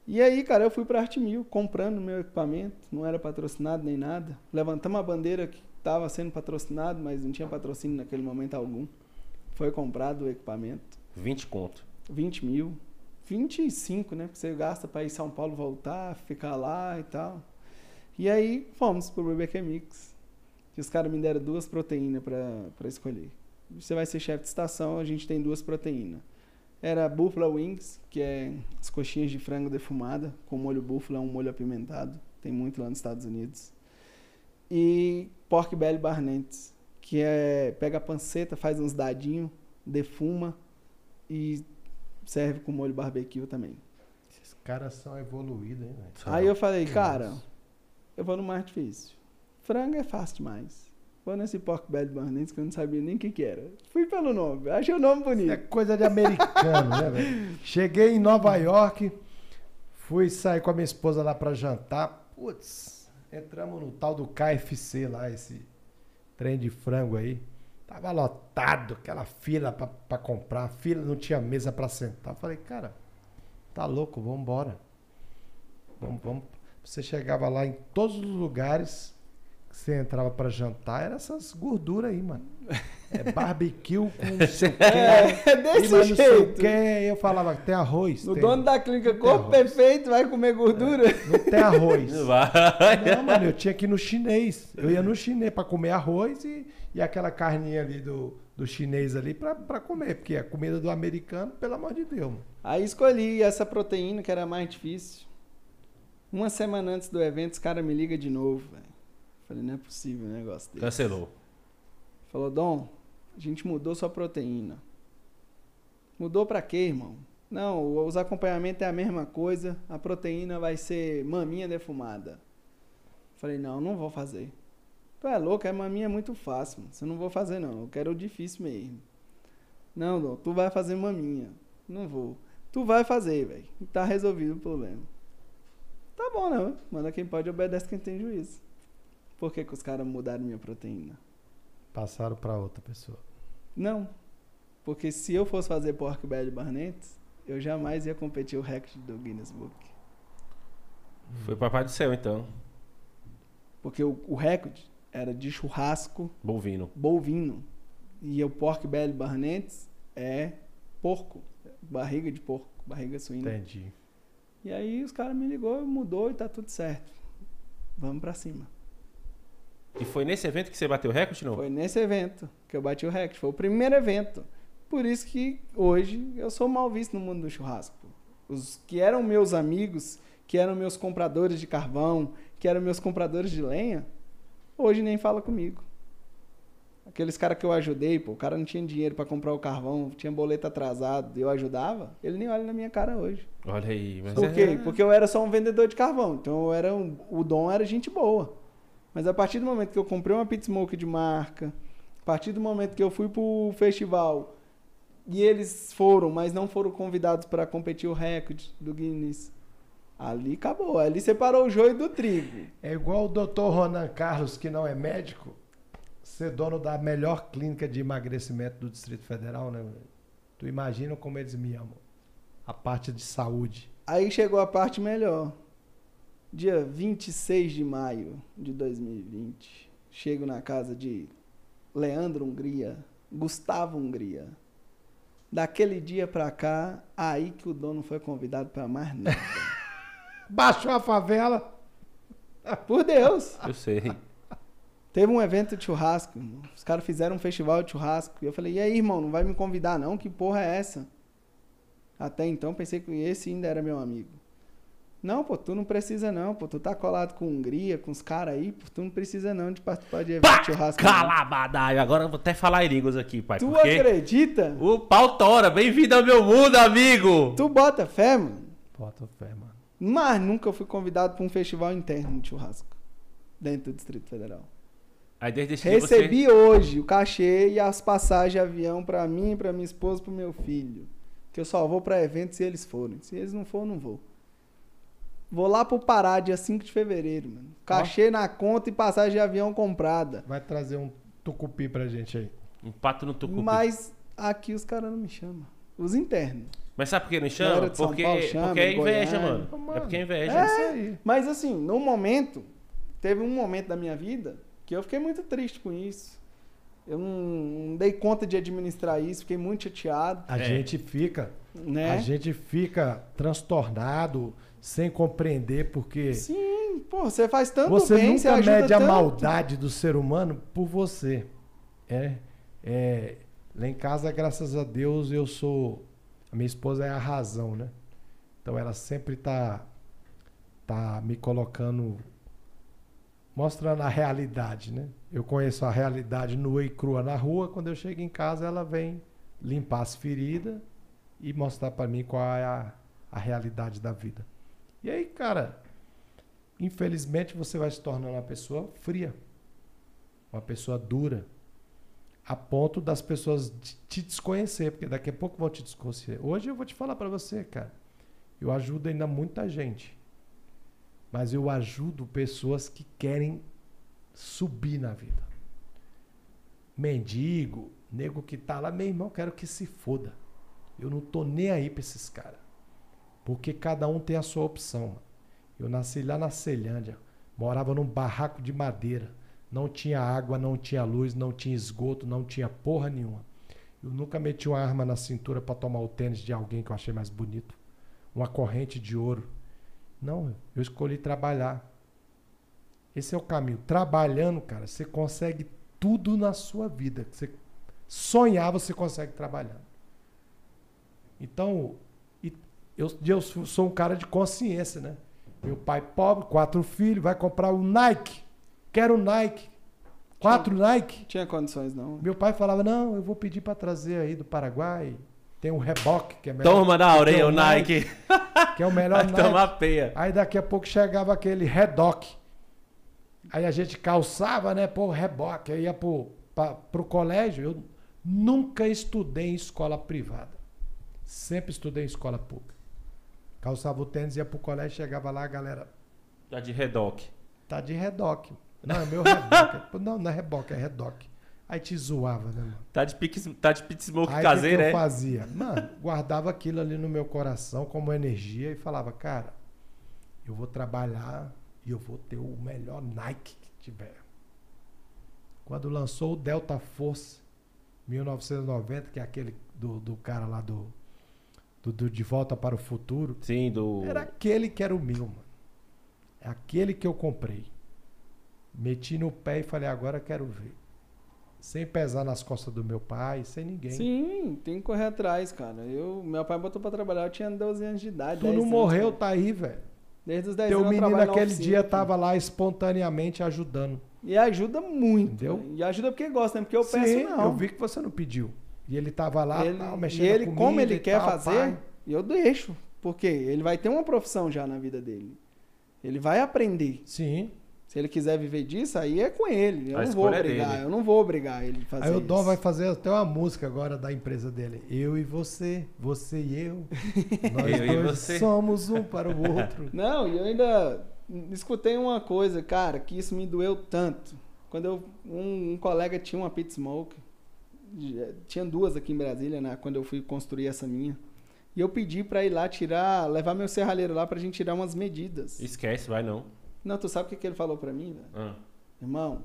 E aí, cara, eu fui pra Arte Mil comprando meu equipamento. Não era patrocinado nem nada. Levantamos a bandeira que estava sendo patrocinado, mas não tinha patrocínio naquele momento algum. Foi comprado o equipamento. 20 conto. 20 mil. 25, né? Você gasta pra ir São Paulo voltar, ficar lá e tal. E aí fomos pro BBQ Mix. Que os caras me deram duas proteínas pra escolher. Você vai ser chefe de estação, a gente tem duas proteínas. Era Buffalo Wings, que é as coxinhas de frango defumada, com molho búfalo, é um molho apimentado. Tem muito lá nos Estados Unidos. E Pork Belly Barnets, que é pega a panceta, faz uns dadinhos, defuma e serve com molho barbecue também. Esses caras são evoluídos, hein, velho? Aí eu falei, cara, eu vou no mais difícil. Frango é fácil demais. Vou nesse Pork Belly Barnets que eu não sabia nem o que, que era. Fui pelo nome, achei o nome Isso é bonito. coisa de americano, né, velho? Cheguei em Nova York, fui sair com a minha esposa lá pra jantar. Putz, entramos no tal do KFC lá, esse trem de frango aí. Tava lotado, aquela fila pra, pra comprar. Fila, não tinha mesa pra sentar. Falei, cara, tá louco, vambora. Vamos, vamos. Você chegava lá em todos os lugares que você entrava pra jantar, eram essas gorduras aí, mano. É barbecue com não sei o quê. É, E desse não o jeito. quê. Eu falava, tem arroz? O tem. dono da clínica Corpo. Perfeito vai comer gordura. Não tem arroz. Não vai. Não, mano, eu tinha que ir no chinês. Eu ia no chinês pra comer arroz e, e aquela carninha ali do, do chinês ali pra, pra comer. Porque a comida do americano, pelo amor de Deus. mano. Aí escolhi essa proteína que era mais difícil. Uma semana antes do evento, os caras me ligam de novo, velho. Falei, não é possível um negócio desse. Cancelou. Falou, Dom, a gente mudou sua proteína. Mudou pra quê, irmão? Não, os acompanhamentos é a mesma coisa, a proteína vai ser maminha defumada. Falei, não, não vou fazer. Tu é louco, a maminha é muito fácil, mano. Você não vou fazer, não. Eu quero o difícil mesmo. Não, Dom, tu vai fazer maminha. Não vou. Tu vai fazer, velho. Tá resolvido o problema. Tá bom, não. Manda quem pode, obedece quem tem juízo. Por que, que os caras mudaram minha proteína? Passaram pra outra pessoa. Não. Porque se eu fosse fazer Pork Belly Barnets, eu jamais ia competir o recorde do Guinness Book. Foi papai do céu, então. Porque o, o recorde era de churrasco Bovino. bovino. E o Pork Belly Barnets é porco. Barriga de porco, barriga suína. Entendi. E aí os caras me ligou, mudou e tá tudo certo. Vamos pra cima. E foi nesse evento que você bateu o recorde, não? Foi nesse evento que eu bati o recorde. Foi o primeiro evento. Por isso que hoje eu sou mal visto no mundo do churrasco. Os que eram meus amigos, que eram meus compradores de carvão, que eram meus compradores de lenha, hoje nem fala comigo. Aqueles caras que eu ajudei, pô, o cara não tinha dinheiro pra comprar o carvão, tinha boleto atrasado, eu ajudava, ele nem olha na minha cara hoje. Olha aí. Mas Por é- quê? Porque eu era só um vendedor de carvão. Então eu era um- o dom era gente boa. Mas a partir do momento que eu comprei uma pit smoke de marca, a partir do momento que eu fui pro festival e eles foram, mas não foram convidados para competir o recorde do Guinness, ali acabou. Ali separou o joio do trigo. É igual o doutor Ronan Carlos, que não é médico, ser dono da melhor clínica de emagrecimento do Distrito Federal, né? Tu imagina como eles me amam. A parte de saúde. Aí chegou a parte melhor. Dia 26 de maio de 2020, chego na casa de Leandro Hungria, Gustavo Hungria. Daquele dia pra cá, aí que o dono foi convidado pra mais nada. Baixou a favela. Por Deus! Eu sei. Teve um evento de churrasco. Os caras fizeram um festival de churrasco. E eu falei, e aí, irmão, não vai me convidar não? Que porra é essa? Até então pensei que esse ainda era meu amigo. Não, pô, tu não precisa não, pô. Tu tá colado com Hungria, com os caras aí, pô, tu não precisa não de participar de evento Pá! de churrasco. Calabadaio. Agora eu vou até falar em línguas aqui, pai. Tu porque acredita? o pau tora. Bem-vindo ao meu mundo, amigo. Tu bota fé, mano? Bota fé, mano. Mas nunca fui convidado pra um festival interno de churrasco. Dentro do Distrito Federal. Aí desde esse dia você... Recebi hoje o cachê e as passagens de avião pra mim, pra minha esposa, pro meu filho. Que eu só vou pra eventos se eles forem. Se eles não forem, eu não vou. Vou lá pro Pará, dia 5 de fevereiro, mano. Cachê na conta e passagem de avião comprada. Vai trazer um tucupi pra gente aí. Um pato no tucupi. Mas aqui os caras não me chamam. Os internos. Mas sabe por que não chama? Porque, Paulo chama, porque é inveja, Goiânia. mano. É porque é inveja. É isso aí. Mas assim, no momento, teve um momento da minha vida que eu fiquei muito triste com isso. Eu não, não dei conta de administrar isso, fiquei muito chateado, A É. gente fica, né? a gente fica transtornado, sem compreender, porque Sim, pô, você faz tanto você bem, você nunca mede a tanto. maldade do ser humano por você. É, é, lá em casa, graças a Deus, eu sou A minha esposa é a razão, né? Então ela sempre tá, tá me colocando, mostrando a realidade, né? Eu conheço a realidade nua e crua na rua. Quando eu chego em casa, ela vem limpar as feridas e mostrar para mim qual é a, a realidade da vida. E aí, cara, infelizmente você vai se tornando uma pessoa fria, uma pessoa dura, a ponto das pessoas te desconhecer, porque daqui a pouco vão te desconhecer. Hoje eu vou te falar para você, cara, eu ajudo ainda muita gente, mas eu ajudo pessoas que querem subir na vida. Mendigo, nego que tá lá, meu irmão, quero que se foda. Eu não tô nem aí pra esses caras. Porque cada um tem a sua opção. Eu nasci lá na Celândia, morava num barraco de madeira. Não tinha água, não tinha luz, não tinha esgoto, não tinha porra nenhuma. Eu nunca meti uma arma na cintura para tomar o tênis de alguém que eu achei mais bonito. Uma corrente de ouro. Não, eu escolhi trabalhar. Esse é o caminho. Trabalhando, cara, você consegue tudo na sua vida. Você sonhar, você consegue trabalhar. Então, eu, eu sou um cara de consciência, né? Meu pai pobre, quatro filhos, vai comprar um Nike. Quero um Nike. Quatro tinha, Nike. Tinha condições, não. Meu pai falava, não, eu vou pedir para trazer aí do Paraguai. Tem um reboque que é melhor. Toma na orelha o Nike. Nike. Que é o melhor Nike. Toma peia. Aí daqui a pouco chegava aquele Redoc. Aí a gente calçava, né? Pô, reboque. Aí ia pro, pra, pro colégio. Eu nunca estudei em escola privada. Sempre estudei em escola pública. Calçava o tênis, ia pro colégio, chegava lá, a galera. Tá de redoc. Tá de redoc. Não, é meu reboque. não, não é reboque, é redoc. Aí te zoava, né, mano? Tá de, pique, tá de pit smoke Aí caseiro, que, que é? eu fazia? Mano, guardava aquilo ali no meu coração como energia e falava, cara, eu vou trabalhar e eu vou ter o melhor Nike que tiver. Quando lançou o Delta Force 1990, que é aquele do, do cara lá do, do, do, De Volta para o Futuro. Sim, do. Era aquele que era o meu, mano. É aquele que eu comprei. Meti no pé e falei, agora quero ver. Sem pesar nas costas do meu pai, sem ninguém. Sim, tem que correr atrás, cara. Eu, meu pai botou pra trabalhar, eu tinha 12 anos de idade. Tu não morreu, anos, tá aí, velho. Desde os 10 Teu anos menino naquele dia tava lá espontaneamente ajudando. E ajuda muito. Entendeu? E ajuda porque gosta, né? Porque eu Sim, peço não. eu vi que você não pediu. E ele tava lá, ele, tal, mexendo E ele, com como ele quer tal, fazer, pai. eu deixo. Porque ele vai ter uma profissão já na vida dele. Ele vai aprender. Sim. Se ele quiser viver disso, aí é com ele. Eu A não vou é obrigar. dele. Eu não vou obrigar ele a fazer Aí o isso. Dom vai fazer até uma música agora da empresa dele. Eu e você, você e eu. Nós Eu e dois você. somos um para o outro. Não, e eu ainda escutei uma coisa, cara, que isso me doeu tanto. Quando eu, um, um colega tinha uma pit smoke, tinha duas aqui em Brasília, né, quando eu fui construir essa minha. E eu pedi pra ir lá tirar, levar meu serralheiro lá pra gente tirar umas medidas. Esquece, vai não. Não, tu sabe o que, que ele falou pra mim, velho? Ah. Irmão,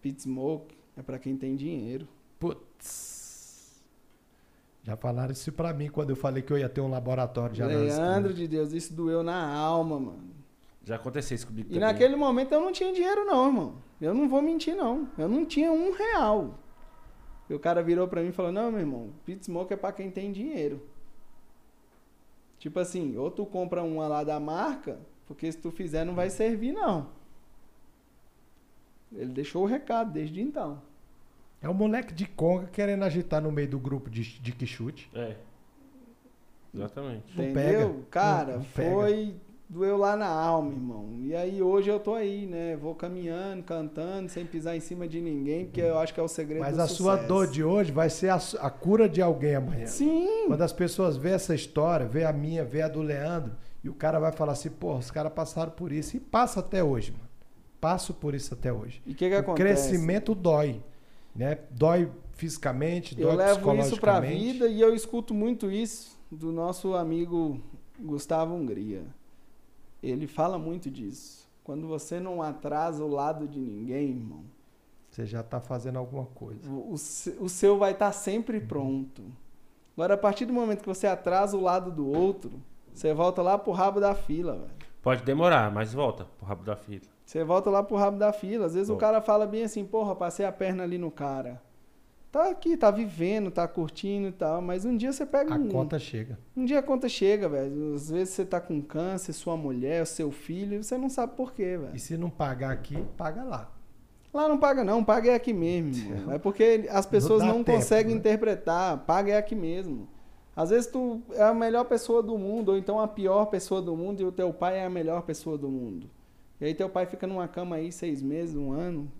pit smoke é pra quem tem dinheiro. Putz. Já falaram isso pra mim quando eu falei que eu ia ter um laboratório de análise. Leandro de Deus, isso doeu na alma, mano. Já aconteceu isso comigo E também. naquele momento eu não tinha dinheiro, não, irmão. Eu não vou mentir, não. Eu não tinha um real. E o cara virou pra mim e falou: Não, meu irmão, pit smoke é pra quem tem dinheiro. Tipo assim, ou tu compra uma lá da marca, porque se tu fizer não vai servir, não. Ele deixou o recado desde então. É o moleque de Conga querendo agitar no meio do grupo de, de Quixute. É. Exatamente. Não Entendeu? pega. Cara, Não- não pega. foi. Doeu lá na alma, irmão. E aí hoje eu tô aí, né? Vou caminhando, cantando, sem pisar em cima de ninguém, porque eu acho que é o segredo Mas do a sua sucesso. dor de hoje vai ser a, a cura de alguém amanhã. Sim. Quando as pessoas vê essa história, vê a minha, vê a do Leandro, e o cara vai falar assim, pô, os caras passaram por isso. E passa até hoje, mano. Passo por isso até hoje. E o que, que o acontece? crescimento dói. Né? Dói fisicamente, dói Eu levo isso pra psicologicamente. vida e eu escuto muito isso do nosso amigo Gustavo Hungria. Ele fala muito disso. Quando você não atrasa o lado de ninguém, irmão, Você já tá fazendo alguma coisa. o, o se- o seu vai estar sempre pronto. Agora, a partir do momento que você atrasa o lado do outro, você volta lá pro rabo da fila, velho. Pode demorar, mas volta pro rabo da fila. Você volta lá pro rabo da fila. Às vezes o cara fala bem assim, porra, passei a perna ali no cara. Tá aqui, tá vivendo, tá curtindo e tal, mas um dia você pega A um. conta chega. Um dia a conta chega, velho. Às vezes você tá com câncer, sua mulher, seu filho, e você não sabe por quê, velho. E se não pagar aqui, paga lá. Lá não paga não, paga é aqui mesmo. É porque as pessoas dá não, tempo, conseguem né? interpretar, paga é aqui mesmo. Às vezes tu é a melhor pessoa do mundo, ou então a pior pessoa do mundo, e o teu pai é a melhor pessoa do mundo. E aí teu pai fica numa cama aí seis meses, um ano.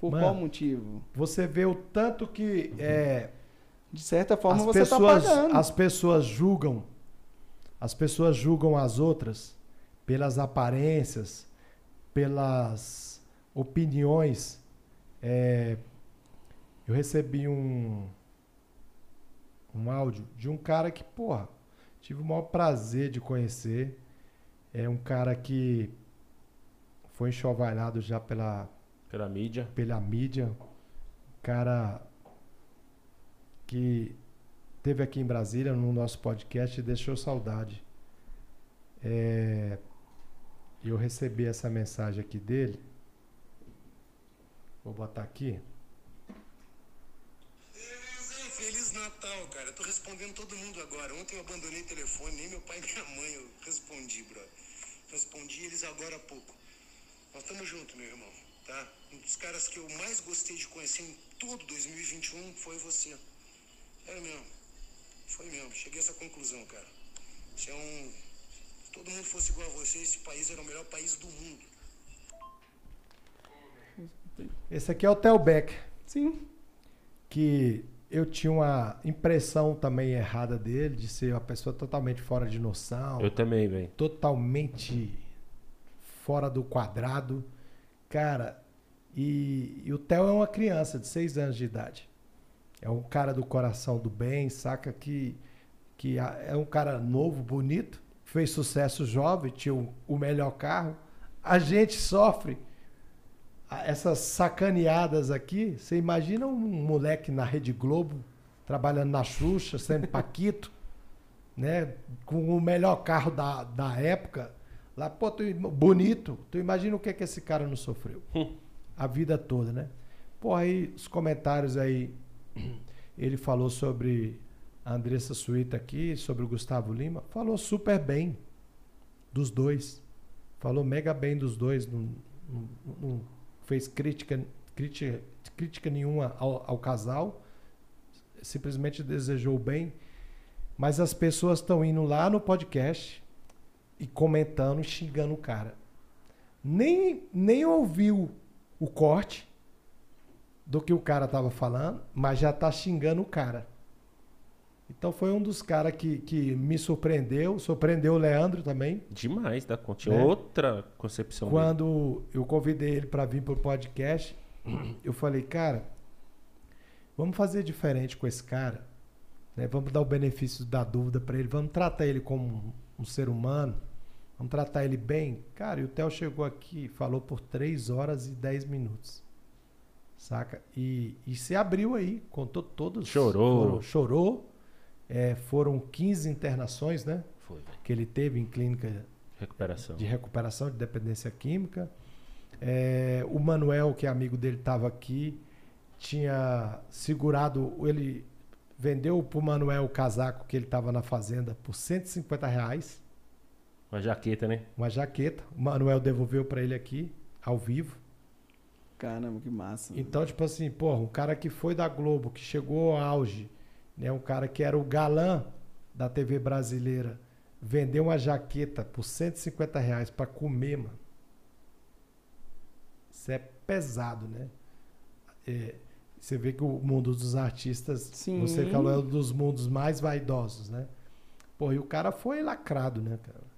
Por Mano, qual motivo? Você vê o tanto que é, De certa forma as, você pessoas, tá pagando. as pessoas julgam, as pessoas julgam as outras pelas aparências, pelas opiniões. É, eu recebi um um áudio de um cara que, porra, tive o maior prazer de conhecer. É um cara que foi enxovalhado já pela Pela mídia. pela mídia, um cara que teve aqui em Brasília no nosso podcast e deixou saudade. É, eu recebi essa mensagem aqui dele. Vou botar aqui. Zé, Feliz Natal, cara. Tô respondendo todo mundo agora. Ontem eu abandonei o telefone, nem meu pai e minha mãe eu respondi, bro. Respondi eles agora há pouco. Nós estamos juntos, meu irmão, tá? Um dos caras que eu mais gostei de conhecer em todo 2021 foi você. É mesmo. Foi mesmo. Cheguei a essa conclusão, cara. Você é um. Se todo mundo fosse igual a você, esse país era o melhor país do mundo. Esse aqui é o Theo Beck, Sim. que eu tinha uma impressão também errada dele, de ser uma pessoa totalmente fora de noção. Eu também, velho. totalmente fora do quadrado. Cara, e, e o Theo é uma criança de 6 anos de idade. É um cara do coração do bem, saca? Que, que é um cara novo, bonito, fez sucesso jovem, tinha o, o melhor carro. A gente sofre essas sacaneadas aqui. Você imagina um moleque na Rede Globo, trabalhando na Xuxa, sendo Paquito né? Com o melhor carro da, da época. Lá, pô, tu, bonito. Tu imagina o que, que esse cara não sofreu. A vida toda, né? Pô, aí os comentários aí. Ele falou sobre a Andressa Suíta aqui, sobre o Gustavo Lima. Falou super bem dos dois. Falou mega bem dos dois. Não, não- não fez crítica, crítica, crítica nenhuma ao, ao casal. Simplesmente desejou o bem. Mas as pessoas estão indo lá no podcast e comentando, xingando o cara. Nem, nem ouviu o corte do que o cara tava falando, mas já tá xingando o cara. Então foi um dos caras que, que me surpreendeu, surpreendeu o Leandro também. Demais da conta. Né? outra concepção. dele. Quando eu convidei ele para vir pro podcast, eu falei, cara, vamos fazer diferente com esse cara, né? Vamos dar o benefício da dúvida para ele, vamos tratar ele como um, ser humano, vamos tratar ele bem. Cara, e o Theo chegou aqui, falou por 3 horas e 10 minutos. Saca? E, e se abriu aí, contou todos. Chorou. foram- chorou. É, foram 15 internações, né? Foi. Que ele teve em clínica Recuperação. de recuperação de dependência química. É, o Manuel, que é amigo dele, estava aqui, tinha segurado, ele vendeu pro Manuel o casaco que ele estava na fazenda por 150 reais, Uma jaqueta, né? uma jaqueta. O Manuel devolveu para ele aqui, ao vivo. Caramba, que massa. Então, tipo assim, porra, um cara que foi da Globo, que chegou ao auge, né? Um cara que era o galã da TV brasileira, vendeu uma jaqueta por 150 reais pra comer, mano. Isso é pesado, né? É, você vê que o mundo dos artistas, Sim. você falou, é um dos mundos mais vaidosos, né? Pô, e o cara foi lacrado, né, cara?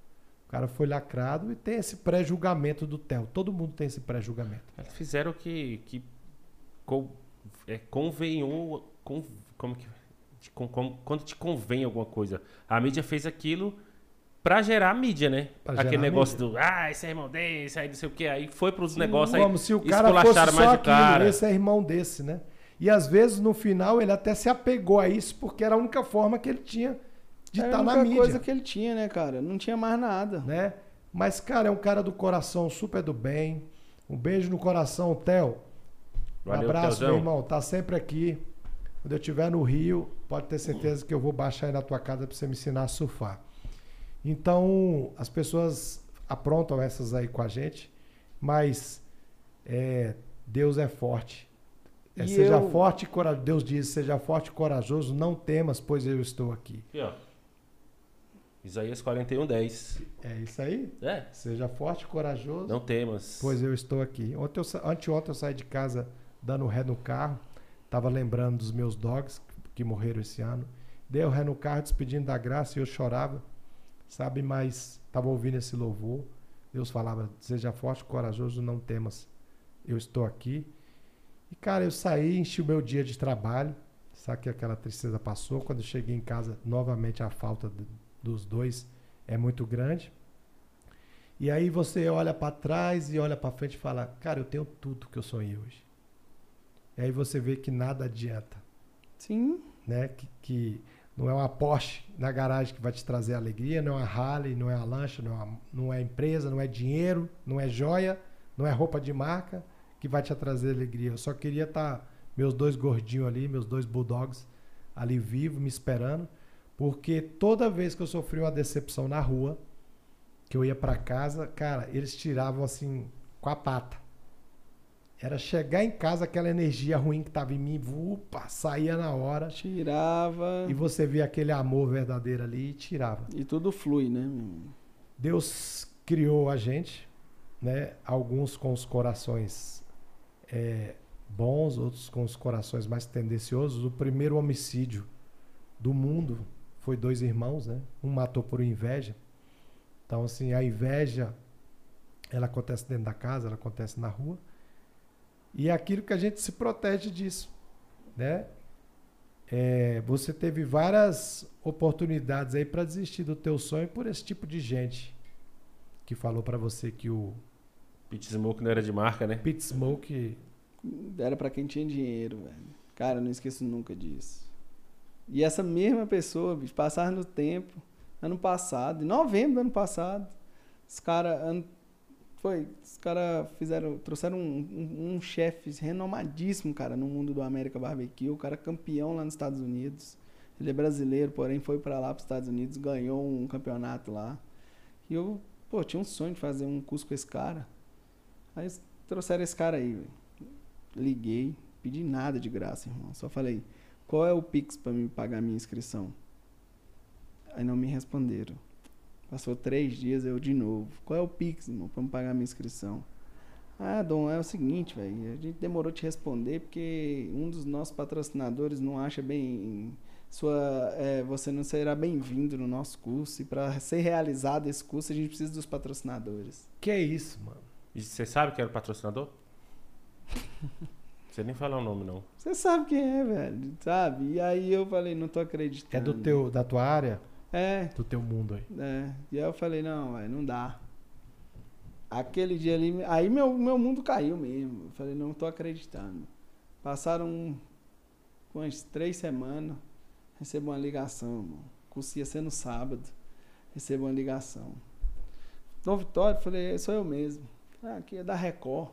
O cara foi lacrado e tem esse pré-julgamento do Theo. Todo mundo tem esse pré-julgamento. Eles fizeram que, que con, é, convenhou. Con, como que. Te quando te convém alguma coisa. A mídia fez aquilo pra gerar mídia, né? Pra Aquele gerar negócio mídia. do. Ah, esse é irmão desse, aí não sei o que. Aí foi pros negócios aí. Como se o cara fosse só mais aquilo, cara. esse é irmão desse, né? E às vezes no final ele até se apegou a isso porque era a única forma que ele tinha de Era estar a na única mídia, coisa que ele tinha, né, cara? Não tinha mais nada. né? Mas cara, é um cara do coração super do bem. Um beijo no coração, Theo. Um abraço, Theozão. meu irmão. Tá sempre aqui. Quando eu estiver no Rio, pode ter certeza que eu vou baixar aí na tua casa para você me ensinar a surfar. Então, as pessoas aprontam essas aí com a gente, mas é, Deus é forte. É, E seja eu- forte e corajoso. Deus diz: seja forte e corajoso, não temas, pois eu estou aqui. Aqui, ó. Isaías 41, 10. É isso aí? É. Seja forte e corajoso, Não temas. pois eu estou aqui. Ontem eu, anteontem eu saí de casa dando ré no carro, tava lembrando dos meus dogs que morreram esse ano. Dei o ré no carro, despedindo da graça e eu chorava, sabe? Mas tava ouvindo esse louvor. Deus falava: seja forte corajoso, não temas, eu estou aqui. E cara, eu saí, enchi o meu dia de trabalho, sabe que aquela tristeza passou. Quando eu cheguei em casa, novamente a falta do- dos dois é muito grande. E aí você olha para trás e olha para frente e fala: Cara, eu tenho tudo que eu sonhei hoje. E aí você vê que nada adianta, Sim. né? Que, que não é uma Porsche na garagem que vai te trazer alegria, não é uma Harley, não é a lancha, não é, uma- não é empresa, não é dinheiro, não é joia, não é roupa de marca que vai te trazer alegria. Eu só queria estar meus dois gordinhos ali, meus dois bulldogs ali vivos, me esperando, porque toda vez que eu sofri uma decepção na rua, que eu ia pra casa, cara, eles tiravam assim com a pata. Era chegar em casa, aquela energia ruim que tava em mim, upa, saía na hora. Tirava. E você via aquele amor verdadeiro ali e tirava. E tudo flui, né? Deus criou a gente, né? Alguns com os corações é, bons, outros com os corações mais tendenciosos. O primeiro homicídio do mundo foi dois irmãos, né? Um matou por inveja. Então, assim, a inveja, ela acontece dentro da casa, ela acontece na rua. E é aquilo que a gente se protege disso, né? É, você teve várias oportunidades aí para desistir do teu sonho por esse tipo de gente que falou para você que o Pit Smoke não era de marca, né? Pit Smoke Era pra quem tinha dinheiro, velho. Cara, eu não esqueço nunca disso. E essa mesma pessoa, bicho, passar no tempo, ano passado, em novembro do ano passado, os caras. Foi, os caras fizeram. Trouxeram um, um, um chefe renomadíssimo, cara, no mundo do América Barbecue, o cara campeão lá nos Estados Unidos. Ele é brasileiro, porém foi pra lá, pros Estados Unidos, ganhou um campeonato lá. E eu, pô, tinha um sonho de fazer um curso com esse cara. Aí trouxeram esse cara aí. Liguei, pedi nada de graça, irmão. Só falei, qual é o Pix pra me pagar minha inscrição? Aí não me responderam. Passou três dias, eu de novo. Qual é o Pix, irmão, pra me pagar a minha inscrição? Ah, Dom, é o seguinte, velho. A gente demorou te responder porque um dos nossos patrocinadores não acha bem. Sua, é, você não será bem-vindo no nosso curso. E para ser realizado esse curso, a gente precisa dos patrocinadores. Que é isso, mano? E você sabe quem era o patrocinador? Você nem falar o nome, não. Você sabe quem é, velho, sabe? E aí eu falei, não tô acreditando. É do teu da tua área, É, do teu mundo aí. é. E aí eu falei, não, velho, não dá. Aquele dia ali, aí meu, meu mundo caiu mesmo. Eu falei, não tô acreditando. Passaram umas três semanas, recebo uma ligação, mano. Ser no sábado. Recebo uma ligação. Dom Vitório, falei, sou eu mesmo. Ah, aqui é da Record.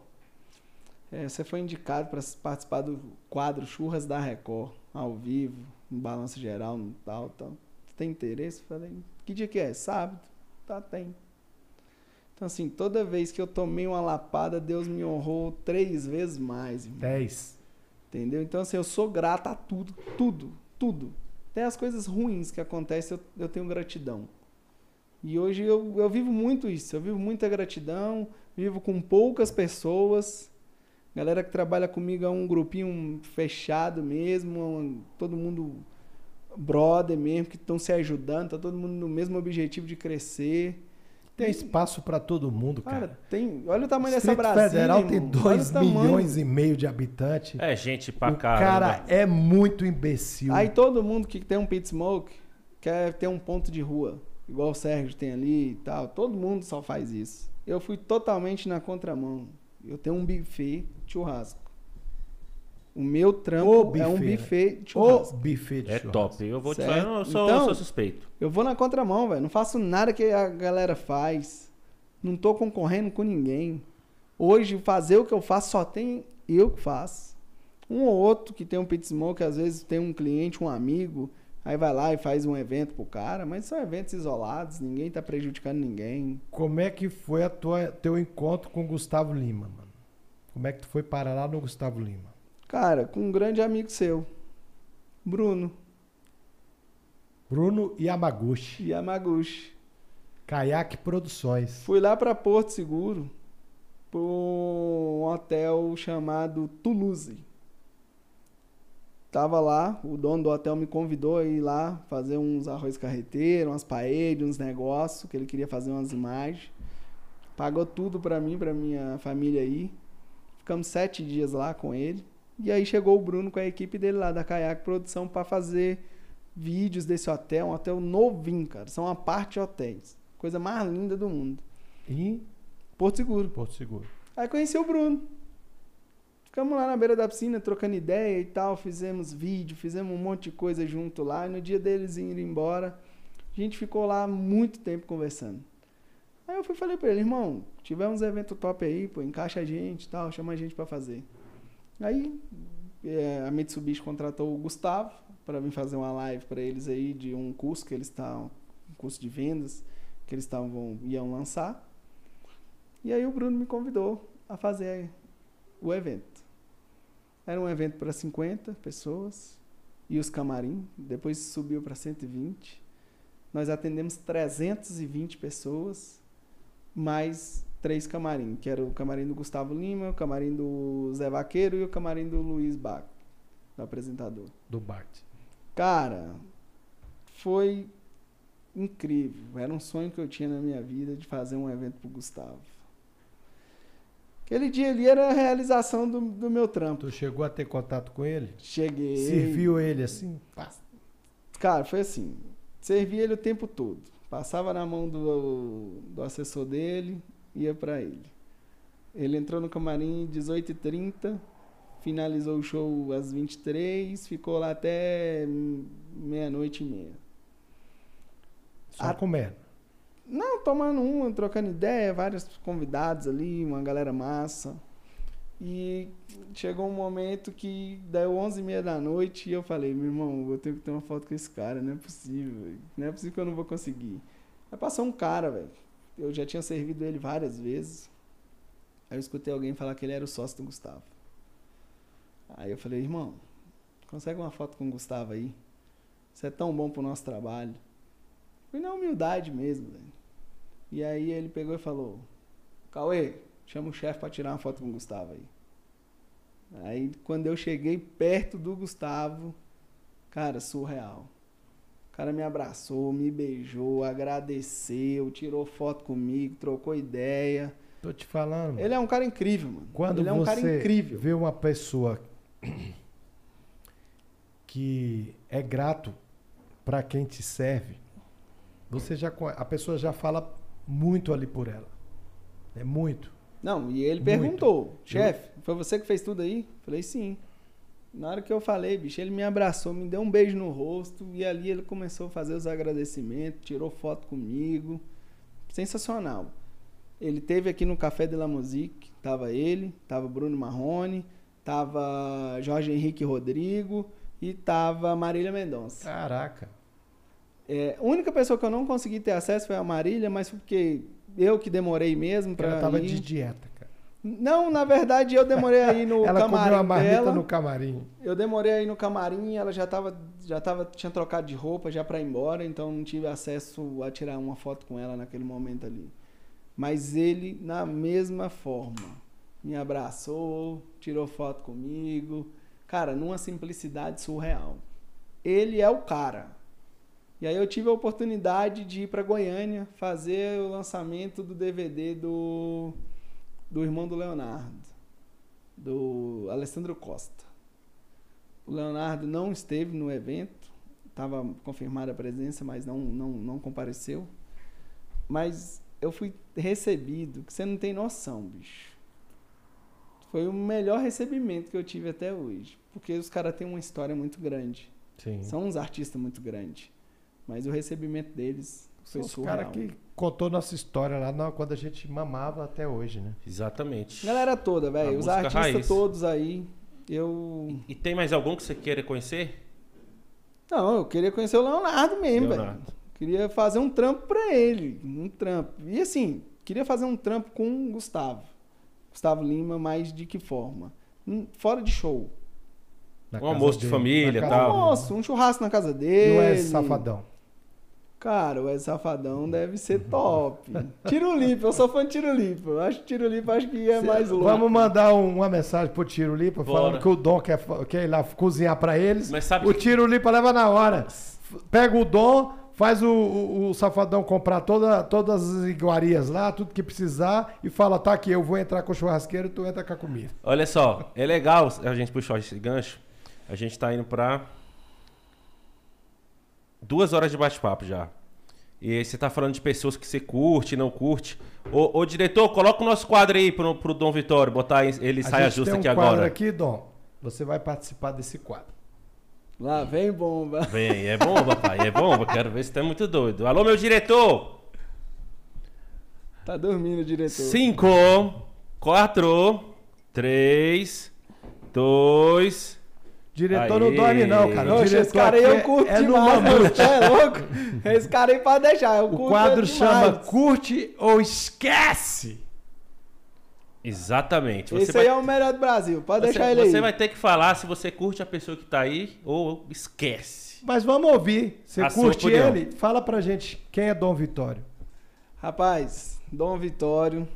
É, você foi indicado para participar do quadro Churras da Record, ao vivo, no balanço geral, no tal, tal. Tem interesse? Falei, que dia que é? Sábado? Tá, tem. Então, assim, toda vez que eu tomei uma lapada, Deus me honrou três vezes mais, irmão. 10. Entendeu? Então, assim, eu sou grato a tudo, tudo, tudo. Até as coisas ruins que acontecem, eu, eu tenho gratidão. E hoje eu, eu vivo muito isso. Eu vivo muita gratidão, vivo com poucas pessoas. Galera que trabalha comigo é um grupinho fechado mesmo, todo mundo brother mesmo, que estão se ajudando, tá todo mundo no mesmo objetivo de crescer. Tem espaço pra todo mundo, cara. Cara, tem. Olha o tamanho dessa Brasília. Federal tem irmão. Olha 2 o tamanho. milhões e meio de habitantes. É gente pra o caramba. cara é muito imbecil. Aí todo mundo que tem um pit smoke quer ter um ponto de rua, igual o Sérgio tem ali e tal. Todo mundo só faz isso. Eu fui totalmente na contramão. Eu tenho um buffet churrasco. O meu trampo O é um buffet, buffet de o churrasco. buffet de É churrasco. top. Eu vou te Certo. falar, eu sou, Então- eu sou suspeito. Eu vou na contramão, velho. Não faço nada que a galera faz. Não tô concorrendo com ninguém. Hoje, fazer o que eu faço só tem eu que faço. Um ou outro que tem um pit smoke, às vezes tem um cliente, um amigo, aí vai lá e faz um evento pro cara, mas são eventos isolados, ninguém tá prejudicando ninguém. Como é que foi a tua, teu encontro com o Gustavo Lima, mano? Como é que tu foi parar lá no Gustavo Lima? Cara, com um grande amigo seu, Bruno Bruno Yamaguchi, Yamaguchi. Kayak Produções. Fui lá pra Porto Seguro, pra um hotel chamado Toulouse. Tava lá, o dono do hotel me convidou a ir lá fazer uns arroz carreteiro, umas paelhas, uns negócios, que ele queria fazer umas imagens. Pagou tudo pra mim, pra minha família aí. Ficamos sete dias lá com ele. E aí chegou o Bruno com a equipe dele lá da Kayak Produção pra fazer vídeos desse hotel, um hotel novinho, cara. São uma parte de hotéis. Coisa mais linda do mundo. E Porto Seguro. Porto Seguro. Aí conheci o Bruno. Ficamos lá na beira da piscina trocando ideia e tal, fizemos vídeo, fizemos um monte de coisa junto lá. E no dia deles irem embora, a gente ficou lá muito tempo conversando. Aí eu fui falei pra ele, irmão, tiver uns eventos top aí, pô, encaixa a gente e tal, chama a gente pra fazer. Aí é, a Mitsubishi contratou o Gustavo para vir fazer uma live para eles aí de um curso que eles estavam, um curso de vendas que eles estavam iam lançar. E aí o Bruno me convidou a fazer o evento. Era um evento para 50 pessoas e os camarim, depois subiu para 120. Nós atendemos 320 pessoas, mais três camarim, que era o camarim do Gustavo Lima, o camarim do Zé Vaqueiro e o camarim do Luiz Baco, do apresentador. Do Bart. Cara, foi incrível. Era um sonho que eu tinha na minha vida de fazer um evento pro Gustavo. Aquele dia ali era a realização do, do meu trampo. Tu chegou a ter contato com ele? Cheguei. Serviu ele assim? Cara, foi assim. Servi ele o tempo todo. Passava na mão do, do assessor dele, ia pra ele. Ele entrou no camarim 18h30, finalizou o show às 23 ficou lá até meia-noite e meia. Só Ah. comendo. Não, tomando uma, trocando ideia, vários convidados ali, uma galera massa. E chegou um momento que deu 11 e meia da noite e eu falei, meu irmão, eu tenho que ter uma foto com esse cara, não é possível, não é possível que eu não vou conseguir. Aí passou um cara, velho, eu já tinha servido ele várias vezes. Aí eu escutei alguém falar que ele era o sócio do Gustavo. Aí eu falei, irmão, consegue uma foto com o Gustavo aí? Isso é tão bom pro nosso trabalho. Foi na humildade mesmo, velho. E aí ele pegou e falou: Cauê, chama o chefe pra tirar uma foto com o Gustavo aí. Aí quando eu cheguei perto do Gustavo, cara, surreal. O cara me abraçou, me beijou, agradeceu, tirou foto comigo, trocou ideia. Tô te falando. Ele é um cara incrível, mano. Quando ele é um você cara incrível. vê uma pessoa que é grato para quem te serve, você já a pessoa já fala muito ali por ela. É muito. Não, e ele Muito. perguntou, chefe, foi você que fez tudo aí? Falei, sim. Na hora que eu falei, bicho, ele me abraçou, me deu um beijo no rosto e ali ele começou a fazer os agradecimentos, tirou foto comigo. Sensacional. Ele teve aqui no Café de la Musique, tava ele, tava Bruno Marrone, tava Jorge Henrique Rodrigo e tava Marília Mendonça. Caraca. É, a única pessoa que eu não consegui ter acesso foi a Marília, mas foi porque eu que demorei mesmo Ela para tava ir. de dieta. Não, na verdade eu demorei aí no ela comeu camarim a marmita dela. no camarim. Eu demorei aí no camarim, ela já tava, já tava, tinha trocado de roupa já pra ir embora, então não tive acesso a tirar uma foto com ela naquele momento ali. Mas ele, na mesma forma, me abraçou, tirou foto comigo. Cara, numa simplicidade surreal. Ele é o cara. E aí eu tive a oportunidade de ir pra Goiânia fazer o lançamento do DVD do, do irmão do Leonardo, do Alessandro Costa. O Leonardo não esteve no evento, estava confirmada a presença, mas não, não, não compareceu. Mas eu fui recebido, que você não tem noção, bicho. Foi o melhor recebimento que eu tive até hoje. Porque os caras têm uma história muito grande. Sim. São uns artistas muito grandes. Mas o recebimento deles foi São os caras que contou nossa história lá quando a gente mamava até hoje, né? Exatamente. Galera toda, velho. Os artistas raiz. todos aí. Eu. E tem mais algum que você queira conhecer? Não, eu queria conhecer o Leonardo mesmo, velho. Queria fazer um trampo pra ele. Um trampo. E assim, queria fazer um trampo com o Gustavo. Gustavo Lima, mas de que forma? Hum, Fora de show. Na Um almoço de dele, família, na tal. dele. Nossa, um churrasco na casa E dele. o Wesley Safadão. Cara, o Safadão deve ser top. Tirulipa, eu sou fã de Tirulipa. Eu acho que Tirulipa acho que é mais louco. Vamos mandar um- uma mensagem pro Tiro Lipa Bora. falando que o Dom quer, quer ir lá cozinhar pra eles. Mas sabe o que- Tiro Lipa leva na hora. Pega o Dom, faz o, o- o Safadão comprar toda, todas as iguarias lá, tudo que precisar, e fala: tá aqui, eu vou entrar com o churrasqueiro, tu entra com a comida. Olha só, é legal a gente puxar esse gancho. A gente tá indo pra duas horas de bate-papo já. E aí você tá falando de pessoas que você curte, não curte. Ô, ô, diretor, coloca o nosso quadro aí pro, pro Dom Vitório, botar aí, ele a saia gente justa tem um aqui quadro agora. aqui, Dom. Você vai participar desse quadro. Lá vem bomba. Vem, é bomba, pai, é bomba. Quero ver se tá muito doido. Alô, meu diretor! Tá dormindo, diretor. Cinco, quatro, três, dois. Diretor não Aê. dorme, não, cara. Oxe, esse cara aí eu curto é no demais, você é louco? Esse cara aí pode deixar, eu O quadro chama. Curte ou Esquece. Exatamente. Esse vai- aí é o melhor do Brasil, pode Você, deixar ele aí. você vai ter que falar se você curte a pessoa que tá aí ou esquece. Mas vamos ouvir. Você A curte ele? Fala pra gente quem é Dom Vitório. Rapaz, Dom Vitório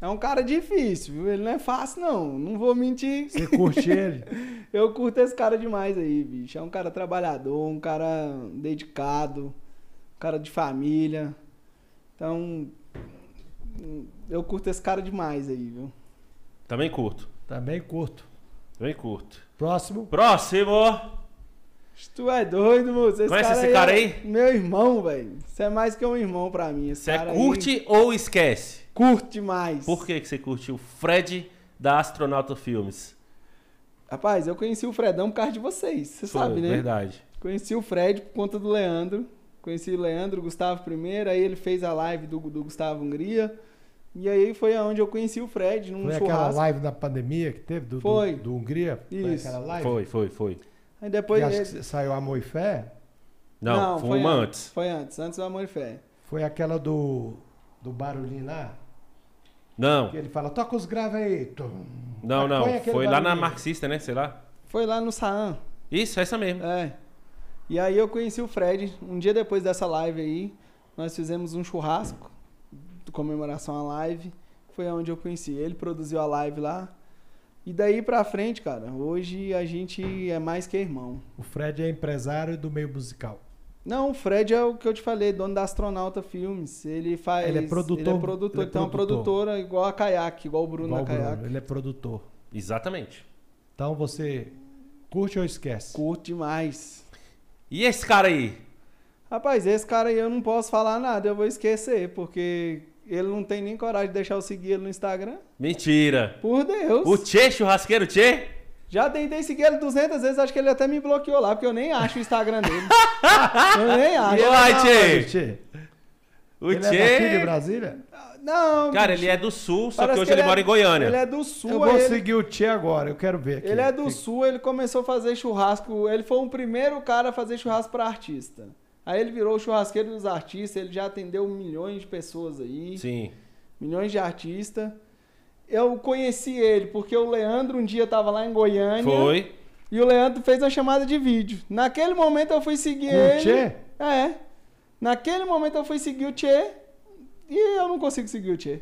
é um cara difícil, viu? Ele não é fácil, não. Não vou mentir. Você curte ele? Eu curto esse cara demais aí, bicho. É um cara trabalhador, um cara dedicado, um cara de família. Então, eu curto esse cara demais aí, viu? Também curto. Também curto. Também curto. Próximo. Próximo! Tu é doido, moço. Esse Conhece esse é cara aí? Meu irmão, velho. Você é mais que um irmão pra mim. Esse Você cara aí curte ou esquece? curte demais. Por que, que você curte o Fred da Astronauta Filmes? Rapaz, eu conheci o Fredão por causa de vocês. Você Foi, sabe, né? Verdade. Conheci o Fred por conta do Leandro. Conheci o Leandro, o Gustavo primeiro, aí ele fez a live do, do Gustavo Hungria. E aí foi aonde eu conheci o Fred, num Foi aquela churrasco. live da pandemia que teve do, Foi. do, do Hungria? Foi Isso. aquela live? Foi, foi, foi. Aí depois. Ele- que saiu Amor e Fé. Não, foi uma antes. Foi antes, antes do Amor e Fé. Foi aquela do, do barulhinho lá. Não, Que ele fala, toca os graves aí. Tum. não, não. Foi lá na barulhinho. Marxista, né? Sei lá. Foi lá no Saan. Isso, essa mesmo. É. E aí eu conheci o Fred. Um dia depois dessa live aí, nós fizemos um churrasco de comemoração à live. Foi onde eu conheci. Ele produziu a live lá. E daí pra frente, cara, hoje a gente é mais que irmão. O Fred é empresário do meio musical. Não, o Fred é o que eu te falei, dono da Astronauta Filmes. Ele faz. Ele é produtor- Ele é produtor, ele é tem uma produtor. produtora igual a Kayak, igual o Bruno Igual da Bruno, Kayak. Ele é produtor. Exatamente. Então você curte ou esquece? Curto demais. E esse cara aí? Rapaz, esse cara aí eu não posso falar nada, eu vou esquecer, porque ele não tem nem coragem de deixar eu seguir ele no Instagram. Mentira. Por Deus. O Tchê, churrasqueiro Tchê? Já tentei seguir ele 200 vezes, acho que ele até me bloqueou lá, porque eu nem acho o Instagram dele. eu nem acho. E lá, Não, Tchê? Tchê. O Ele é daqui de Tchê. Brasília? Não, Cara, bicho. ele é do sul, só Parece que hoje ele é- mora em Goiânia. Ele é do sul, Eu vou ele, seguir o Tchê agora, eu quero ver aqui. ele é do Que- sul, ele começou a fazer churrasco, ele foi o primeiro cara a fazer churrasco para artista. Aí ele virou o churrasqueiro dos artistas, ele já atendeu milhões de pessoas aí. Sim. milhões de artistas. Eu conheci ele porque o Leandro um dia tava lá em Goiânia. Foi. E o Leandro fez uma chamada de vídeo. Naquele momento eu fui seguir o ele. Tchê? É. Naquele momento eu fui seguir o Tchê. E eu não consigo seguir o Tchê.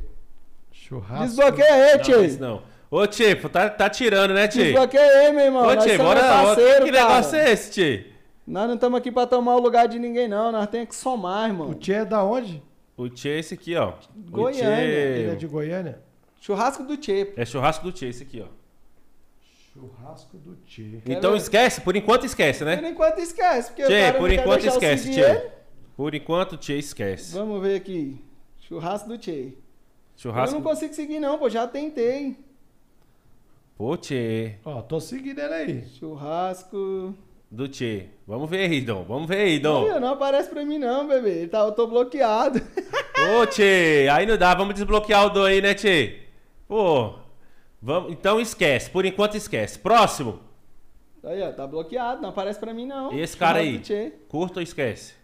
Churrasco. Desbloqueia aí, Não, Tchê. esse não. Ô, Tchê, tá, tá tirando, né, Tchê? Desbloqueia aí, meu irmão. Ô, Tchê, bora. parceiro, que cara. negócio é esse, Tchê? Nós não estamos aqui pra tomar o lugar de ninguém, não. Nós temos que somar, irmão. O Tchê é da onde? O Tchê é esse aqui, ó. Goiânia. Tchê- Ele é de Goiânia? Churrasco do Tchê. É churrasco do Tchê, esse aqui, ó. Churrasco do Tchê. Então esquece, por enquanto esquece, Por né? enquanto esquece, porque o Tchê, por enquanto eu esquece, seguir Tchê. ele. Por enquanto, Tchê esquece. Vamos ver aqui. Churrasco do Tchê. Eu Churrasco. não consigo seguir, não, pô. Já tentei. Pô, Tchê. Ó, tô seguindo ele aí. Churrasco. Do Tchê. Vamos ver aí, Dom. Vamos ver aí, Dom. Não, não aparece pra mim, não, bebê. Tá, eu tô bloqueado. Ô, Tchê. Aí não dá. Vamos desbloquear o Dom aí, né, Tchê? Pô. Vamos, então esquece. Por enquanto esquece. Próximo. Aí, ó, tá bloqueado, não aparece pra mim não. E esse cara aí? Curta ou esquece?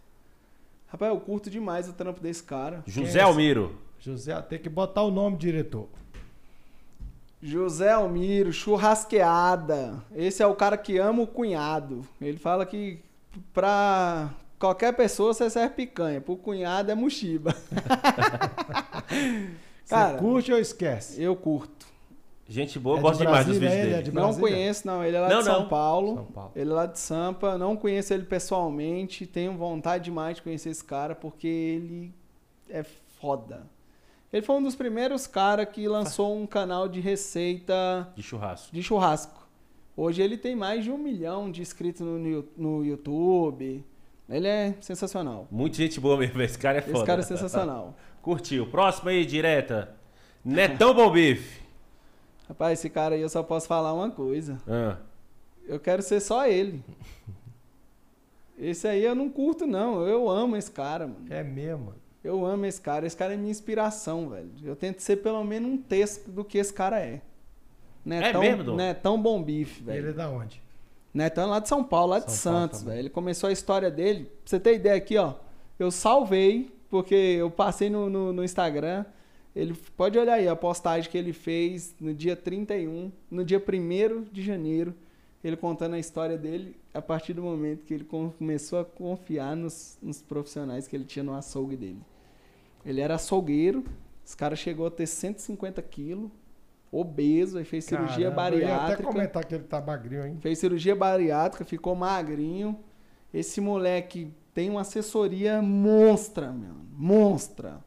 Rapaz, eu curto demais o trampo desse cara. José? Almiro. José, tem que botar o nome, diretor. José Almiro, churrasqueada. Esse é o cara que ama o cunhado. Ele fala que pra qualquer pessoa você serve picanha. Pro cunhado é mochiba. Você Cara, curte ou esquece? eu curto. Gente boa, É gosto de demais dos vídeos é dele. de Não conheço, não. Ele é lá Não, de São. Paulo. São Paulo. Ele é lá de Sampa. Não conheço ele pessoalmente. Tenho vontade demais de conhecer esse cara porque ele é foda. Ele foi um dos primeiros caras que lançou um canal de receita De churrasco. de churrasco. Hoje ele tem mais de um milhão de inscritos no, no- YouTube. Ele é sensacional. Muita gente boa mesmo. Esse cara é foda. Esse cara é sensacional. Curtiu. Próximo aí, direta. Netão Bom Bife. Rapaz, esse cara aí eu só posso falar uma coisa. Ah, Eu quero ser só ele. Esse aí eu não curto, não. Eu amo esse cara, mano. É mesmo, mano. Eu amo esse cara. Esse cara é minha inspiração, velho. Eu tento ser pelo menos um terço do que esse cara é. Netão, mesmo, Dom? Netão Bom Bife, Ele é velho. da onde? Netão é lá de São Paulo, lá de São Paulo Santos, velho. Ele começou a história dele. Pra você ter ideia aqui, ó. Eu salvei, porque eu passei no, no, no Instagram. Ele pode olhar aí a postagem que ele fez no dia 31, no dia 1 de janeiro. Ele contando a história dele a partir do momento que ele com- começou a confiar nos, nos profissionais que ele tinha no açougue dele. Ele era açougueiro, esse cara chegou a ter 150 quilos, obeso, aí fez cirurgia Caramba, Eu ia até bariátrica. comentar que ele tá magrinho, hein? Fez cirurgia bariátrica, ficou magrinho. Esse moleque tem uma assessoria monstra, meu. Monstra.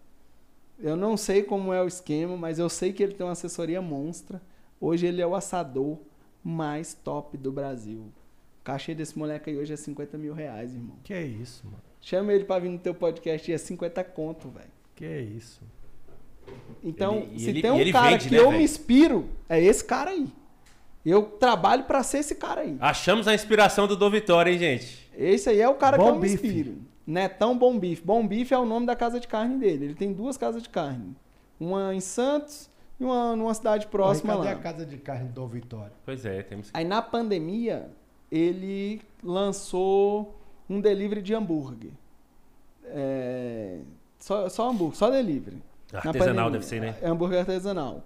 Eu não sei como é o esquema, mas eu sei que ele tem uma assessoria monstra. Hoje ele é o assador mais top do Brasil. O cachê desse moleque aí hoje é 50 mil reais, irmão. Que isso, mano. Chama ele pra vir no teu podcast e é 50 conto, velho. Que isso. Então, Ele- se ele- tem um ele cara vende, que né, eu velho? me inspiro, é esse cara aí. Eu trabalho pra ser esse cara aí. Achamos a inspiração do Dom Vitória, hein, gente? Esse aí é o cara que Bom eu me Bife. inspiro. Netão Bom Bife. Bom Bife é o nome da casa de carne dele. Ele tem duas casas de carne. Uma em Santos e uma numa cidade próxima Aí, cadê lá. a casa de carne do Vitória? Pois é, temos Aí na pandemia, ele lançou um delivery de hambúrguer. É, Só, só hambúrguer, só delivery. Na Artesanal deve ser, né? É hambúrguer artesanal.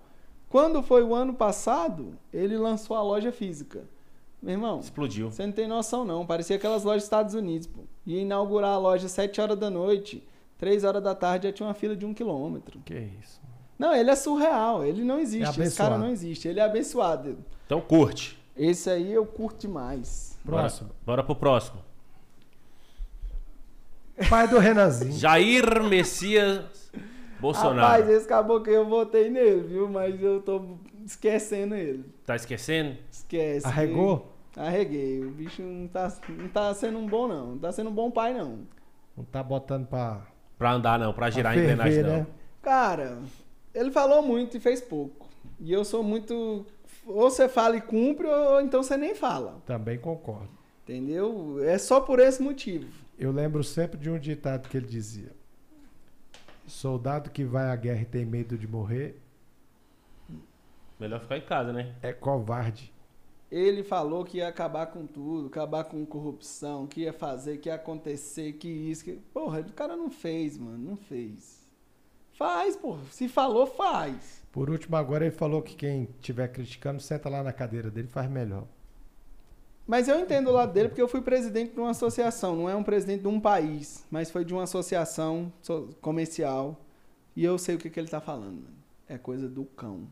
Quando foi o ano passado, ele lançou a loja física. Meu irmão, Explodiu. você não tem noção, não. Parecia aquelas lojas dos Estados Unidos, pô. Ia inaugurar a loja às 7 horas da noite, 3 horas da tarde já tinha uma fila de um quilômetro. Que isso. Não, ele é surreal. Ele não existe. É Esse cara não existe. Ele é abençoado. Então curte. Esse aí eu curto demais. Próximo. Bora, bora pro próximo. Pai do Renanzinho. Jair Messias Bolsonaro. Rapaz, esse caboclo eu votei nele, viu? Mas eu tô esquecendo ele. Tá esquecendo? Esquece. Arregou? Arreguei. O bicho não tá, não tá sendo um bom, não. Não tá sendo um bom pai, não. Não tá botando pra, Pra andar não, pra girar a pra engrenagem ferver, não. né? Cara, ele falou muito e fez pouco. E eu sou muito. Ou você fala e cumpre, ou então você nem fala. Também concordo. Entendeu? É só por esse motivo. Eu lembro sempre de um ditado que ele dizia: Soldado que vai à guerra e tem medo de morrer Melhor ficar em casa, né? é covarde. Ele falou que ia acabar com tudo, acabar com corrupção, que ia fazer, que ia acontecer, que isso, que. Porra, o cara não fez, mano, não fez. Faz, porra. Se falou, faz. Por último, agora ele falou que quem estiver criticando, senta lá na cadeira dele e faz melhor. Mas eu entendo o lado dele porque eu fui presidente de uma associação, não é um presidente de um país, mas foi de uma associação so- comercial. E eu sei o que, que ele tá falando. É coisa do cão.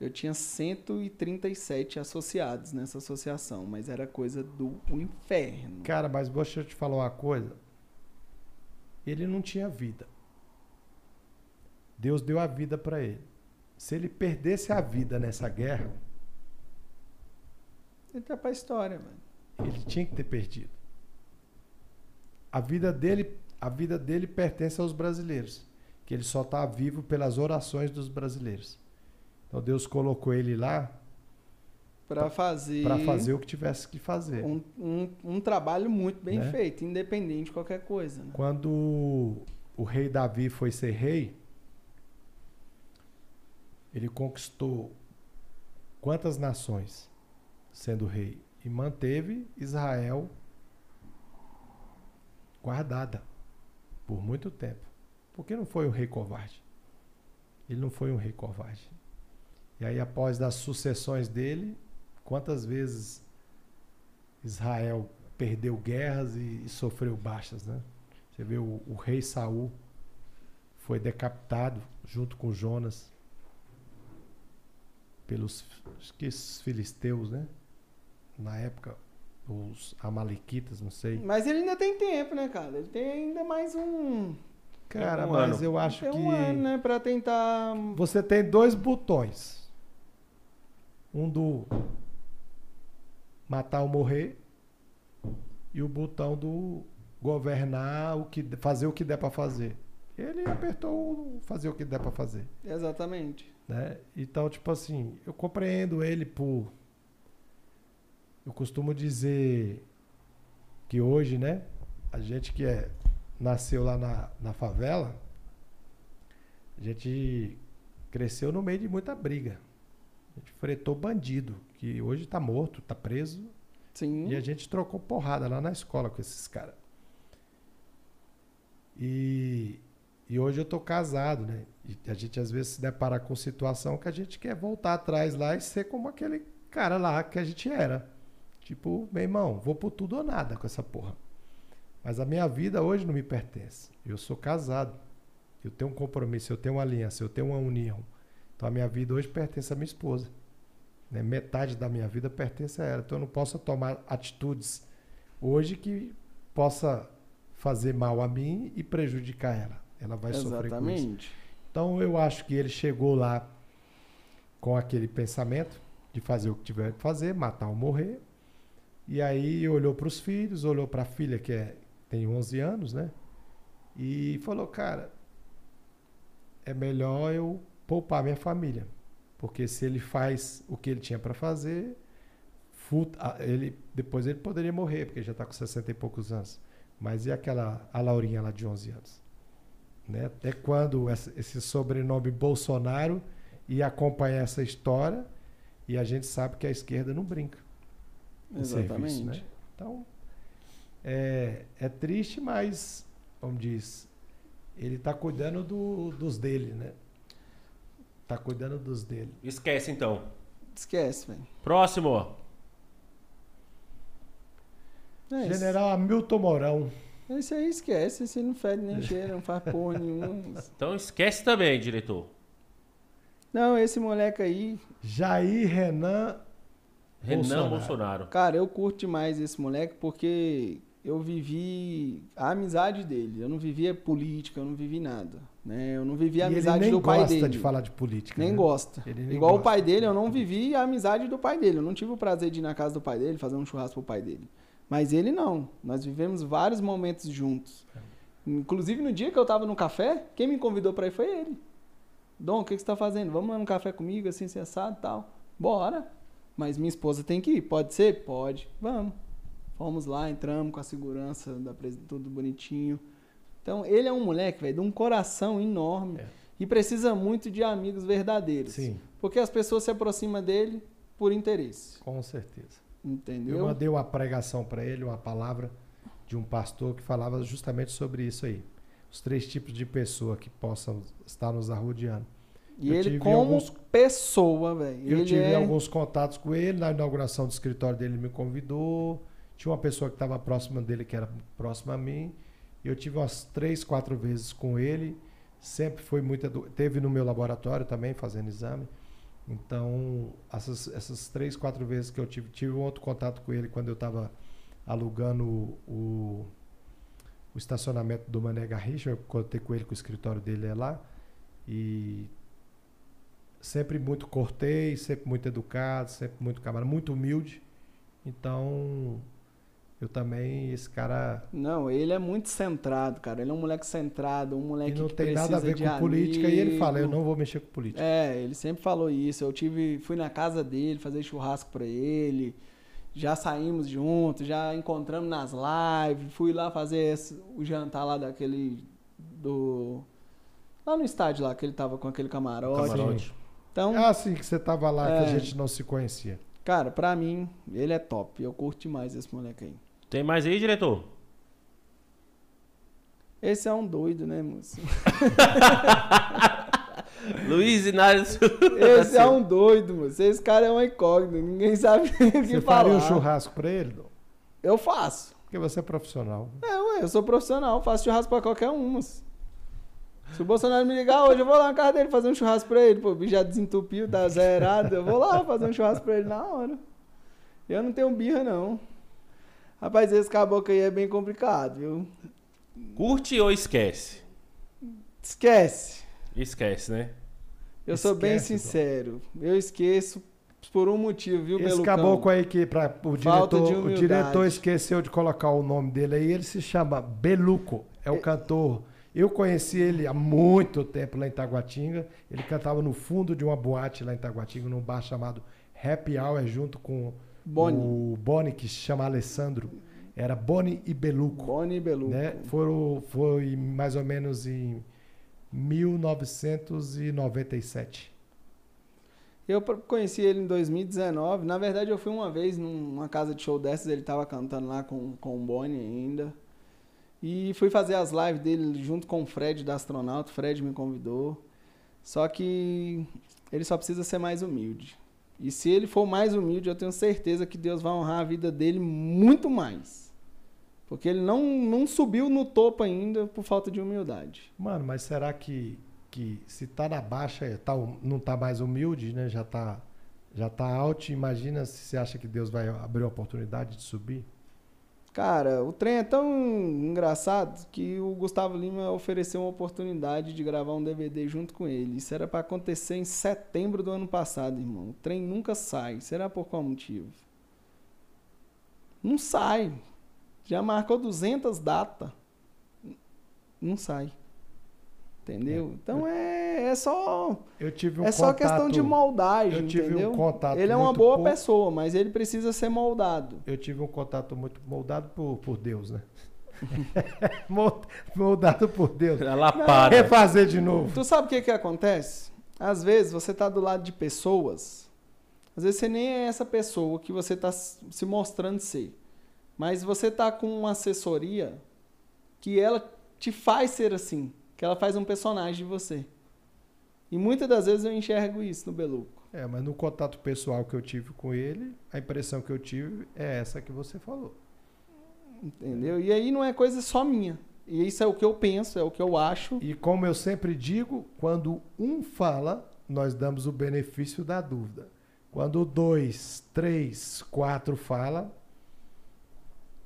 Eu tinha 137 associados nessa associação, mas era coisa do inferno. Cara, mas deixa eu te falar uma coisa. Ele não tinha vida. Deus deu a vida para ele. Se ele perdesse a vida nessa guerra, Ele tá pra história, mano. ele tinha que ter perdido. A vida dele, a vida dele pertence aos brasileiros, que ele só está vivo pelas orações dos brasileiros. Então Deus colocou ele lá Pra fazer, para fazer o que tivesse que fazer. um, um, um trabalho muito bem Né? feito, independente de qualquer coisa. Né? Quando o rei Davi foi ser rei, ele conquistou quantas nações sendo rei e manteve Israel guardada por muito tempo. Porque não foi um rei covarde. Ele não foi um rei covarde. E aí, após das sucessões dele, quantas vezes Israel perdeu guerras e, e sofreu baixas, né? Você vê o, o, rei Saul foi decapitado junto com Jonas pelos que filisteus, né? Na época os amalequitas, não sei. Mas ele ainda tem tempo, né, cara? Ele tem ainda mais um Cara, um mas ano. eu acho tem que um ano, né, para tentar Você tem dois botões. Um do matar ou morrer e o botão do governar, o que fazer o que der para fazer. Ele apertou fazer o que der para fazer. Exatamente. Né? Então, tipo assim, eu compreendo ele por eu costumo dizer que hoje, né, a gente que é nasceu lá na, na favela, a gente cresceu no meio de muita briga. A gente fretou bandido, que hoje está morto, está preso. Sim. E a gente trocou porrada lá na escola com esses caras. E, e hoje eu tô casado, né? E a gente às vezes se depara com situação que a gente quer voltar atrás lá e ser como aquele cara lá que a gente era. Tipo, meu irmão, vou por tudo ou nada com essa porra. Mas a minha vida hoje não me pertence. Eu sou casado. Eu tenho um compromisso, eu tenho uma aliança, eu tenho uma união. Então a minha vida hoje pertence à minha esposa. Né? Metade da minha vida pertence a ela. Então eu não posso tomar atitudes hoje que possa fazer mal a mim e prejudicar ela. Ela vai Exatamente. sofrer com isso. Então eu acho que ele chegou lá com aquele pensamento de fazer o que tiver que fazer, matar ou morrer. E aí olhou para os filhos, olhou para a filha que é tem 11 anos, né? E falou, cara, é melhor eu poupar minha família. Porque se ele faz o que ele tinha para fazer, ele, depois ele poderia morrer, porque já está com 60 e poucos anos. Mas e aquela, a Laurinha lá de 11 anos? Né? Até quando esse sobrenome Bolsonaro ia acompanhar essa história, e a gente sabe que a esquerda não brinca. Exatamente. Serviço, né? Então, é, é triste, mas, como diz, ele está cuidando do, dos dele, né? Tá cuidando dos dele. Esquece então. Esquece, velho. Próximo. É General Hamilton Mourão. Esse aí esquece, esse não fede nem cheira, não faz porra nenhuma. Então esquece também, diretor. Não, esse moleque aí. Jair Renan. Renan Bolsonaro. Bolsonaro. Cara, eu curto demais esse moleque porque eu vivi a amizade dele. Eu não vivia política, eu não vivi nada. Né? Eu não vivi a amizade do pai dele. nem gosta de falar de política. Nem né? gosta. Nem Igual gosta. o pai dele, eu não vivi a amizade do pai dele. Eu não tive o prazer de ir na casa do pai dele, fazer um churrasco pro pai dele. Mas ele não. Nós vivemos vários momentos juntos. Inclusive no dia que eu tava no café, quem me convidou para ir foi ele. Dom, o que, que você tá fazendo? Vamos lá no café comigo, assim, sensado e tal. Bora. Mas minha esposa tem que ir. Pode ser? Pode. Vamos. Fomos lá, entramos com a segurança, da tudo bonitinho. Então, ele é um moleque, velho, de um coração enorme é. e precisa muito de amigos verdadeiros. Sim. Porque as pessoas se aproximam dele por interesse. Com certeza. Entendeu? Eu mandei uma pregação para ele, uma palavra de um pastor que falava justamente sobre isso aí. Os três tipos de pessoa que possam estar nos arrodeando. E eu ele como alguns... pessoa, velho. Eu tive é... alguns contatos com ele, na inauguração do escritório dele ele me convidou. Tinha uma pessoa que estava próxima dele, que era próxima a mim. E eu tive umas três, quatro vezes com ele. Sempre foi muito. Edu... Teve no meu laboratório também, fazendo exame. Então, essas, essas três, quatro vezes que eu tive, tive um outro contato com ele quando eu estava alugando o, o, estacionamento do Mané Garrincha. Eu contei com ele que o escritório dele é lá. E sempre muito cortês, sempre muito educado, sempre muito camarada, muito humilde. Então, eu também, esse cara. Não, ele é muito centrado, cara. Ele é um moleque centrado, um moleque e não que tem nada a ver com amigo. política. E ele fala: eu não vou mexer com política. É, ele sempre falou isso. Eu tive, fui na casa dele fazer churrasco para ele. Já saímos juntos, já encontramos nas lives. Fui lá fazer esse, o jantar lá daquele. do. Lá no estádio lá, que ele tava com aquele camarote. camarote. Então, É assim que você tava lá, que É. a gente não se conhecia. cara, pra mim, ele é top. Eu curto demais esse moleque aí. Tem mais aí, diretor? Esse é um doido, né, moço? Luiz Inácio. Esse é um doido, moço. Esse cara é uma incógnita. Ninguém sabe o que Você falar. faria um churrasco pra ele? Dom? Eu faço. Porque você é profissional. É, ué, eu sou profissional, faço churrasco pra qualquer um, moço. Se o Bolsonaro me ligar hoje, eu vou lá na casa dele fazer um churrasco pra ele. Pô, o bicho já desentupiu, tá zerado. Eu vou lá fazer um churrasco pra ele na hora. Eu não tenho birra, não. Rapaz, esse caboclo aí é bem complicado, viu? Curte ou esquece? Esquece. Esquece, né? Eu sou bem Esquece, sincero. Eu esqueço por um motivo, viu, Esse Belucão? caboclo aí que pra, o, Falta diretor, o diretor esqueceu de colocar o nome dele aí, ele se chama Beluco, é o cantor. Eu conheci ele há muito tempo lá em Taguatinga. Ele cantava no fundo de uma boate lá em Taguatinga, num bar chamado Happy Hour, junto com Boni. o Boni, que se chama Alessandro. Era Boni e Beluco. Boni e Beluco. né? Foram, foi mais ou menos em 1997. Eu conheci ele em 2019. Na verdade, eu fui uma vez numa casa de show dessas, ele tava cantando lá com, com o Bonnie ainda. E fui fazer as lives dele junto com o Fred da Astronauta. O Fred me convidou. Só que ele só precisa ser mais humilde. E se ele for mais humilde, eu tenho certeza que Deus vai honrar a vida dele muito mais. Porque ele não, não subiu no topo ainda por falta de humildade. Mano, mas será que, que se tá na baixa, tá, não tá mais humilde, né? Já tá, já tá alto, imagina se você acha que Deus vai abrir a oportunidade de subir? Cara, o trem é tão engraçado que o Gustavo Lima ofereceu uma oportunidade de gravar um DVD junto com ele. Isso era pra acontecer em setembro do ano passado, irmão. O trem nunca sai. Será por qual motivo? Não sai. Já marcou 200 datas. Não sai. Entendeu? Então é, é só Eu tive um é só questão de contato- moldagem, eu tive um entendeu? contato ele é uma boa pouco. pessoa, mas ele precisa ser moldado. Eu tive um contato muito moldado por, por Deus, né? Mol- moldado por Deus. Ela para. Refazer de novo. Tu sabe o que que acontece? Às vezes você tá do lado de pessoas, às vezes você nem é essa pessoa que você tá s- se mostrando ser. Mas você tá com uma assessoria que ela te faz ser assim, que ela faz um personagem de você. E muitas das vezes eu enxergo isso no Beluco. É, mas no contato pessoal que eu tive com ele, a impressão que eu tive é essa que você falou. Entendeu? E aí não é coisa só minha. E isso é o que eu penso, é o que eu acho. E como eu sempre digo, quando um fala, nós damos o benefício da dúvida. Quando dois, três, quatro fala,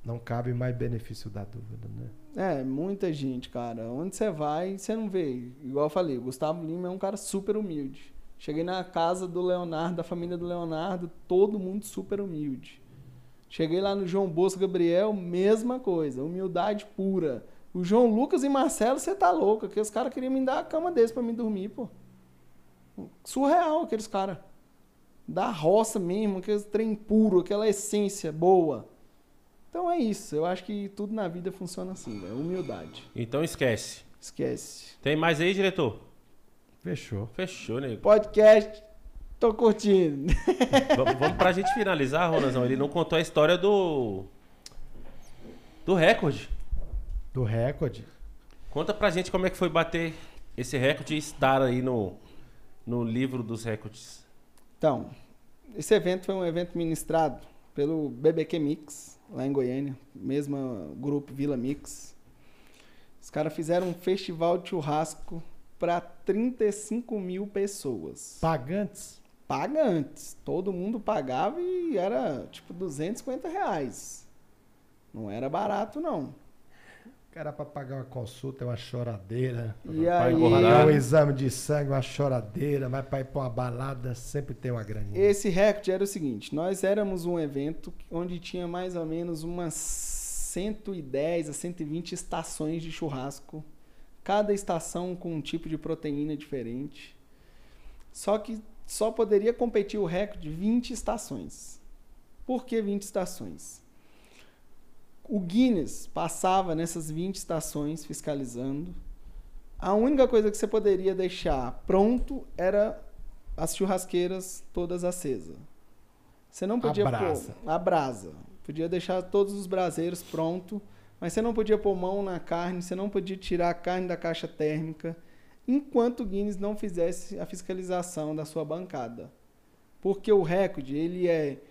não cabe mais benefício da dúvida, né? É, muita gente, cara. Onde você vai, você não vê. Igual eu falei, o Gustavo Lima é um cara super humilde. Cheguei na casa do Leonardo, da família do Leonardo, todo mundo super humilde. Cheguei lá no João Bosco Gabriel, mesma coisa, humildade pura. O João Lucas e Marcelo, você tá louco, que os caras queriam me dar a cama desse pra mim dormir, pô. Surreal aqueles caras. Da roça mesmo, aquele trem puro, aquela essência boa. Então é isso. Eu acho que tudo na vida funciona assim, velho. Humildade. Então esquece. Esquece. Tem mais aí, diretor? Fechou. Fechou, nego. Podcast, tô curtindo. vamos, vamos pra gente finalizar, Ronazão. Ele não contou a história do. Do recorde. Do recorde. Conta pra gente como é que foi bater esse recorde e estar aí no, no livro dos recordes. Então, esse evento foi um evento ministrado pelo BBQ Mix, lá em Goiânia. Mesmo grupo Vila Mix. Os caras fizeram um festival de churrasco para 35 mil pessoas. Pagantes. pagantes. Todo mundo pagava e era tipo 250 reais. Não era barato, não. Cara, pra pagar uma consulta é uma choradeira. E aí. Pagar um exame de sangue, uma choradeira. Mas pra ir pra uma balada, sempre tem uma graninha. esse recorde era o seguinte: nós éramos um evento onde tinha mais ou menos umas 110 a 120 estações de churrasco. Cada estação com um tipo de proteína diferente. Só que só poderia competir o recorde 20 estações. Por que 20 estações? O Guinness passava nessas 20 estações fiscalizando. A única coisa que você poderia deixar pronto era as churrasqueiras todas acesas. Você não podia brasa. pôr a brasa. Podia deixar todos os braseiros pronto, mas você não podia pôr mão na carne, você não podia tirar a carne da caixa térmica, enquanto o Guinness não fizesse a fiscalização da sua bancada. Porque o recorde, ele é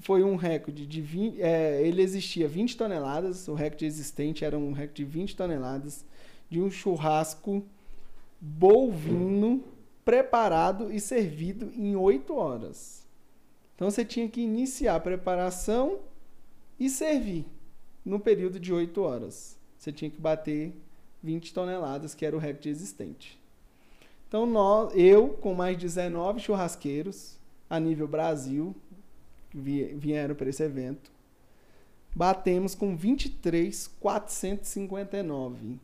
foi um recorde de 20, é, ele existia 20 toneladas, o recorde existente era um recorde de 20 toneladas de um churrasco bovino preparado e servido em 8 horas. Então você tinha que iniciar a preparação e servir no período de 8 horas. Você tinha que bater 20 toneladas, que era o recorde existente. Então nós, eu com mais 19 churrasqueiros a nível Brasil, vieram para esse evento. Batemos com 23,459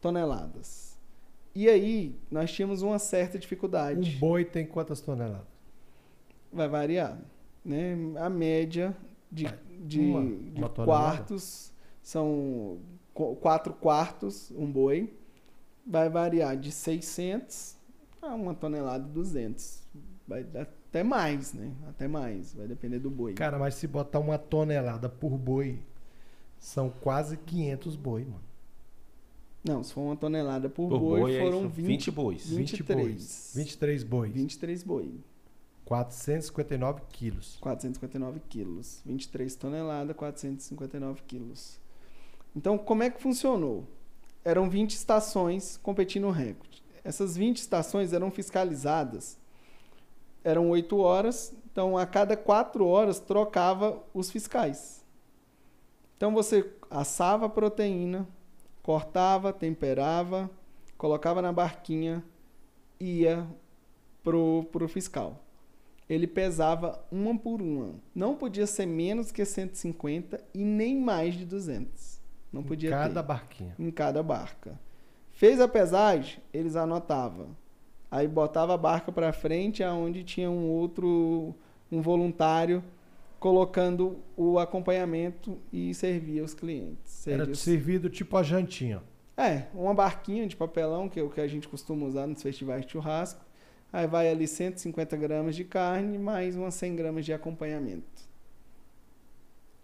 toneladas. E aí, nós tínhamos uma certa dificuldade. Um boi tem quantas toneladas? Vai variar. Né? A média de, de, uma, de uma quartos são quatro quartos, um boi. Vai variar de 600 a uma tonelada e 200. Vai dar até mais, né? Até mais. Vai depender do boi. Cara, mas se botar uma tonelada por boi, são quase 500 boi, mano. Não, se for uma tonelada por, Por boi, boi, é foram isso, 20, 20 bois. 20 23. bois. 23 bois. 23 boi. 459 quilos. 459 quilos. 23 toneladas, 459 quilos. Então, como é que funcionou? Eram 20 estações competindo no recorde. Essas 20 estações eram fiscalizadas eram oito horas, então a cada quatro horas trocava os fiscais. Então você assava a proteína, cortava, temperava, colocava na barquinha, ia pro, pro fiscal. Ele pesava uma por uma. Não podia ser menos que 150 e nem mais de 200. Não podia em cada ter. barquinha. Em cada barca. Fez a pesagem, eles anotavam Aí botava a barca para frente, aonde tinha um outro, um voluntário colocando o acompanhamento e servia os clientes. Servia Era os... servido tipo a jantinha. É, uma barquinha de papelão, que é o que a gente costuma usar nos festivais de churrasco. Aí vai ali 150 gramas de carne, mais umas 100 gramas de acompanhamento.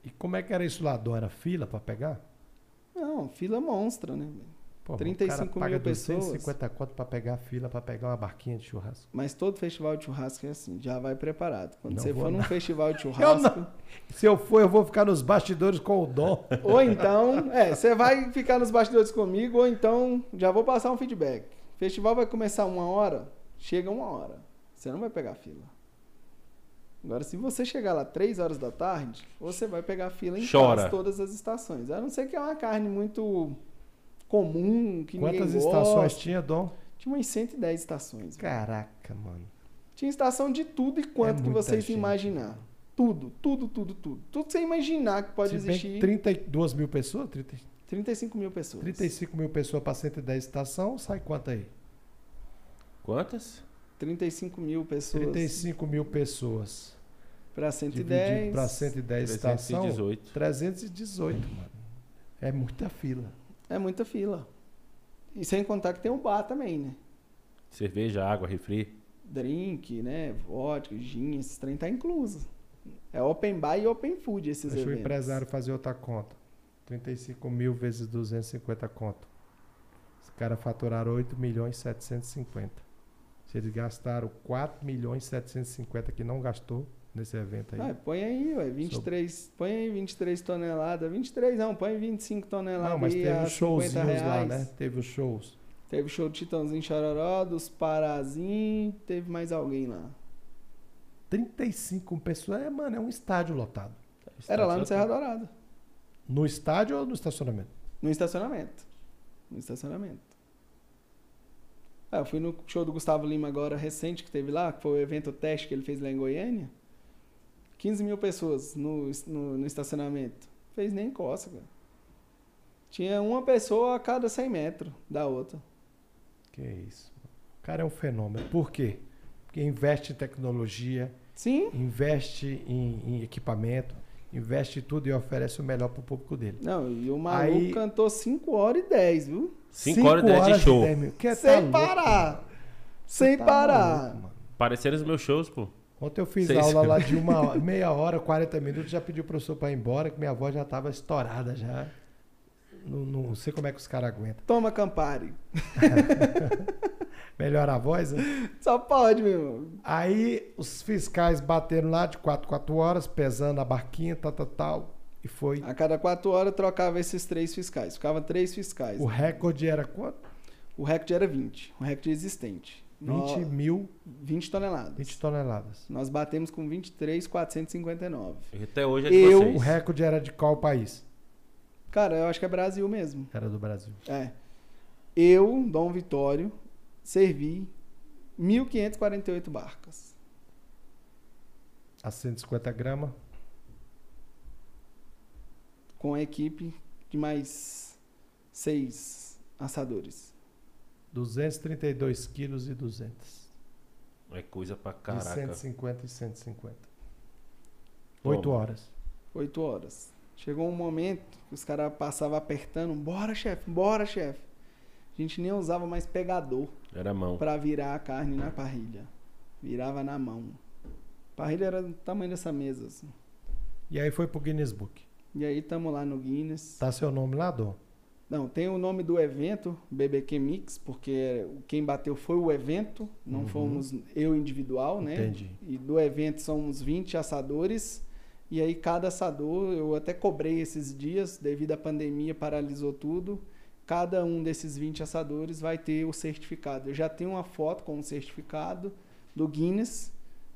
E como é que era isso lá, Dom? Era fila para pegar? Não, fila monstra, né? Pô, 35 o cara paga mil pessoas. 250 conto para pegar a fila, para pegar uma barquinha de churrasco. Mas todo festival de churrasco é assim, já vai preparado. Quando Não você for num não. festival de Eu churrasco, não. Se eu for, eu vou ficar nos bastidores com o Dom. Ou então, é, você vai ficar nos bastidores comigo, ou então já vou passar um feedback. O festival vai começar uma hora, chega uma hora. Você não vai pegar fila. Agora, se você chegar lá três horas da tarde, você vai pegar fila em Chora. todas as estações. A não ser que é uma carne muito comum, que Quantas ninguém estações gosta. tinha, Dom? Tinha umas 110 estações. Caraca, mano. Tinha estação de tudo e quanto É que vocês gente. imaginar. Tudo, tudo, tudo, tudo. Tudo que você imaginar que pode Se bem existir. que 32 mil pessoas, 30, 35 mil pessoas. 35 mil pessoas para 110 estação, sai quanto aí? Quantas? 35 mil pessoas 35 mil pessoas. para Dividido 110. para 110 estação, 318. 318, mano. É muita fila. É muita fila. E sem contar que tem um bar também, né? Cerveja, água, refri. Drink, né? Vodka, gin, esses trem tá incluso. É open bar e open food esses Deixa o eventos. empresário fazer outra conta. 35 mil vezes 250 conto. Os caras faturaram 8 milhões e 750. Se eles gastaram 4 milhões e 750 que não gastou nesse evento aí. Ah, põe aí, ué, 23, põe aí 23 toneladas. 23 não, põe 25 toneladas não, mas teve 50 showzinhos lá, né? Teve os shows. Teve o show do Titãozinho Chororó, dos Parazinho, teve mais alguém lá. 35 pessoas. É, mano, é um estádio lotado. Era lá no Serra Dourada, No estádio ou no estacionamento? no estacionamento. No estacionamento. Ah, eu fui no show do Gustavo Lima agora, recente, que teve lá, que foi o evento teste que ele fez lá em Goiânia. 15 mil pessoas no, no, no estacionamento. Fez nem coça, cara. Tinha uma pessoa a cada 100 metros da outra. Que isso. O cara é um fenômeno. Por quê? Porque investe em tecnologia, Sim. investe em, em equipamento, investe em tudo e oferece o melhor pro público dele. Não, e o maluco Aí- cantou 5 horas e 10, viu? 5 horas e 10 de show. mil. Que tá Sem louco, parar. Sem Tá parar. maluco, mano. Apareceram nos meus shows, pô. Ontem eu fiz Seis. aula lá de uma hora- meia hora, 40 minutos, já pedi o professor para ir embora, que minha voz já tava estourada já. Não, não sei como é que os caras aguentam. Toma Campari. Melhora a voz, né? Só pode, meu irmão. Aí os fiscais bateram lá de 4 4 horas, pesando a barquinha, tal, tal, tal. E foi. A cada quatro horas trocava esses três fiscais. Ficava três fiscais. O recorde era quanto? O recorde era 20. O recorde existente. 20 Nó- mil, 20 toneladas. 20 toneladas. Nós batemos com 23,459. E até hoje é de Eu- vocês. O recorde era de qual país? Cara, eu acho que é Brasil mesmo. Era do Brasil. É. Eu, Dom Vitório, servi 1.548 barcas. A 150 gramas. Com a equipe de mais seis assadores. 232 quilos e 200. É coisa pra De caraca. 150 e 150. Toma. 8 horas. Oito horas. Chegou um momento que os caras passavam apertando. Bora, chefe, bora, chefe. A gente nem usava mais pegador Era mão. para virar a carne na parrilha. Virava na mão. A parrilha era do tamanho dessa mesa, assim. E aí foi pro Guinness Book. E aí tamo lá no Guinness. Tá seu nome lá, Dom? Não, tem o nome do evento, BBQ Mix, porque quem bateu foi o evento, não Uhum. fomos eu individual, né? Entendi. E do evento somos 20 assadores. E aí cada assador, eu até cobrei esses dias, devido à pandemia paralisou tudo. Cada um desses 20 assadores vai ter o certificado. Eu já tenho uma foto com o certificado do Guinness,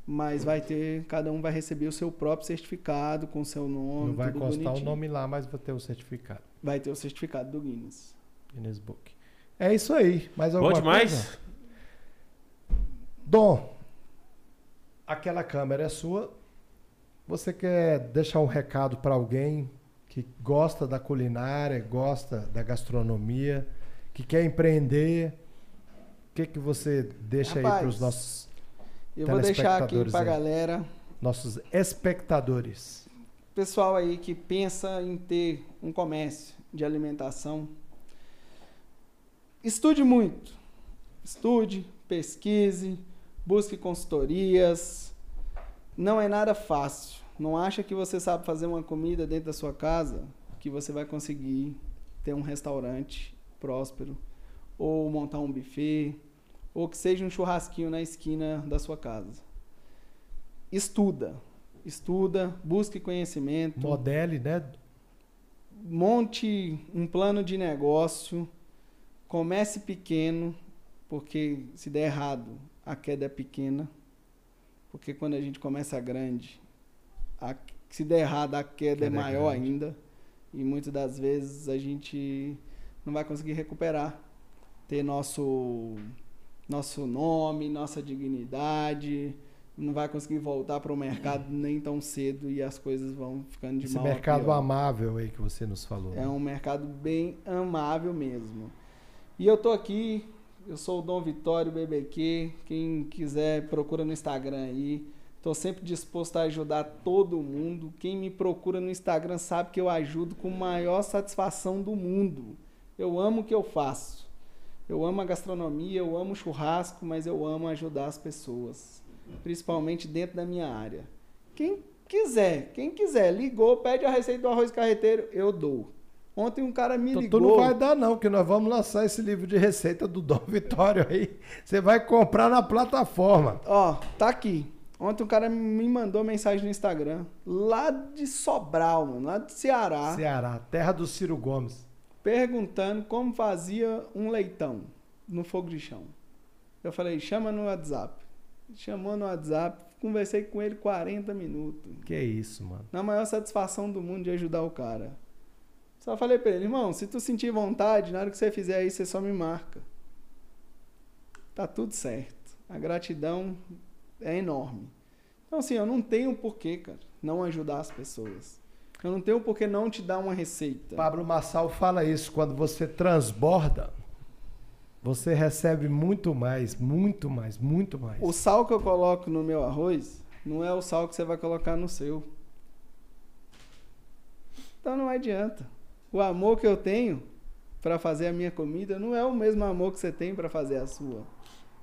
mas vai ter, cada um vai receber o seu próprio certificado com o seu nome, Não vai constar o bonitinho. nome lá, mas vai ter o certificado. Vai ter o certificado do Guinness. Guinness Book. É isso aí. Mais Bom alguma demais? coisa? Dom, aquela câmera é sua. Você quer deixar um recado para alguém que gosta da culinária, gosta da gastronomia, que quer empreender? O que, que você deixa aí Rapaz, para os nossos, Eu vou deixar aqui pra aí. galera, nossos espectadores? Pessoal aí que pensa em ter um comércio de alimentação, estude muito. Estude, pesquise, busque consultorias. Não é nada fácil. Não acha que você sabe fazer uma comida dentro da sua casa que você vai conseguir ter um restaurante próspero ou montar um buffet ou que seja um churrasquinho na esquina da sua casa. Estuda, estuda, busque conhecimento, Modele, né? monte um plano de negócio, comece pequeno, porque se der errado, a queda é pequena. Porque quando a gente começa grande, a- se der errado, a queda, Queda é é maior grande. ainda. E muitas das vezes a gente não vai conseguir recuperar. Ter nosso, nosso nome, nossa dignidade. Não vai conseguir voltar para o mercado nem tão cedo e as coisas vão ficando de Esse mal a mercado amável aí que você nos falou. É né? um mercado bem amável mesmo. E eu tô aqui, eu sou o Dom Vitório BBQ. Quem quiser, procura no Instagram aí. Tô sempre disposto a ajudar todo mundo. Quem me procura no Instagram sabe que eu ajudo com maior satisfação do mundo. Eu amo o que eu faço. Eu amo a gastronomia, eu amo o churrasco, mas eu amo ajudar as pessoas, principalmente dentro da minha área. Quem quiser, quem quiser, ligou, pede a receita do arroz carreteiro, eu dou. Ontem um cara me Então, ligou. tu não vai dar, não, que nós vamos lançar esse livro de receita do Dom Vitório aí. Você vai comprar na plataforma. Ó, tá aqui. Ontem um cara me mandou mensagem no Instagram, lá de Sobral, mano, lá de Ceará, Ceará, terra do Ciro Gomes. perguntando como fazia um leitão no fogo de chão. Eu falei, chama no WhatsApp. Chamou no WhatsApp, conversei com ele 40 minutos. Que isso, mano. Na maior satisfação do mundo de ajudar o cara. Só falei pra ele, irmão, se tu sentir vontade, na hora que você fizer aí, você só me marca. Tá tudo certo. A gratidão é enorme. Então, assim, eu não tenho porquê, cara, não ajudar as pessoas. Eu não tenho porquê não te dar uma receita. Pablo Massal fala isso. Quando você transborda, você recebe muito mais, muito mais, muito mais. O sal que eu coloco no meu arroz não é o sal que você vai colocar no seu. Então não adianta. O amor que eu tenho para fazer a minha comida não é o mesmo amor que você tem para fazer a sua.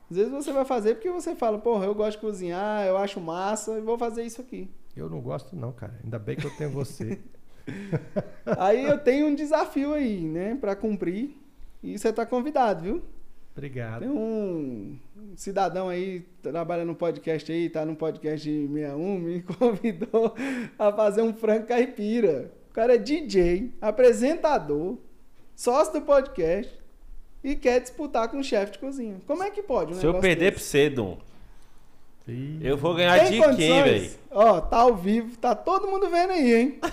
Às vezes você vai fazer porque você fala, porra, eu gosto de cozinhar, eu acho massa e vou fazer isso aqui. Eu não gosto não, cara. Ainda bem que eu tenho você. Aí eu tenho um desafio aí, né, pra cumprir. E você tá convidado, viu? Obrigado. Tem um cidadão aí, trabalha no podcast aí, tá no podcast de 61, me convidou a fazer um frango caipira. O cara é DJ, apresentador, sócio do podcast e quer disputar com o chefe de cozinha. Como é que pode um Se eu perder pra desse? você, Dom, eu vou ganhar Tem de quem, velho? Ó, tá ao vivo, tá todo mundo vendo aí, hein?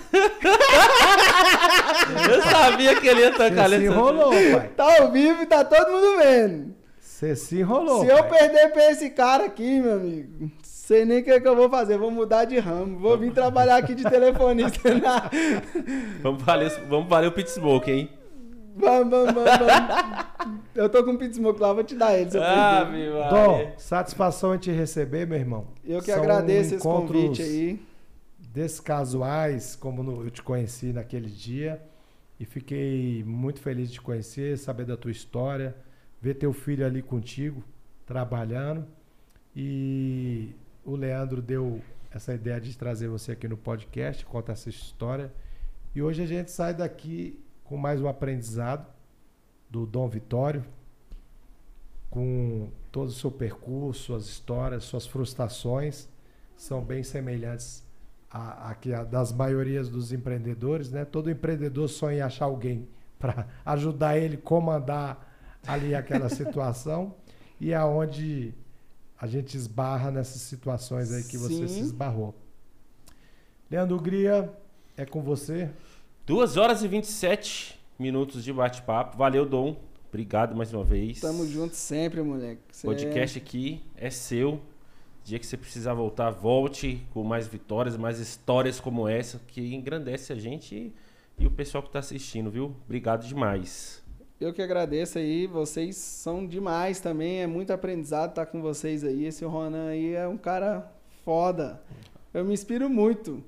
Eu sabia que ele ia tocar Você se enrolou, pai. Tá ao vivo e tá todo mundo vendo. Você se enrolou, Se eu pai. perder pra esse cara aqui, meu amigo, sei nem o que, é que eu vou fazer. Vou mudar de ramo. Vou vir trabalhar aqui de telefonista. Na... Vamos valer, vamos valer o pit smoke, hein? Vamos, vamos, vamos. Eu tô com um pit smoke lá, vou te dar ele. Ah, meu Dom, satisfação em te receber, meu irmão. eu que São agradeço esse convite aí. Descasuais, como no- eu te conheci naquele dia. E fiquei muito feliz de te conhecer, saber da tua história, ver teu filho ali contigo, trabalhando. E o Leandro deu essa ideia de trazer você aqui no podcast, conta essa história. E hoje a gente sai daqui com mais um aprendizado do Dom Vitório, com todo o seu percurso, suas histórias, suas frustrações, são bem semelhantes a, a a das maiorias dos empreendedores, né? Todo empreendedor sonha em achar alguém para ajudar ele comandar ali aquela situação e é onde a gente esbarra nessas situações aí que você se Sim. esbarrou. Leandro Gria, é com você. 2 horas e 27 minutos de bate-papo. Valeu, Dom. Obrigado mais uma vez. Tamo junto sempre, moleque. Cê podcast aqui é seu. Dia que você precisar voltar, volte com mais vitórias, mais histórias como essa, que engrandece a gente e, e o pessoal que tá assistindo, viu? Obrigado demais. Eu que agradeço aí, vocês são demais também, é muito aprendizado estar com vocês aí. Esse Ronan aí é um cara foda. Eu me inspiro muito.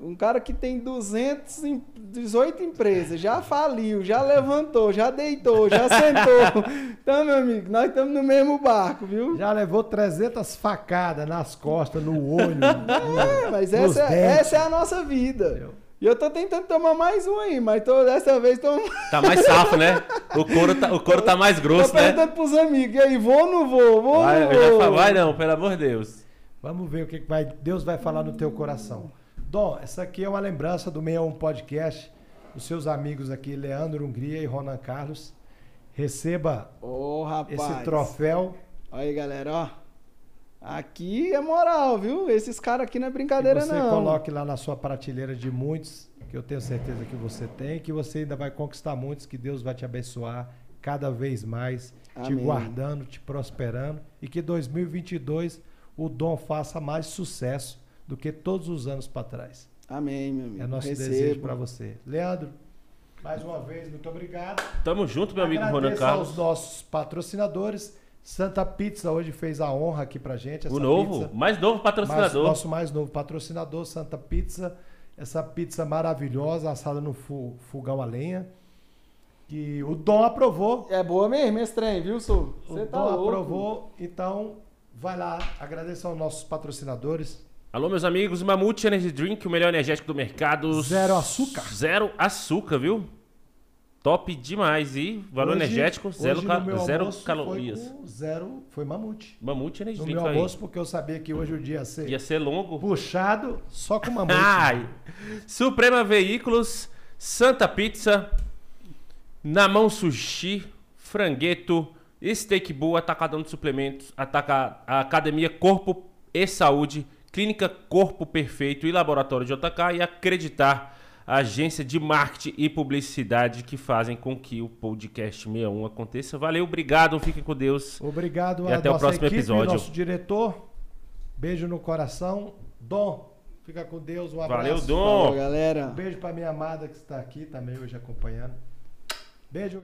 Um cara que tem 218 empresas, já faliu, já levantou, já deitou, já sentou. Então, meu amigo, nós estamos no mesmo barco, viu? Já levou 300 facadas nas costas, no olho. É, mas nos essa, é- essa é a nossa vida. Entendeu? E eu tô tentando tomar mais um aí, mas tô, dessa vez tô, Tá mais safo, né? O couro tá, o couro tá mais tô grosso, né? perguntando pros amigos. E aí, vou ou não vou? Vou ou Vai, não vou? falo, vai não, pelo amor de Deus. Vamos ver o que que vai, Deus vai falar no teu coração. Dom, essa aqui é uma lembrança do 61 Podcast, dos seus amigos aqui, Leandro Hungria e Ronan Carlos. Receba rapaz. esse troféu. Olha aí, galera, ó. Aqui é moral, viu? Esses caras aqui não é brincadeira, você não. coloque lá na sua prateleira de muitos, que eu tenho certeza que você tem, que você ainda vai conquistar muitos, que Deus vai te abençoar cada vez mais, te Amém. guardando, te prosperando, e que 2022 o Dom faça mais sucesso do que todos os anos para trás. Amém, meu amigo. É nosso Recebo. desejo para você. Leandro, mais uma vez, muito obrigado. Tamo junto, meu amigo Ronan Agradeço Carlos. aos nossos patrocinadores. Santa Pizza hoje fez a honra aqui pra gente. O novo, pizza. mais novo Mais- patrocinador. nosso mais novo patrocinador, Santa Pizza. Essa pizza maravilhosa, assada no fogão a lenha. Que o Dom aprovou. É boa mesmo trem, viu, Sul? O Você tá Dom louco. aprovou. Então, vai lá. Agradeço aos nossos patrocinadores. Alô, meus amigos, Mamute Energy Drink, o melhor energético do mercado. Zero açúcar. Zero açúcar, viu? Top demais. E valor Hoje- energético, zero, hoje ca- no meu zero calorias. Foi zero, foi mamute. Mamute Energy No Drink meu aí. almoço, porque eu sabia que hoje o dia ia ser Ia ser longo. puxado só com mamute. Ai. Suprema Veículos, Santa Pizza, Namão Sushi, Frangueto, Steak Bull, Atacadão de Suplementos, Ataca, Academia Corpo e Saúde, Clínica Corpo Perfeito e Laboratório de JK e acreditar a agência de marketing e publicidade que fazem com que o podcast 61 aconteça. Valeu, obrigado, fiquem com Deus. Obrigado e até o próximo equipe, episódio. Nosso diretor, beijo no coração, Dom. Fica com Deus, um abraço. Valeu, Dom. Valeu, galera. Um beijo para minha amada que está aqui também hoje acompanhando. Beijo.